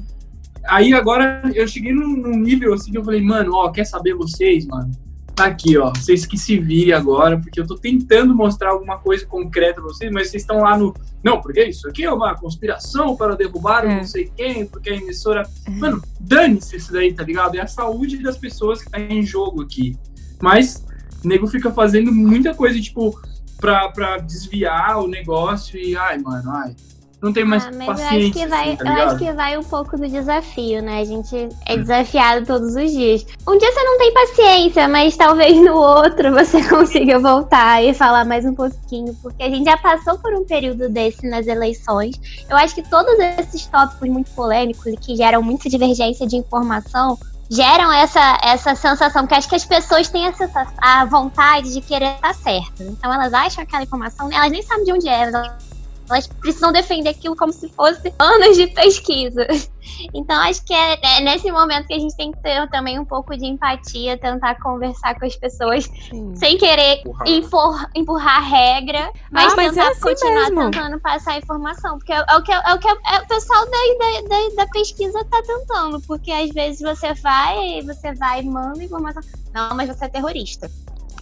Aí agora eu cheguei num, num, nível assim que eu falei, mano, ó, quer saber vocês, mano? Tá aqui, ó. Vocês que se virem agora, porque eu tô tentando mostrar alguma coisa concreta pra vocês, mas vocês estão lá no. Não, porque isso aqui é uma conspiração para derrubar é. não sei quem, porque a emissora. É. Mano, dane-se isso daí, tá ligado? É a saúde das pessoas que tá em jogo aqui. Mas o nego fica fazendo muita coisa, tipo, pra, pra desviar o negócio e, ai, mano, ai. Não tem mais ah, mas paciência. Eu acho, que vai, assim, tá eu acho que vai um pouco do desafio, né? A gente é desafiado todos os dias. Um dia você não tem paciência, mas talvez no outro você consiga voltar e falar mais um pouquinho, porque a gente já passou por um período desse nas eleições. Eu acho que todos esses tópicos muito polêmicos e que geram muita divergência de informação geram essa, essa sensação, que acho que as pessoas têm essa, a vontade de querer estar certo. Então elas acham aquela informação, elas nem sabem de onde é, elas elas precisam defender aquilo como se fosse anos de pesquisa. Então, acho que é, é, nesse momento que a gente tem que ter também um pouco de empatia, tentar conversar com as pessoas Sim. sem querer empurrar, empurrar a regra, mas, ah, mas tentar é assim continuar mesmo. tentando passar a informação. Porque é, é o que, é o, que é o pessoal da, da, da pesquisa está tentando. Porque às vezes você vai, você vai e manda informação. Não, mas você é terrorista.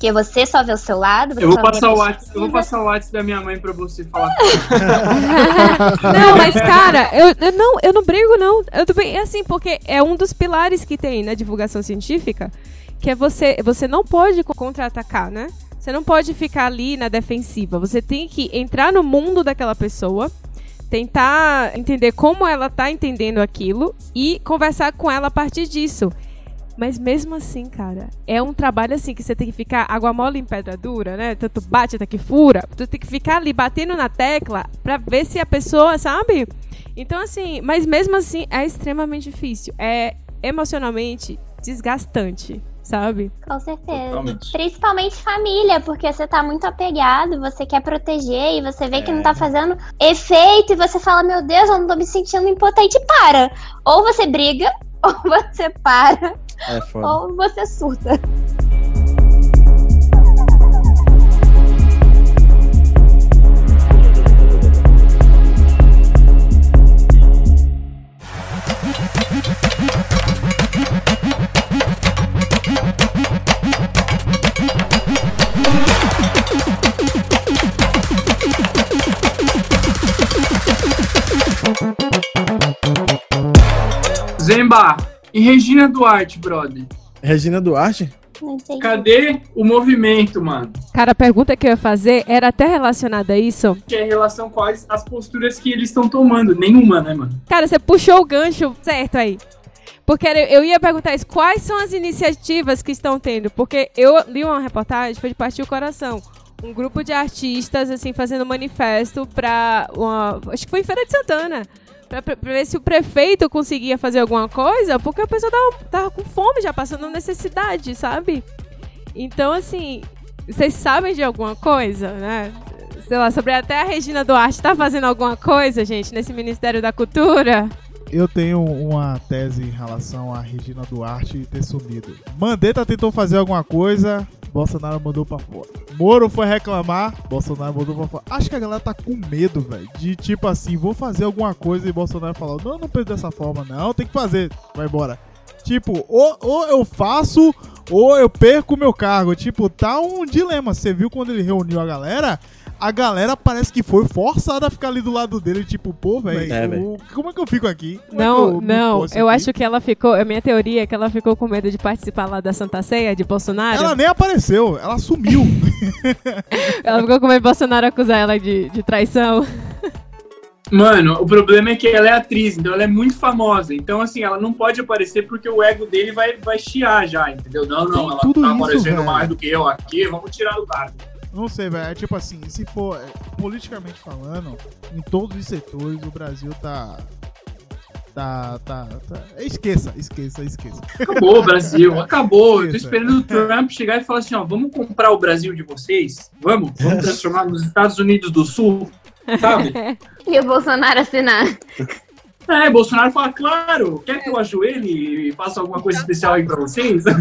Porque você só vê o seu lado. Eu vou, passar o WhatsApp, eu vou passar o WhatsApp da minha mãe pra você falar. não, mas cara, eu, eu, não, eu não brigo, não. Eu tô bem, é assim, porque é um dos pilares que tem na divulgação científica, que é você, você não pode contra-atacar, né? Você não pode ficar ali na defensiva. Você tem que entrar no mundo daquela pessoa, tentar entender como ela tá entendendo aquilo e conversar com ela a partir disso. Mas mesmo assim, cara, é um trabalho assim que você tem que ficar água mole em pedra dura, né? Tanto bate até que fura. Tu tem que ficar ali batendo na tecla pra ver se a pessoa, sabe? Então, assim, mas mesmo assim é extremamente difícil. É emocionalmente desgastante, sabe? Com certeza. Totalmente. Principalmente família, porque você tá muito apegado, você quer proteger e você vê é. que não tá é. fazendo efeito e você fala, meu Deus, eu não tô me sentindo impotente. Para! Ou você briga, ou você para, é ou você surta. Zemba, e Regina Duarte, brother? Regina Duarte? Cadê o movimento, mano? Cara, a pergunta que eu ia fazer era até relacionada a isso. Que é em relação as, as posturas que eles estão tomando. Nenhuma, né, mano? Cara, você puxou o gancho certo aí. Porque eu ia perguntar isso, quais são as iniciativas que estão tendo? Porque eu li uma reportagem, foi de partir o coração. Um grupo de artistas, assim, fazendo manifesto pra uma. Acho que foi em Feira de Santana Pra, pra, ver se o prefeito conseguia fazer alguma coisa, porque a pessoa tava, tava com fome, já passando necessidade, sabe? Então, assim, vocês sabem de alguma coisa, né? Sei lá, sobre até a Regina Duarte tá fazendo alguma coisa, gente, nesse Ministério da Cultura? Eu tenho uma tese em relação a Regina Duarte ter sumido. Mandetta tentou fazer alguma coisa, Bolsonaro mandou pra fora. Moro foi reclamar, Bolsonaro mandou pra fora. Acho que a galera tá com medo, velho. De tipo assim, vou fazer alguma coisa e Bolsonaro falou: Não, não penso dessa forma, não, tem que fazer. Vai embora. Tipo, ou, ou eu faço, ou eu perco meu cargo. Tipo, tá um dilema. Você viu quando ele reuniu a galera? A galera parece que foi forçada a ficar ali do lado dele, tipo, pô, velho, É, o- como é que eu fico aqui? Como é Não, eu me não, eu aqui? acho que ela ficou. A minha teoria é que ela ficou com medo de participar lá da Santa Ceia de Bolsonaro. Ela nem apareceu, ela sumiu. Ela ficou com medo de Bolsonaro acusar ela de, de traição. Mano, o problema é que ela é atriz, então ela é muito famosa. Então, assim, ela não pode aparecer porque o ego dele vai, vai chiar já, entendeu? Não, não, Tem ela tudo tá isso, aparecendo velho. mais do que eu aqui, vamos tirar do cargo. Não sei, velho. É tipo assim, se for é, politicamente falando, em todos os setores o Brasil tá. Tá, tá, tá. Esqueça, esqueça, esqueça. Acabou o Brasil, acabou. Eu tô esperando o Trump chegar e falar assim, ó, vamos comprar o Brasil de vocês? Vamos? Vamos transformar nos Estados Unidos do Sul? Sabe? E o Bolsonaro assinar. É, Bolsonaro fala, claro, quer que eu ajoelhe e faça alguma coisa especial aí pra vocês?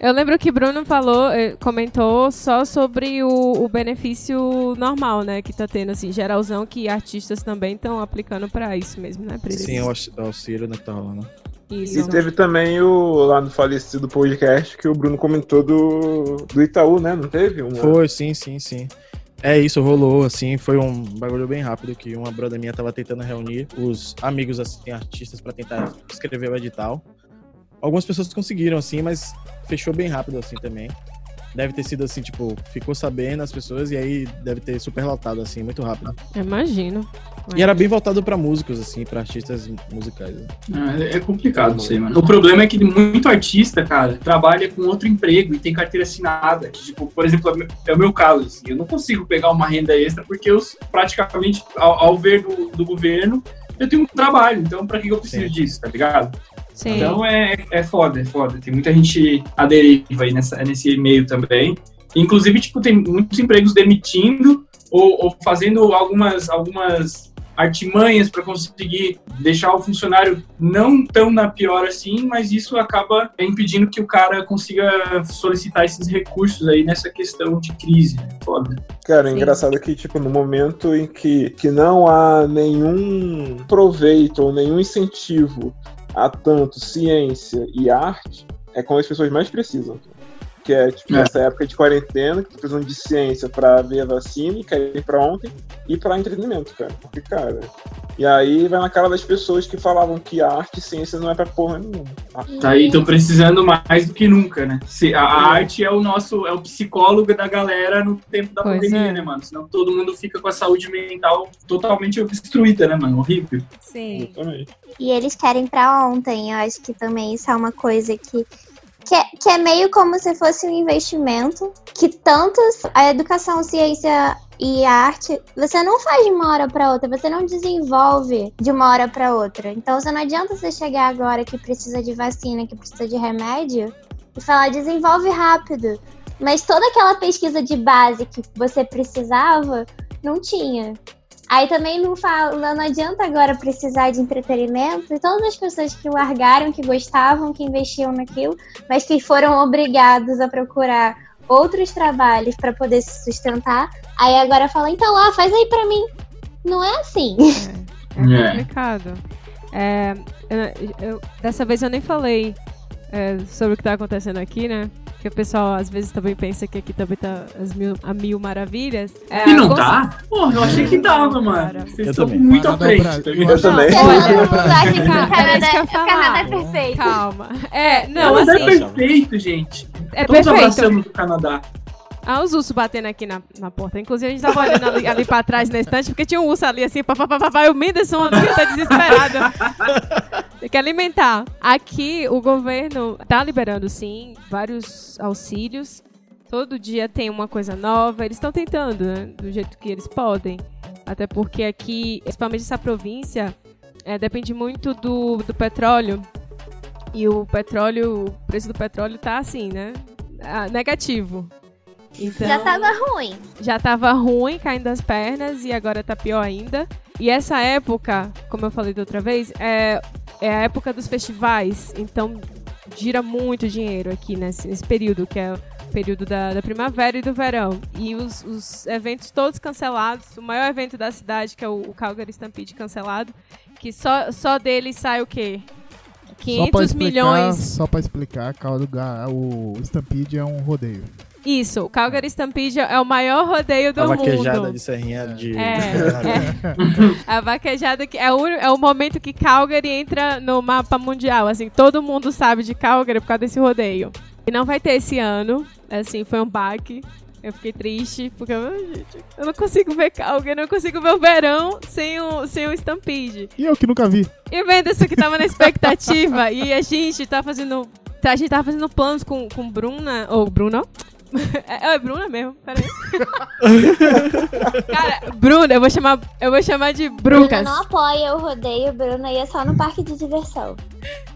Eu lembro que Bruno falou, eh, comentou só sobre o, o benefício normal, né? Que tá tendo, assim, geralzão, que artistas também estão aplicando pra isso mesmo, né? Eles- Sim, o aux- o auxílio, né, que tá rolando. Isso. E teve também o lá no falecido podcast que o Bruno comentou do, do Itaú, né? Não teve? Uma... Foi, sim, sim, sim. É isso, rolou, assim, foi um bagulho bem rápido que uma brother minha tava tentando reunir os amigos, assim, artistas pra tentar escrever o edital. Algumas pessoas conseguiram, assim, mas fechou bem rápido, assim, também. Deve ter sido, assim, tipo, ficou sabendo as pessoas e aí deve ter super lotado, assim, muito rápido. Imagino. E era bem voltado pra músicos, assim, pra artistas musicais. né? É, é complicado isso aí, mano. O problema é que muito artista, cara, trabalha com outro emprego e tem carteira assinada. que, Tipo, por exemplo, é o meu- é o meu caso. Assim, eu não consigo pegar uma renda extra porque eu praticamente, ao, ao ver do, do governo, eu tenho um trabalho. Então, pra que eu preciso Sim. disso, tá ligado? Sim. Então é, é foda, é foda. Tem muita gente à deriva aí nessa, nesse meio também. Inclusive, tipo, tem muitos empregos demitindo ou, ou fazendo algumas, algumas artimanhas para conseguir deixar o funcionário não tão na pior assim, mas isso acaba impedindo que o cara consiga solicitar esses recursos aí nessa questão de crise. Foda. Cara, é Sim. engraçado que, tipo, no momento em que, que não há nenhum proveito ou nenhum incentivo a tanto ciência e arte, é quando as pessoas mais precisam. Que é, tipo, É. nessa época de quarentena, que tu precisam de ciência pra ver a vacina e querem ir pra ontem, e pra entretenimento, cara. Porque, cara. E aí vai na cara das pessoas que falavam que arte e ciência não é pra porra nenhuma. Tá aí, estão precisando mais do que nunca, né? Se, a, a arte é o nosso, é o psicólogo da galera no tempo da Pois pandemia, é. né, mano? Senão todo mundo fica com a saúde mental totalmente destruída, né, mano? Horrível. Sim. Exatamente. E eles querem pra ontem. Eu acho que também isso é uma coisa que. Que é, que é meio como se fosse um investimento que tantos a educação, ciência e arte você não faz de uma hora pra outra, você não desenvolve de uma hora pra outra. Então você não adianta você chegar agora que precisa de vacina, que precisa de remédio e falar desenvolve rápido. Mas toda aquela pesquisa de base que você precisava não tinha. Aí também não fala, não adianta agora precisar de entretenimento e todas as pessoas que largaram, que gostavam, que investiam naquilo, mas que foram obrigados a procurar outros trabalhos para poder se sustentar. Aí agora fala, então, ah, faz aí pra mim. Não é assim. É É. complicado. É, eu- eu- dessa vez eu nem falei é, sobre o que tá acontecendo aqui, né? Que o pessoal às vezes também pensa que aqui também tá as mil, a mil maravilhas. É, e não tá? Porra, eu achei que tava, mano. Vocês Eu estão muito à frente. é tá ligado? Eu também. Olha, o Canadá, é perfeito. Calma. É, não, Canadá é assim, perfeito, gente. é Todos perfeito. abraçamos o Canadá. Ah, os ursos batendo aqui na, na porta. Inclusive, a gente tava olhando ali, ali pra trás na estante, porque tinha um urso ali assim, papapá, o Menderson tá desesperado. Tem que alimentar. Aqui, o governo tá liberando, sim, vários auxílios. Todo dia tem uma coisa nova. Eles estão tentando, né, do jeito que eles podem. Até porque aqui, principalmente essa província, é, depende muito do, do petróleo. E o petróleo, o preço do petróleo tá assim, né? ah, negativo. Então, Já tava ruim. já tava ruim, caindo das pernas, e agora tá pior ainda. E essa época, como eu falei da outra vez, é, é a época dos festivais. Então, gira muito dinheiro aqui nesse, nesse período, que é o período da, da primavera e do verão. E os, os eventos todos cancelados. O maior evento da cidade, que é o, o Calgary Stampede cancelado. Que só, só dele sai o quê? Só pra 500 explicar, milhões. Só pra explicar, o Stampede é um rodeio. Isso, o Calgary Stampede é o maior rodeio do A vaquejada mundo. de serrinha de. É, A vaquejada que é o, é o momento que Calgary entra no mapa mundial. Assim, todo mundo sabe de Calgary por causa desse rodeio. E não vai ter esse ano. Assim, foi um baque. Eu fiquei triste, porque eu, gente, eu não consigo ver Calgary, eu não consigo ver o verão sem o, sem o Stampede. E eu que nunca vi. E o Venderson que tava na expectativa, e a gente tá fazendo. A gente tava fazendo planos com, com Bruna. Ou Bruno? É, é Bruna mesmo, peraí. Cara, Bruna, eu vou chamar. Eu vou chamar de Bruna Brucas. não apoia o rodeio, Bruna ia só no parque de diversão.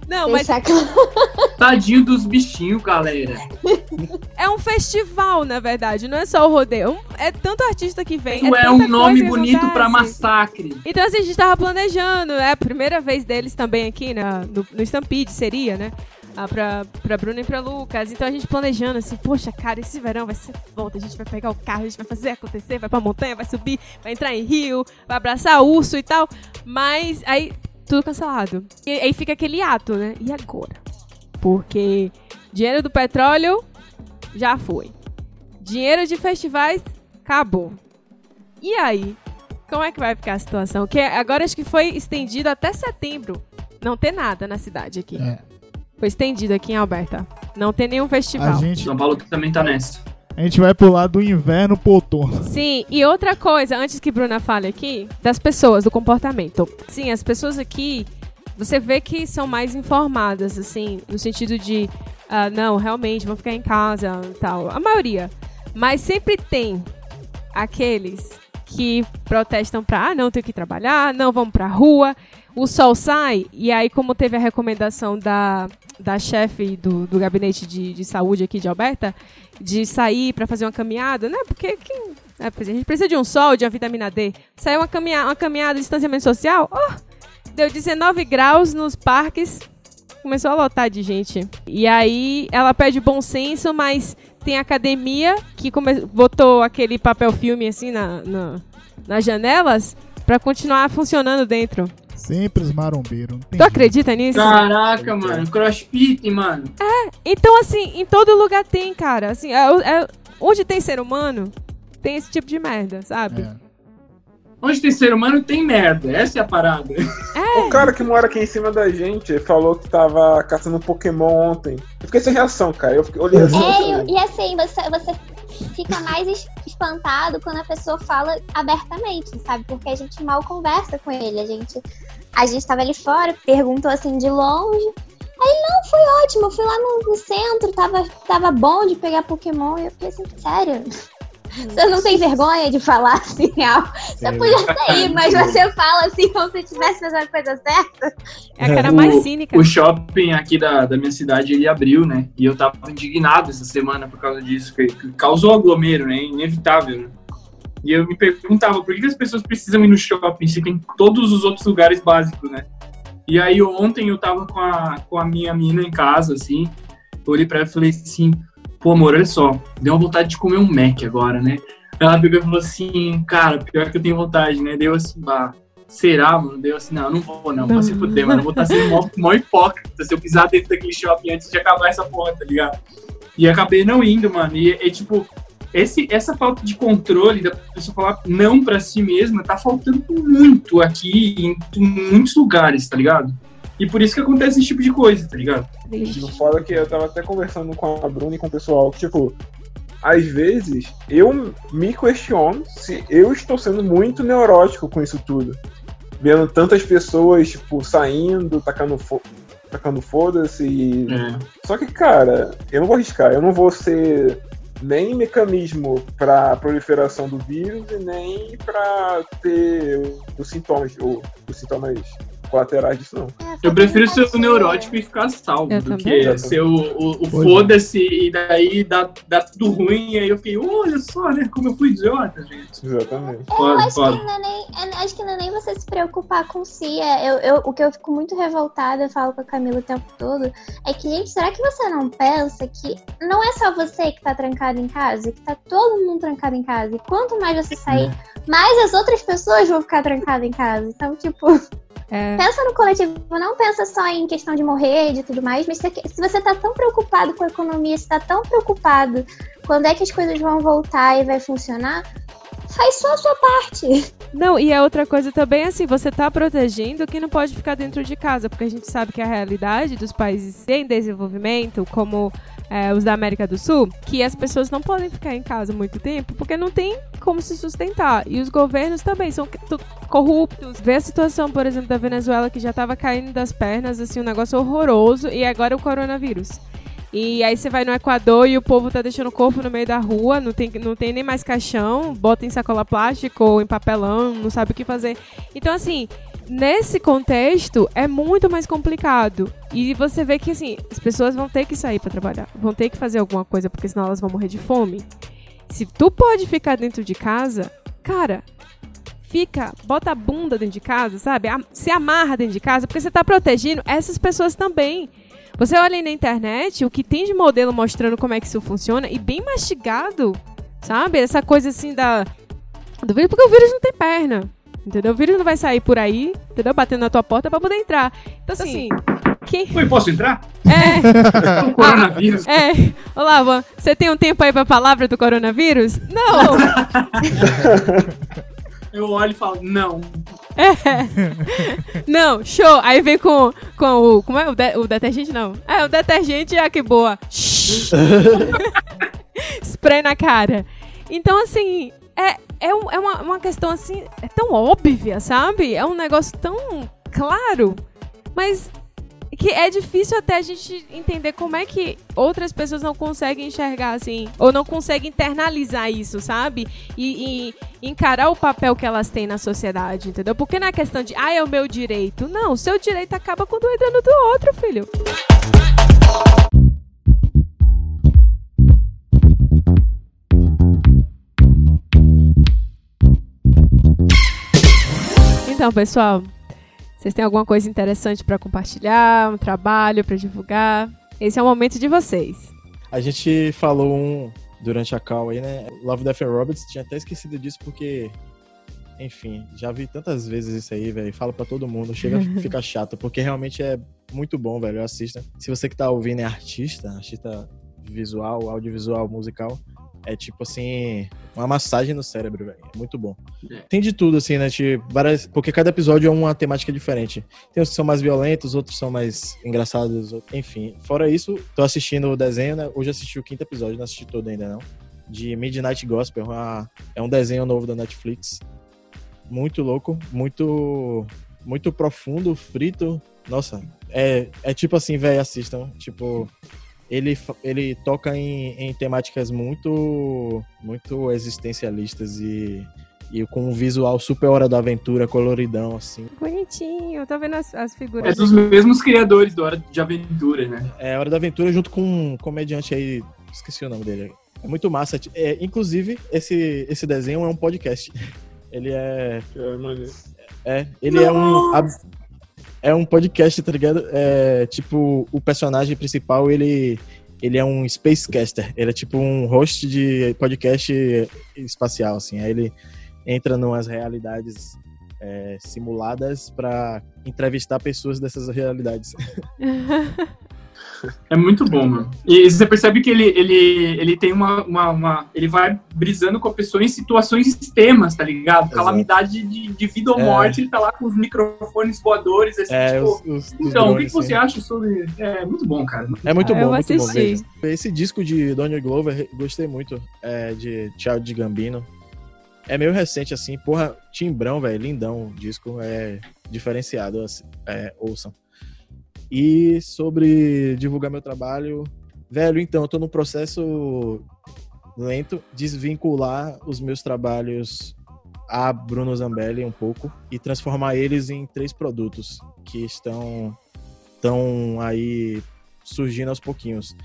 Não, mas Deixar claro. Tadinho dos bichinhos, galera. é um festival, na verdade, não é só o rodeio. É tanto artista que vem. Isso é, tanta um nome bonito pra acontece. massacre. Então, assim, a gente tava planejando, é a primeira vez deles também aqui na, no, no Stampede, seria, né? Ah, pra, pra Bruna e pra Lucas. Então a gente planejando assim, poxa, cara, esse verão vai ser foda. A gente vai pegar o carro, a gente vai fazer acontecer, vai pra montanha, vai subir, vai entrar em rio, vai abraçar urso e tal. Mas aí, tudo cancelado. E aí fica aquele ato, né? E agora? Porque dinheiro do petróleo já foi. Dinheiro de festivais acabou. E aí? Como é que vai ficar a situação? Que agora acho que foi estendido até setembro. Não ter nada na cidade aqui. É. Foi estendido aqui em Alberta. Não tem nenhum A festival. gente, São Paulo também tá nessa. a gente vai pular do inverno pro outono. Sim, e outra coisa, antes que Bruna fale aqui, das pessoas, do comportamento. Sim, as pessoas aqui, você vê que são mais informadas, assim, no sentido de, ah, não, realmente, vão ficar em casa e tal. A maioria. Mas sempre tem aqueles que protestam pra, ah, não, tenho que trabalhar, não, vamos pra rua. O sol sai, e aí, como teve a recomendação da, da chefe do, do gabinete de, de saúde aqui de Alberta, de sair pra fazer uma caminhada, né? Porque quem, é, a gente precisa de um sol, de uma vitamina D. Saiu uma, caminha, uma caminhada de distanciamento social, oh, deu 19 graus nos parques, começou a lotar de gente. E aí ela pede bom senso, mas tem academia que come- botou aquele papel filme assim na, na- nas janelas pra continuar funcionando dentro. Sempre os marombeiros. Tu acredita nisso? Caraca, mano. Crossfit, mano. Então, assim, em todo lugar tem, cara. Assim, é- é- onde tem ser humano, tem esse tipo de merda, sabe? É. Onde tem ser humano tem merda. Essa é a parada. O cara que mora aqui em cima da gente falou que tava caçando Pokémon ontem. Eu fiquei sem reação, cara. Eu fiquei, olhei assim. É, e, e assim, você, você fica mais es- espantado quando a pessoa fala abertamente, sabe? Porque a gente mal conversa com ele. A gente, a gente ali fora, perguntou assim de longe. Aí, não, foi ótimo, eu fui lá no, no centro, tava, tava bom de pegar Pokémon. E eu fiquei assim, sério? Você não tem vergonha de falar assim algo? Você podia até ir, mas você fala assim como se estivesse fazendo a coisa certa. É a cara O- mais cínica. O shopping aqui da, da minha cidade, ele abriu, né? E eu tava indignado essa semana por causa disso. Que, que causou aglomero, né? Inevitável, né? E eu me perguntava, por que, que as pessoas precisam ir no shopping se tem todos os outros lugares básicos, né? E aí ontem eu tava com a, com a minha mina em casa, assim. Eu olhei pra ela e falei assim, pô, amor, olha só, deu uma vontade de comer um Mac agora, né? Ela pegou e falou assim, cara, pior que eu tenho vontade, né? Deu assim, bah, será, mano? Deu assim, não, não vou, não, se fuder, mano. Eu vou estar sendo mó, hipócrita se eu pisar dentro daquele shopping antes de acabar essa porra, tá ligado? E acabei não indo, mano. E é tipo, esse, essa falta de controle da pessoa falar não pra si mesma tá faltando muito aqui em muitos lugares, tá ligado? E por isso que acontece esse tipo de coisa, tá ligado? O foda é que eu tava até conversando com a Bruna e com o pessoal, que, tipo, às vezes eu me questiono se eu estou sendo muito neurótico com isso tudo. Vendo tantas pessoas, tipo, saindo, tacando, fo tacando foda-se. E... É. Só que, cara, eu não vou arriscar, eu não vou ser nem mecanismo pra proliferação do vírus e nem pra ter os sintomas, ou os sintomas colaterais disso, não. É, Eu prefiro ser o neurótico e ficar salvo Eu do também. que ser o, o, o é. foda-se e daí dá, dá tudo ruim. E aí eu fiquei, olha só, né? Como eu fui idiota, gente. Exatamente. Eu Foda, acho foda. que, não é nem, é- acho que não é nem você se preocupar com si. É, eu, eu- o que eu fico muito revoltada, eu falo com a Camila o tempo todo, é que, gente, será que você não pensa que não é só você que tá trancado em casa, que tá todo mundo trancado em casa. E quanto mais você sair, mais as outras pessoas vão ficar trancadas em casa. Então, tipo, É, Pensa no coletivo, não pensa só em questão de morrer, de tudo mais, mas se, se você tá tão preocupado com a economia, se tá tão preocupado quando é que as coisas vão voltar e vai funcionar, faz só a sua parte. Não, e a outra coisa também assim, você tá protegendo quem não pode ficar dentro de casa, porque a gente sabe que a realidade dos países em desenvolvimento, como é, os da América do Sul, que as pessoas não podem ficar em casa muito tempo, porque não tem como se sustentar. E os governos também são corruptos. Vê a situação, por exemplo, da Venezuela, que já tava caindo das pernas, assim, um negócio horroroso, e agora o coronavírus. E aí você vai no Equador e o povo tá deixando o corpo no meio da rua, não tem, não tem nem mais caixão, bota em sacola plástica ou em papelão, não sabe o que fazer. Então, assim, nesse contexto é muito mais complicado. E você vê que, assim, as pessoas vão ter que sair pra trabalhar, vão ter que fazer alguma coisa, porque senão elas vão morrer de fome. Se tu pode ficar dentro de casa, cara, fica, bota a bunda dentro de casa, sabe? Se amarra dentro de casa, porque você tá protegendo essas pessoas também. Você olha aí na internet, o que tem de modelo mostrando como é que isso funciona, e bem mastigado, sabe? Essa coisa assim da. Do vírus, porque o vírus não tem perna. Entendeu? O vírus não vai sair por aí, entendeu? Batendo na tua porta pra poder entrar. Então, assim, quem. Oi, posso entrar? É, O coronavírus. é. Olá, Van, você tem um tempo aí pra palavra do coronavírus? Não! Eu olho e falo, não. Não, show! Aí vem com, com o. Como é? O, de- o detergente? Não. É, o detergente, ah, que boa. Spray na cara. Então, assim, é, é, um- é uma, uma questão assim, é tão óbvia, sabe? É um negócio tão claro, mas que é difícil até a gente entender como é que outras pessoas não conseguem enxergar assim, ou não conseguem internalizar isso, sabe? E, e encarar o papel que elas têm na sociedade, entendeu? Porque não é questão de, ah, é o meu direito. Não, o seu direito acaba quando entra no do outro, filho. Então, pessoal, vocês têm alguma coisa interessante pra compartilhar, um trabalho pra divulgar? Esse é o momento de vocês. A gente falou um durante a call aí, né? Love, Death and Robots. Tinha até esquecido disso porque, enfim, já vi tantas vezes isso aí, velho. Fala pra todo mundo. Chega a ficar chato, porque realmente é muito bom, velho. Assista. Se você que tá ouvindo é artista, artista visual, audiovisual, musical, é tipo assim, uma massagem no cérebro, velho. É muito bom. É. Tem de tudo, assim, né? Tipo, várias... Porque cada episódio é uma temática diferente. Tem uns que são mais violentos, outros são mais engraçados, enfim. Fora isso, tô assistindo o desenho, né? Hoje assisti o quinto episódio, não assisti todo ainda não. De Midnight Gospel, uma- é um desenho novo da Netflix. Muito louco, muito muito profundo, frito. Nossa, é, é tipo assim, velho, assistam. Tipo, ele, ele toca em, em temáticas muito muito existencialistas e, e com um visual super hora da aventura, coloridão, assim. Bonitinho, tô vendo as, as É figuras. dos mesmos criadores do Hora de Aventura, né? É Hora da Aventura junto com um comediante aí, esqueci o nome dele. É muito massa. É, inclusive, esse, esse desenho é um podcast. Ele é. É. É, ele é um. É um podcast, tá ligado? É, tipo, o personagem principal, ele. Ele é um Spacecaster. Ele é tipo um host de podcast espacial, assim. Aí ele entra numas realidades é, simuladas pra entrevistar pessoas dessas realidades. É muito bom, mano. E você percebe que ele, ele, ele tem uma, uma, uma- Ele vai brisando com a pessoa em situações extremas, tá ligado? Exato. Calamidade de, de vida ou É. morte, ele tá lá com os microfones voadores, assim, É, tipo. os, os- os Então, o que, drones, que você assim. acha sobre. É muito bom, cara. É muito Ah, bom, eu muito bom assistir. mesmo. Esse disco de Donald Glover, gostei muito, é, de Child de Gambino. É meio recente, assim, porra, timbrão, velho, lindão o disco, é diferenciado, assim, é, ouçam. E sobre divulgar meu trabalho, velho, então, eu tô num processo lento, desvincular os meus trabalhos a Bruno Zambelli um pouco e transformar eles em três produtos que estão, estão aí surgindo aos pouquinhos.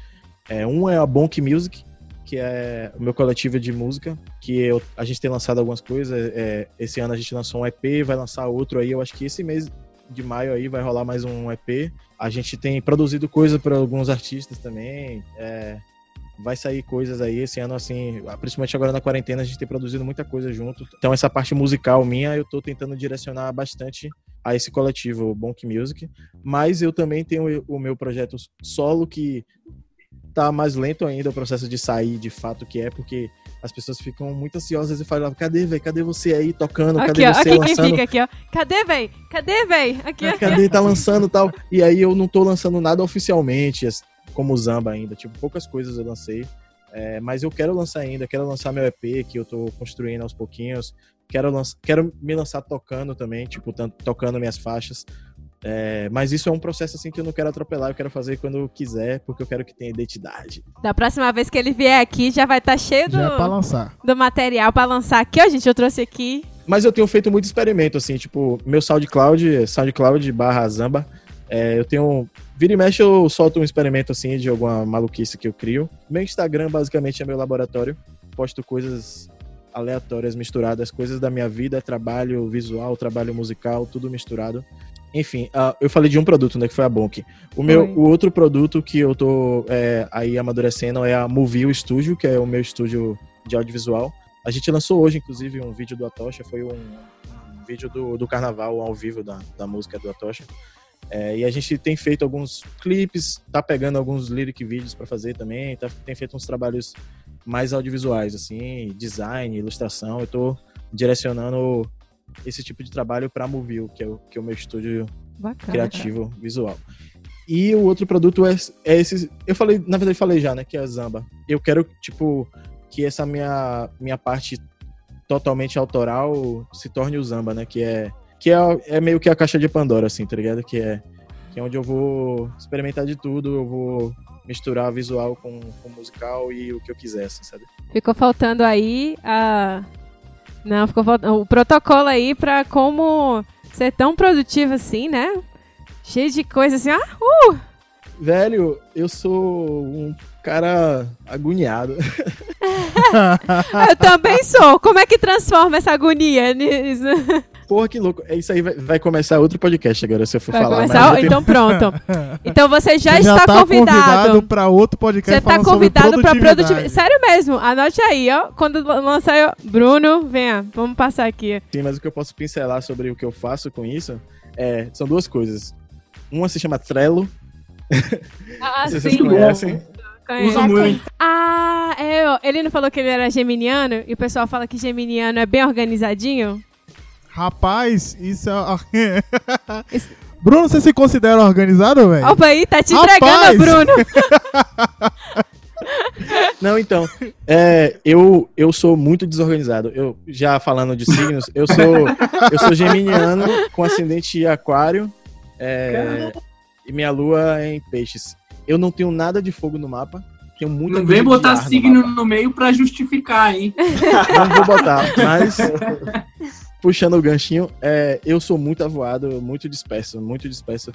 É, um é a Bonk Music, que é o meu coletivo de música, que eu- a gente tem lançado algumas coisas. é, esse ano a gente lançou um EP, vai lançar outro aí. Eu acho que esse mês de maio aí vai rolar mais um EP. A gente tem produzido coisa para alguns artistas também. é, vai sair coisas aí esse ano, assim, principalmente agora na quarentena, a gente tem produzido muita coisa junto. Então, essa parte musical minha, eu tô tentando direcionar bastante a esse coletivo Bonk Music, mas eu também tenho o meu projeto solo que tá mais lento ainda o processo de sair de fato que é, porque as pessoas ficam muito ansiosas e falam, cadê, velho? Cadê você aí tocando? Cadê Aqui, ó. você Aqui quem lançando? fica aqui, ó. Cadê, véi? Cadê, véi? Aqui, ó. Cadê? Tá lançando e tal. E aí eu não tô lançando nada oficialmente, como Zamba ainda. Tipo, poucas coisas eu lancei. É, mas eu quero lançar ainda, quero lançar meu EP, que eu tô construindo aos pouquinhos. Quero, lanç- quero me lançar tocando também, tipo, tocando minhas faixas. É, mas isso é um processo assim que eu não quero atropelar, eu quero fazer quando eu quiser, porque eu quero que tenha identidade. Da próxima vez que ele vier aqui, já vai estar cheio do, Já é pra lançar. do material pra lançar aqui, ó, gente. Eu trouxe aqui. Mas eu tenho feito muito experimento, assim, tipo, meu SoundCloud, SoundCloud barra Zamba, é, eu tenho. Vira e mexe, eu solto um experimento assim de alguma maluquice que eu crio. Meu Instagram, basicamente, é meu laboratório. Posto coisas aleatórias, misturadas, coisas da minha vida, trabalho visual, trabalho musical, tudo misturado. Enfim, ah, eu falei de um produto, né, que foi a Bonk. O, meu, o outro produto que eu tô é, aí amadurecendo é a Movie Studio, que é o meu estúdio de audiovisual. A gente lançou hoje, inclusive, um vídeo do Atocha, foi um, um vídeo do, do carnaval ao vivo da, da música do Atocha. É, e a gente tem feito alguns clipes, tá pegando alguns lyric vídeos para fazer também, tá, tem feito uns trabalhos mais audiovisuais, assim, design, ilustração. Eu tô direcionando esse tipo de trabalho para Movie, que é o, que é o meu estúdio Bacana. criativo visual. E o outro produto é, é esse. Eu falei, na verdade, falei já, né? Que é a Zamba. Eu quero, tipo, que essa minha, minha parte totalmente autoral se torne o Zamba, né? Que é. Que é, é meio que a caixa de Pandora, assim, tá ligado? Que é, que é onde eu vou experimentar de tudo, eu vou misturar visual com, com musical e o que eu quiser, assim, sabe? Ficou faltando aí a. Não, ficou faltando. O protocolo aí pra como ser tão produtivo assim, né? Cheio de coisa assim, ah, uh! Velho, eu sou um cara agoniado. Eu também sou. Como é que transforma essa agonia nisso? Porra, que louco. É isso aí, vai, vai começar outro podcast agora, se eu for Vai falar. começar? mas eu tenho- Então pronto. Então você já Você está tá convidado. pra outro podcast Você tá sobre convidado pra produtividade. Sério mesmo, anote aí, ó. Quando lançar, eu... Bruno, venha, vamos passar aqui. Sim, mas o que eu posso pincelar sobre o que eu faço com isso é, são duas coisas. Uma se chama Trello, Ah, se vocês conhecem. Usa muito. Ah, é, ó, ele não falou que ele era geminiano? E o pessoal fala que geminiano é bem organizadinho? Rapaz, isso é. Bruno, você se considera organizado, velho? Opa aí, tá te Rapaz! entregando, Bruno. Não, então, é, eu, eu sou muito desorganizado. Eu, já falando de signos, eu sou, eu sou geminiano com ascendente aquário é, e minha lua é em peixes. Eu não tenho nada de fogo no mapa. Tenho muita Não vem botar ar no signo mapa. no meio pra justificar, hein? Não vou botar, mas puxando o ganchinho, é, eu sou muito avoado, muito disperso, muito disperso.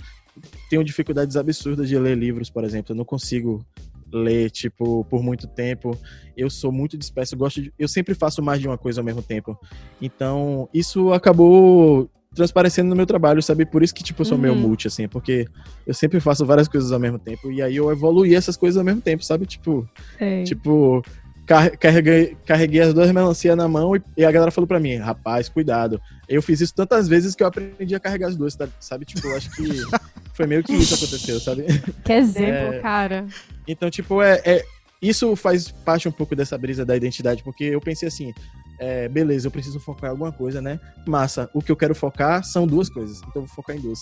Tenho dificuldades absurdas de ler livros, por exemplo. Eu não consigo ler, tipo, por muito tempo. Eu sou muito disperso, eu gosto de, eu sempre faço mais de uma coisa ao mesmo tempo. Então, isso acabou transparecendo no meu trabalho, sabe? Por isso que, tipo, eu sou meio Uhum. multi, assim, porque eu sempre faço várias coisas ao mesmo tempo. E aí eu evoluí essas coisas ao mesmo tempo, sabe? Tipo, Sei. Tipo, car- carreguei, carreguei as duas melancia na mão e, e a galera falou pra mim, rapaz, cuidado. Eu fiz isso tantas vezes que eu aprendi a carregar as duas, sabe? Tipo, eu acho que foi meio que isso aconteceu, sabe? Que exemplo, É. cara. Então, tipo, é, é- isso faz parte um pouco dessa brisa da identidade, porque eu pensei assim, é, beleza, eu preciso focar em alguma coisa, né? Massa, o que eu quero focar são duas coisas, então eu vou focar em duas,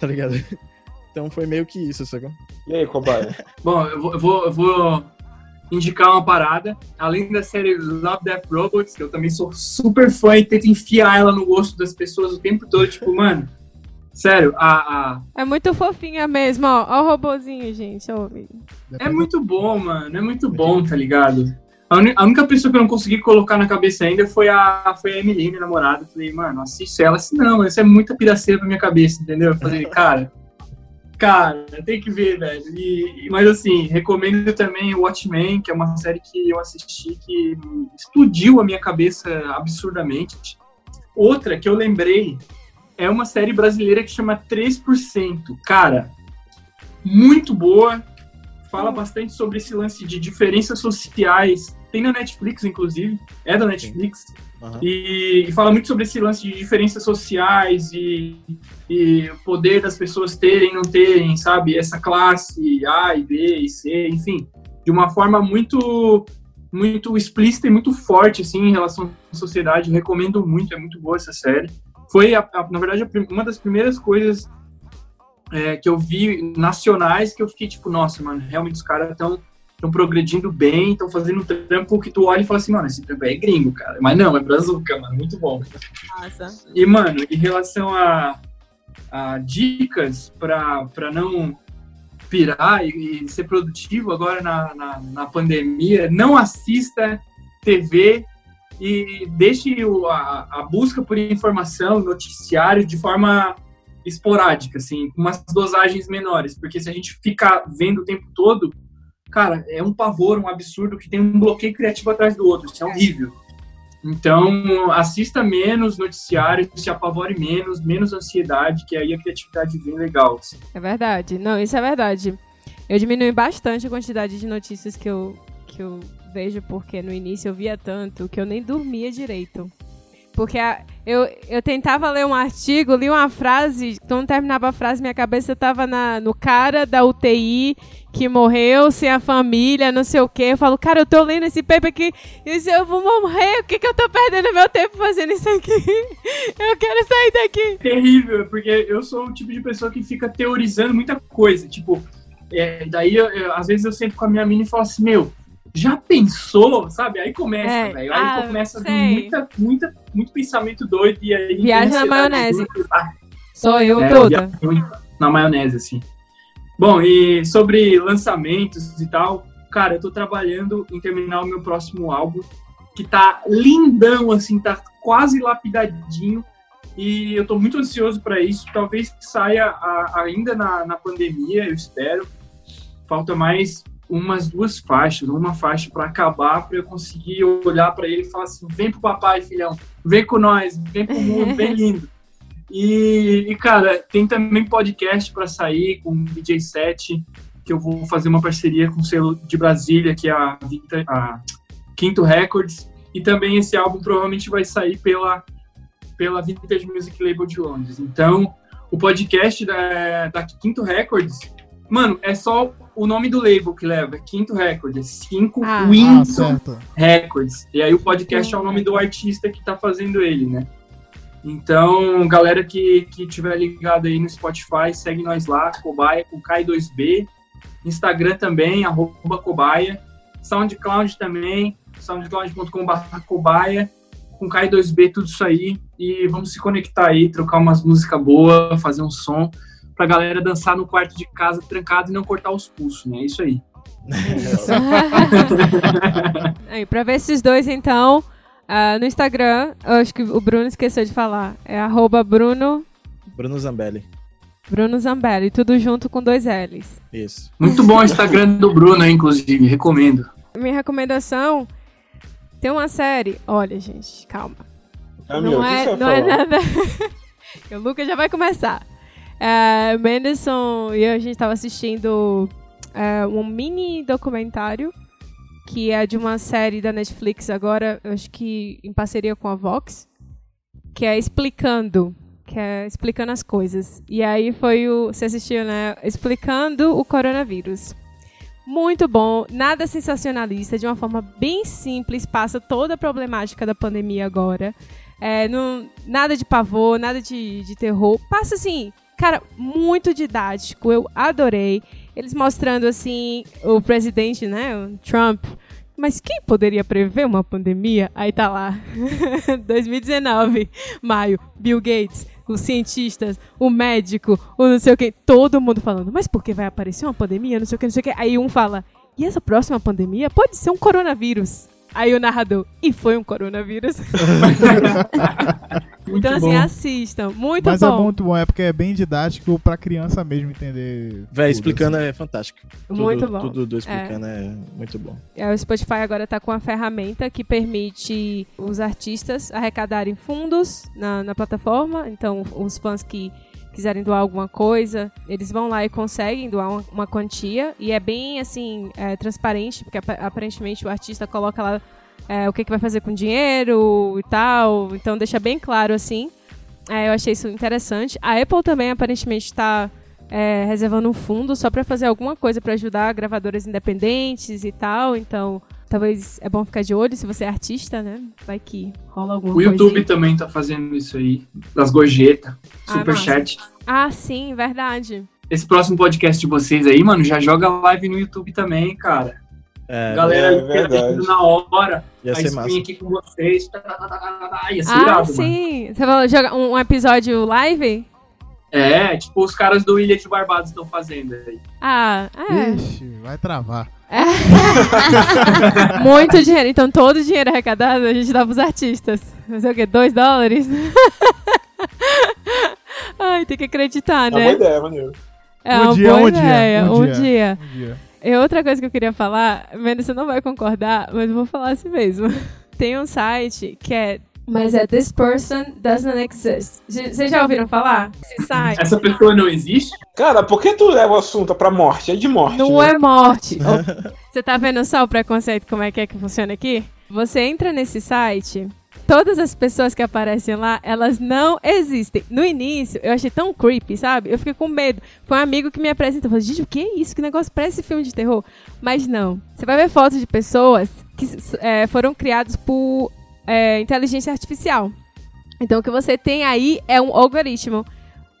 tá ligado? Então foi meio que isso, sacou? E aí, cobaia? Bom, eu vou, eu vou, eu vou indicar uma parada. Além da série Love, Death, Robots, que eu também sou super fã e tento enfiar ela no gosto das pessoas o tempo todo. Tipo, mano, sério, a, a- É muito fofinha mesmo, ó. Ó o robozinho, gente. Ó. é muito bom, mano. É muito bom, tá ligado? A, a única pessoa que eu não consegui colocar na cabeça ainda foi a, foi a Emily, minha namorada. Eu falei, mano, assiste ela. Assim, não, isso é muita piraceira pra minha cabeça, entendeu? Eu falei, cara, cara, tem que ver, velho. E, mas assim, recomendo também o Watchmen, que é uma série que eu assisti que explodiu a minha cabeça absurdamente. Outra que eu lembrei é uma série brasileira que chama 3%. Cara, muito boa. Fala bastante sobre esse lance de diferenças sociais. Tem na Netflix, inclusive, é da Netflix, Aham. e, e fala muito sobre esse lance de diferenças sociais e, e o poder das pessoas terem, não terem, sabe? Essa classe A e B e C, enfim, de uma forma muito muito explícita e muito forte, assim, em relação à sociedade. Eu recomendo muito, é muito boa essa série. Foi, a- a- na verdade, a uma das primeiras coisas é, que eu vi nacionais que eu fiquei tipo, nossa, mano, realmente os caras estão estão progredindo bem, estão fazendo um trampo que tu olha e fala assim, mano, esse trampo é gringo, cara. Mas não, é brazuca, mano, muito bom. Nossa. E, mano, em relação a, a dicas pra não pirar e, e ser produtivo agora na, na, na pandemia, não assista TV e deixe o- a, a busca por informação, noticiário, de forma esporádica, assim, com umas dosagens menores, porque se a gente ficar vendo o tempo todo, cara, é um pavor, um absurdo que tem um bloqueio criativo atrás do outro, isso é horrível. Então, assista menos noticiário, se apavore menos, menos ansiedade, que aí a criatividade vem legal. assim. É verdade. Não, isso é verdade. Eu diminui bastante a quantidade de notícias que eu, que eu vejo, porque no início eu via tanto que eu nem dormia direito. Porque a- eu, eu tentava ler um artigo, li uma frase, quando terminava a frase, minha cabeça tava na, no cara da UTI que morreu sem a família, não sei o quê. Eu falo, cara, eu tô lendo esse paper aqui, se eu vou morrer, o que, que eu tô perdendo meu tempo fazendo isso aqui? Eu quero sair daqui. terrível, porque eu sou o tipo de pessoa que fica teorizando muita coisa. Tipo, é, daí eu- eu- às vezes eu sento com a minha mina e falo assim, meu, já pensou? Sabe? Aí começa, É, velho. Aí ah, começa muita, muita, muito pensamento doido e aí. Viagem na maionese. Ah, Sou eu É, toda. na maionese, assim. Bom, e sobre lançamentos e tal, cara, eu tô trabalhando em terminar o meu próximo álbum, que tá lindão, assim, tá quase lapidadinho. E eu tô muito ansioso para isso. Talvez saia a- ainda na, na pandemia, eu espero. Falta mais umas duas faixas, uma faixa para acabar, para eu conseguir olhar para ele e falar assim: vem pro papai, filhão, vem com nós, vem pro mundo, vem lindo. E, e, cara, tem também podcast para sair com o DJ Set, que eu vou fazer uma parceria com o selo de Brasília, que é a, a Quinto Records. E também esse álbum provavelmente vai sair pela, pela Vintage Music Label de Londres. Então, o podcast da, da Quinto Records, mano, é só o nome do label que leva, é Quinto Records, é 5 Ah. Ah, Winton certo. Records. E aí o podcast é o nome do artista que tá fazendo ele, né? Então, galera que, que tiver ligado aí no Spotify, segue nós lá, Cobaia com K2B. Instagram também, arroba Cobaia. SoundCloud também, soundcloud.com.br Cobaia. Com K2B, tudo isso aí. E vamos se conectar aí, trocar umas músicas boas, fazer um som pra galera dançar no quarto de casa trancado e não cortar os pulsos, né? É isso aí. Aí, pra ver esses dois, então, ah, no Instagram, eu acho que o Bruno esqueceu de falar. É arroba Bruno, Bruno Zambelli. Bruno Zambelli, tudo junto com dois L's. Isso. Muito bom o Instagram do Bruno, inclusive, recomendo. Minha recomendação tem uma série. Olha, gente, calma. Camila, não o que é, não vai é falar? nada. o Lucas já vai começar. É, e eu, a gente tava assistindo é, um mini documentário que é de uma série da Netflix agora, acho que em parceria com a Vox, que é explicando, que é explicando as coisas. E aí foi o, você assistiu, né? Explicando o coronavírus. Muito bom, nada sensacionalista, de uma forma bem simples, passa toda a problemática da pandemia agora. É, não, nada de pavor, nada de, de terror. Passa assim, cara, muito didático. Eu adorei. Eles mostrando assim o presidente, né, o Trump. Mas quem poderia prever uma pandemia? Aí tá lá, 2019, maio, Bill Gates, os cientistas, o médico, o não sei o que, todo mundo falando, mas por que vai aparecer uma pandemia, não sei o que, não sei o que. Aí um fala, e essa próxima pandemia pode ser um coronavírus. Aí o narrador, e foi um coronavírus. Então, assim, bom. assistam. Muito Mas é bom. muito bom, é porque é bem didático pra criança mesmo entender. Véi, tudo, explicando é fantástico. Muito tudo, bom. Tudo do explicando é. muito bom. É, O Spotify agora tá com uma ferramenta que permite os artistas arrecadarem fundos na, na plataforma. Então, os fãs que quiserem doar alguma coisa, eles vão lá e conseguem doar uma, uma quantia. E é bem, assim, é, transparente, porque ap- aparentemente o artista coloca lá é, o que, que vai fazer com o dinheiro e tal. Então deixa bem claro, assim. É, eu achei isso interessante. A Apple também, aparentemente, está é, reservando um fundo só para fazer alguma coisa para ajudar gravadoras independentes e tal. Então, talvez é bom ficar de olho se você é artista, né? Vai que rola alguma O coisa. YouTube também tá fazendo isso aí. Das gorjetas, Ah, superchat. Ah, sim, verdade. Esse próximo podcast de vocês aí, mano, já joga live no YouTube também, cara. É, Galera é verdade. na hora. ia a ser stream massa. aqui com vocês. Tá, tá, tá, tá, tá, tá. Ia ser ah, irado, mano. sim. Você falou jogar um, um episódio live? É, tipo os caras do Ilha de Barbados estão fazendo aí. Ah, é. Ixi, vai travar. Muito dinheiro. Então, todo o dinheiro arrecadado a gente dá pros artistas. Não sei o quê, dois dólares? Ai, tem que acreditar, É uma né? boa ideia, maneiro. É Um uma dia, boa um dia, ideia. um Um dia. dia. Um dia. E outra coisa que eu queria falar, Menos você não vai concordar, mas eu vou falar assim mesmo. Tem um site que é. Mas é This Person Doesn't Exist. Vocês já ouviram falar? Esse site. Essa pessoa não existe? Cara, por que tu leva o assunto pra morte? É de morte. Não né? é morte. Oh, Você tá vendo só o preconceito, como é que é que funciona aqui? Você entra nesse site, todas as pessoas que aparecem lá, elas não existem. No início, eu achei tão creepy, sabe? Eu fiquei com medo. Foi um amigo que me apresentou. Falei, gente, o que é isso? Que negócio parece filme de terror. Mas não. Você vai ver fotos de pessoas que é, foram criadas por é, inteligência artificial. Então, o que você tem aí é um algoritmo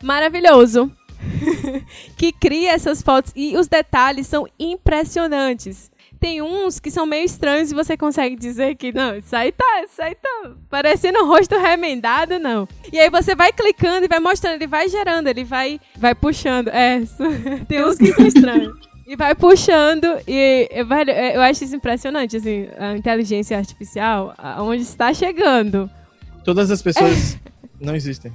maravilhoso que cria essas fotos e os detalhes são impressionantes. Tem uns que são meio estranhos e você consegue dizer que não, isso aí tá, isso aí tá parecendo um rosto remendado, não. E aí você vai clicando e vai mostrando, ele vai gerando, ele vai, vai puxando. É, tem uns que são estranhos. E vai puxando e, velho, eu acho isso impressionante, assim, a inteligência artificial, aonde está chegando. Todas as pessoas não existem.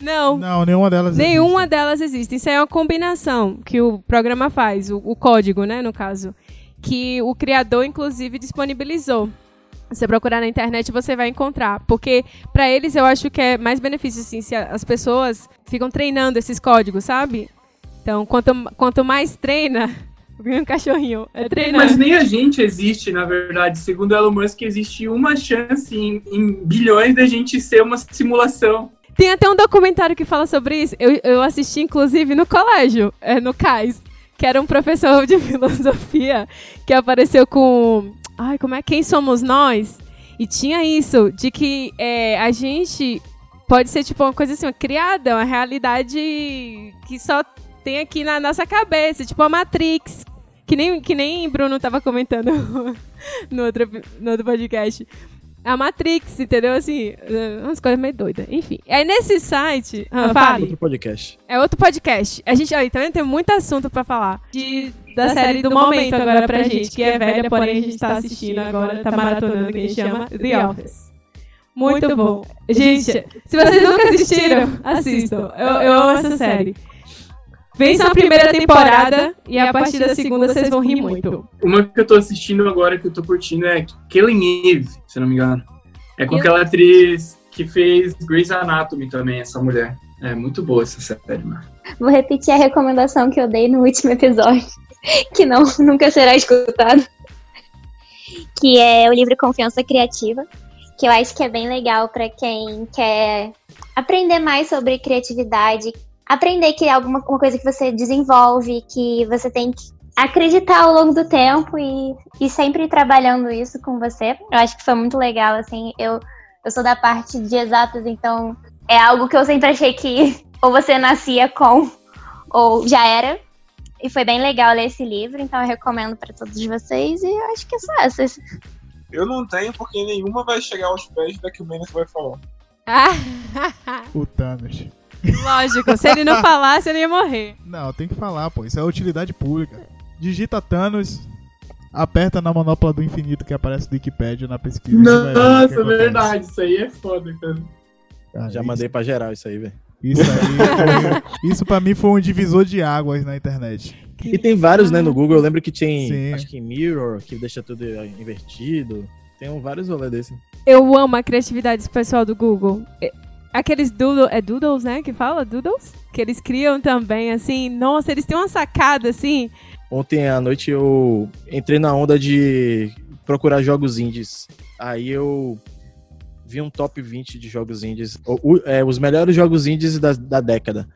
Não, Não, nenhuma delas Nenhuma existe. delas existe. Isso aí é uma combinação que o programa faz, o, o código, né, no caso. Que o criador, inclusive, disponibilizou. Você procurar na internet, você vai encontrar. Porque, pra eles, eu acho que é mais benefício, assim, se as pessoas ficam treinando esses códigos, sabe? Então, quanto, quanto mais treina. Um cachorrinho. É treinar. Mas nem a gente existe, na verdade. Segundo Elon Musk, existe uma chance em, em bilhões da gente ser uma simulação. Tem até um documentário que fala sobre isso. Eu, eu assisti, inclusive, no colégio, é, no CAIS, que era um professor de filosofia que apareceu com. Ai, como é? Quem somos nós? E tinha isso, de que é, a gente pode ser tipo uma coisa assim, uma criada, uma realidade que só tem aqui na nossa cabeça, tipo a Matrix. Que nem, que nem Bruno tava comentando no outro, no outro podcast a Matrix, entendeu? Assim, é, umas coisas meio doidas. Enfim. Aí nesse site. Ah, fale. Outro podcast. É outro podcast. A gente, olha, tá vendo? Tem muito assunto pra falar. De, da, série do momento agora pra gente, que é velha, porém a gente tá assistindo agora, tá maratonando, que a gente chama The Office. Muito bom. Gente, se vocês nunca assistiram, assistam. Eu, eu amo essa série. Vençam a primeira temporada e a partir da segunda vocês vão rir muito. Uma que eu tô assistindo agora, que eu tô curtindo, é Killing Eve, se não me engano. É com aquela atriz que fez Grey's Anatomy também, essa mulher. É muito boa essa série, mano. Vou repetir a recomendação que eu dei no último episódio, que não nunca será escutado. Que é o livro Confiança Criativa, que eu acho que é bem legal para quem quer aprender mais sobre criatividade, aprender que é alguma uma coisa que você desenvolve, que você tem que acreditar ao longo do tempo e, e sempre trabalhando isso com você. Eu acho que foi muito legal, assim, eu, eu sou da parte de exatas, então é algo que eu sempre achei que ou você nascia com ou já era. E foi bem legal ler esse livro, então eu recomendo para todos vocês e eu acho que é só essas. Eu não tenho porque nenhuma vai chegar aos pés da que o Menes vai falar. O Thanos. Lógico, se ele não falasse, ele ia morrer. Não, tem que falar, pô. Isso é utilidade pública. Digita Thanos, aperta na manopla do infinito que aparece no Wikipedia na pesquisa. Nossa, acontece. verdade, isso aí é foda, cara. Cara, Já isso- mandei pra geral isso aí, velho. Isso aí. foi- isso pra mim foi um divisor de águas na internet. E tem vários, né, no Google. Eu lembro que tem, Sim. acho que Mirror, que deixa tudo invertido. Tem vários rolês desse. Eu amo a criatividade pessoal do Google. Aqueles doodle, é doodles, né? Que fala? Doodles? Que eles criam também, assim. Nossa, eles têm uma sacada, assim. Ontem à noite eu entrei na onda de procurar jogos indies. Aí eu vi um top 20 de jogos indies. o- o- é, os melhores jogos indies da, da década.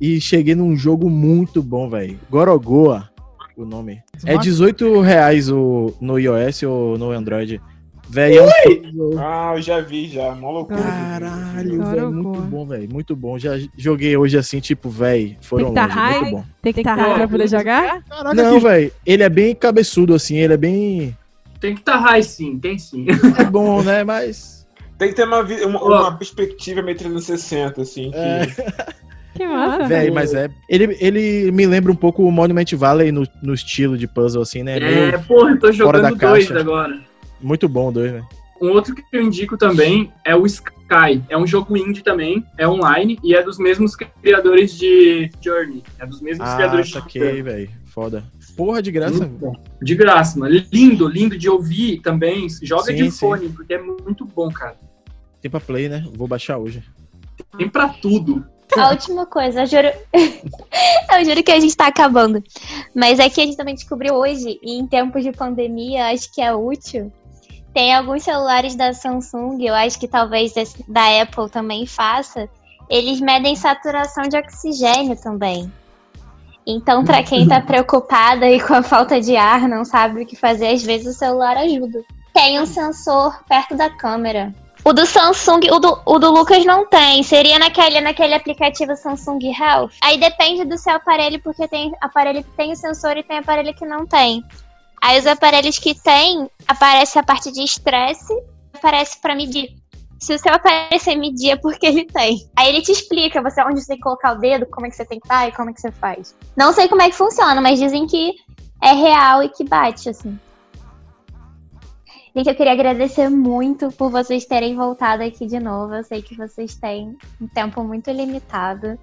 E cheguei num jogo muito bom, velho. Gorogoa, o nome. É Smart- 18 reais o, no iOS ou no Android. Velho, é Ah, eu já vi já. Mó loucura. Caralho, velho, muito bom, velho, muito bom. Já joguei hoje assim, tipo, velho, foram Tem que tá longe, high. muito bom. Tem que estar Tem que- raro pra poder jogar? Caraca, Não, que velho, ele é bem cabeçudo assim, ele é bem Tem que estar high sim, tem sim. é bom, né, mas Tem que ter uma, uma, uma perspectiva meio 360, assim. Que... É. Que massa. velho, mas é, ele, ele me lembra um pouco o Monument Valley no, no estilo de puzzle assim, né? Meio- É, porra, eu tô jogando dois caixa. agora. Muito bom dois, né? Um outro que eu indico também é o Sky. É um jogo indie também, é online e é dos mesmos criadores de Journey. É dos mesmos Ah, criadores de saquei, velho. Foda. Porra de graça. De graça, mano. Lindo, lindo de ouvir também. Joga Sim, de sim. fone, porque é muito bom, cara. Tem pra play, né? Vou baixar hoje. Tem pra tudo. A última coisa, eu juro. eu juro que a gente tá acabando. Mas é que a gente também descobriu hoje, e em tempos de pandemia, acho que é útil. Tem alguns celulares da Samsung, eu acho que talvez da Apple também faça. Eles medem saturação de oxigênio também. Então, pra quem tá preocupada e com a falta de ar, não sabe o que fazer, às vezes o celular ajuda. Tem um sensor perto da câmera. O do Samsung, o do, o do Lucas não tem. Seria naquele, naquele aplicativo Samsung Health. Aí depende do seu aparelho, porque tem aparelho que tem o sensor e tem aparelho que não tem. Aí os aparelhos que tem, aparece a parte de estresse, aparece pra medir. Se o seu aparelho medir é porque ele tem. Aí ele te explica você onde você tem que colocar o dedo, como é que você tem que estar e como é que você faz. Não sei como é que funciona, mas dizem que é real e que bate, assim. Gente, eu queria agradecer muito por vocês terem voltado aqui de novo. Eu sei que vocês têm um tempo muito limitado.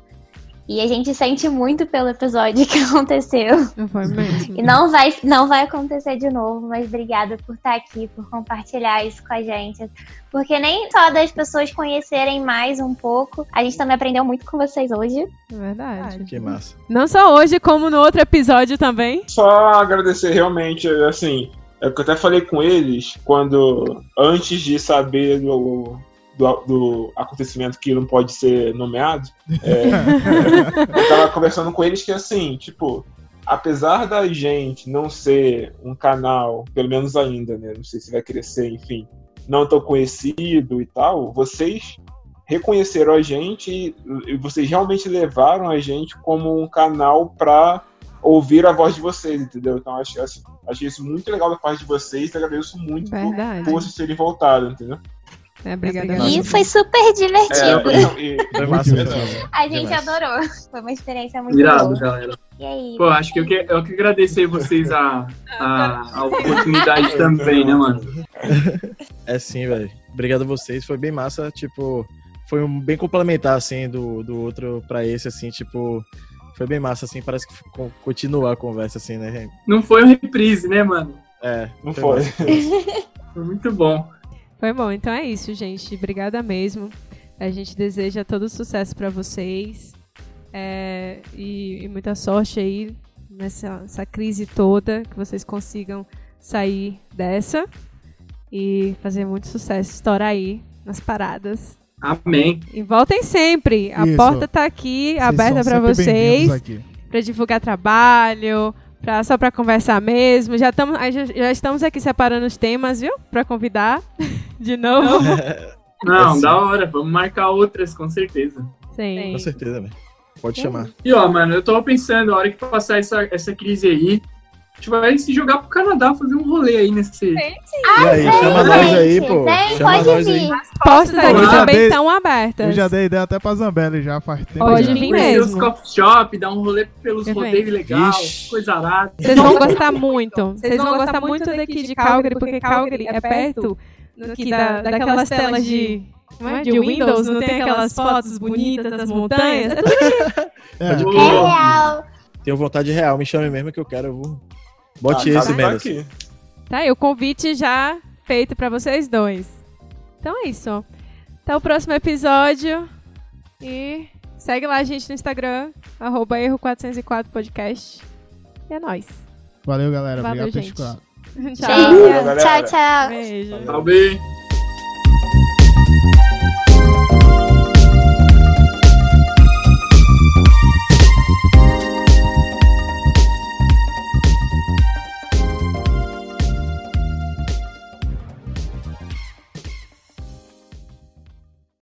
E a gente sente muito pelo episódio que aconteceu. Não foi mesmo. E não vai, não vai acontecer de novo, mas obrigada por estar aqui, por compartilhar isso com a gente. Porque nem só das pessoas conhecerem mais um pouco, a gente também aprendeu muito com vocês hoje. É verdade. Que massa. Não só hoje, como no outro episódio também. Só agradecer realmente, assim, é que eu até falei com eles quando, antes de saber do, do, do acontecimento que não pode ser nomeado, é, eu tava conversando com eles que, assim, tipo, apesar da gente não ser um canal, pelo menos ainda, né, não sei se vai crescer, enfim, não tão conhecido e tal, vocês reconheceram a gente e- vocês realmente levaram a gente como um canal pra ouvir a voz de vocês, entendeu? Então achei isso muito legal da parte de vocês e agradeço muito Verdade. por vocês terem voltado, entendeu? É, obrigada. Nossa. E foi super divertido. É, e- Foi massa a gente demais. adorou. Foi uma experiência muito Irado, boa. galera. E aí? Pô, acho que eu que, eu que agradecer vocês a, a, a oportunidade também, né, mano? É sim, velho. Obrigado a vocês. Foi bem massa, tipo, foi um bem complementar assim do, do outro pra esse assim, tipo, foi bem massa assim, parece que co- continuar a conversa assim, né? Não foi um reprise, né, mano? É, Não foi. massa. Foi muito bom. Foi bom, então é isso, gente. Obrigada mesmo. A gente deseja todo sucesso pra vocês. É, e, e muita sorte aí nessa essa crise toda. Que vocês consigam sair dessa e fazer muito sucesso. Estourar aí nas paradas. Amém. E voltem sempre. A Isso. porta tá aqui, Vocês aberta bem-vindos vocês. Pra divulgar trabalho. Pra, só pra conversar mesmo. Já, tamo, já, já estamos aqui separando os temas, viu? Pra convidar de novo. Não, Assim. da hora. Vamos marcar outras, com certeza. Sim. Com certeza, velho. Pode chamar. E ó, mano, eu tava pensando, a hora que passar essa, essa crise aí, gente vai se jogar pro Canadá, fazer um rolê aí nesse. e aí, chama nós aí, pô. Vem, Chama pode nós vir. aí. Portas aqui também dei- estão abertas. Eu já dei ideia até pra Zambelli já faz tempo. Pode já. vir Conhecer os mesmo. coffee shop, dar um rolê pelos rodeios legal, coisa arada. Vocês vão gostar muito. Vocês vão gostar muito daqui de Calgary, porque Calgary é perto aqui da, daquelas telas de, é? de Windows, não tem aquelas fotos bonitas das montanhas. É tudo É, Tipo, É Pô, real. Tenho vontade real, me chame mesmo que eu quero, eu vou. Bote Ah, esse, tá aqui. Tá aí, o convite já feito pra vocês dois. Então é isso. Até o próximo episódio. E segue lá a gente no Instagram, arroba erro404podcast. E é nóis. Valeu, galera. Valeu, Obrigado por ter gente. escutado. Tchau. Beijo. galera. Tchau, tchau. Beijo.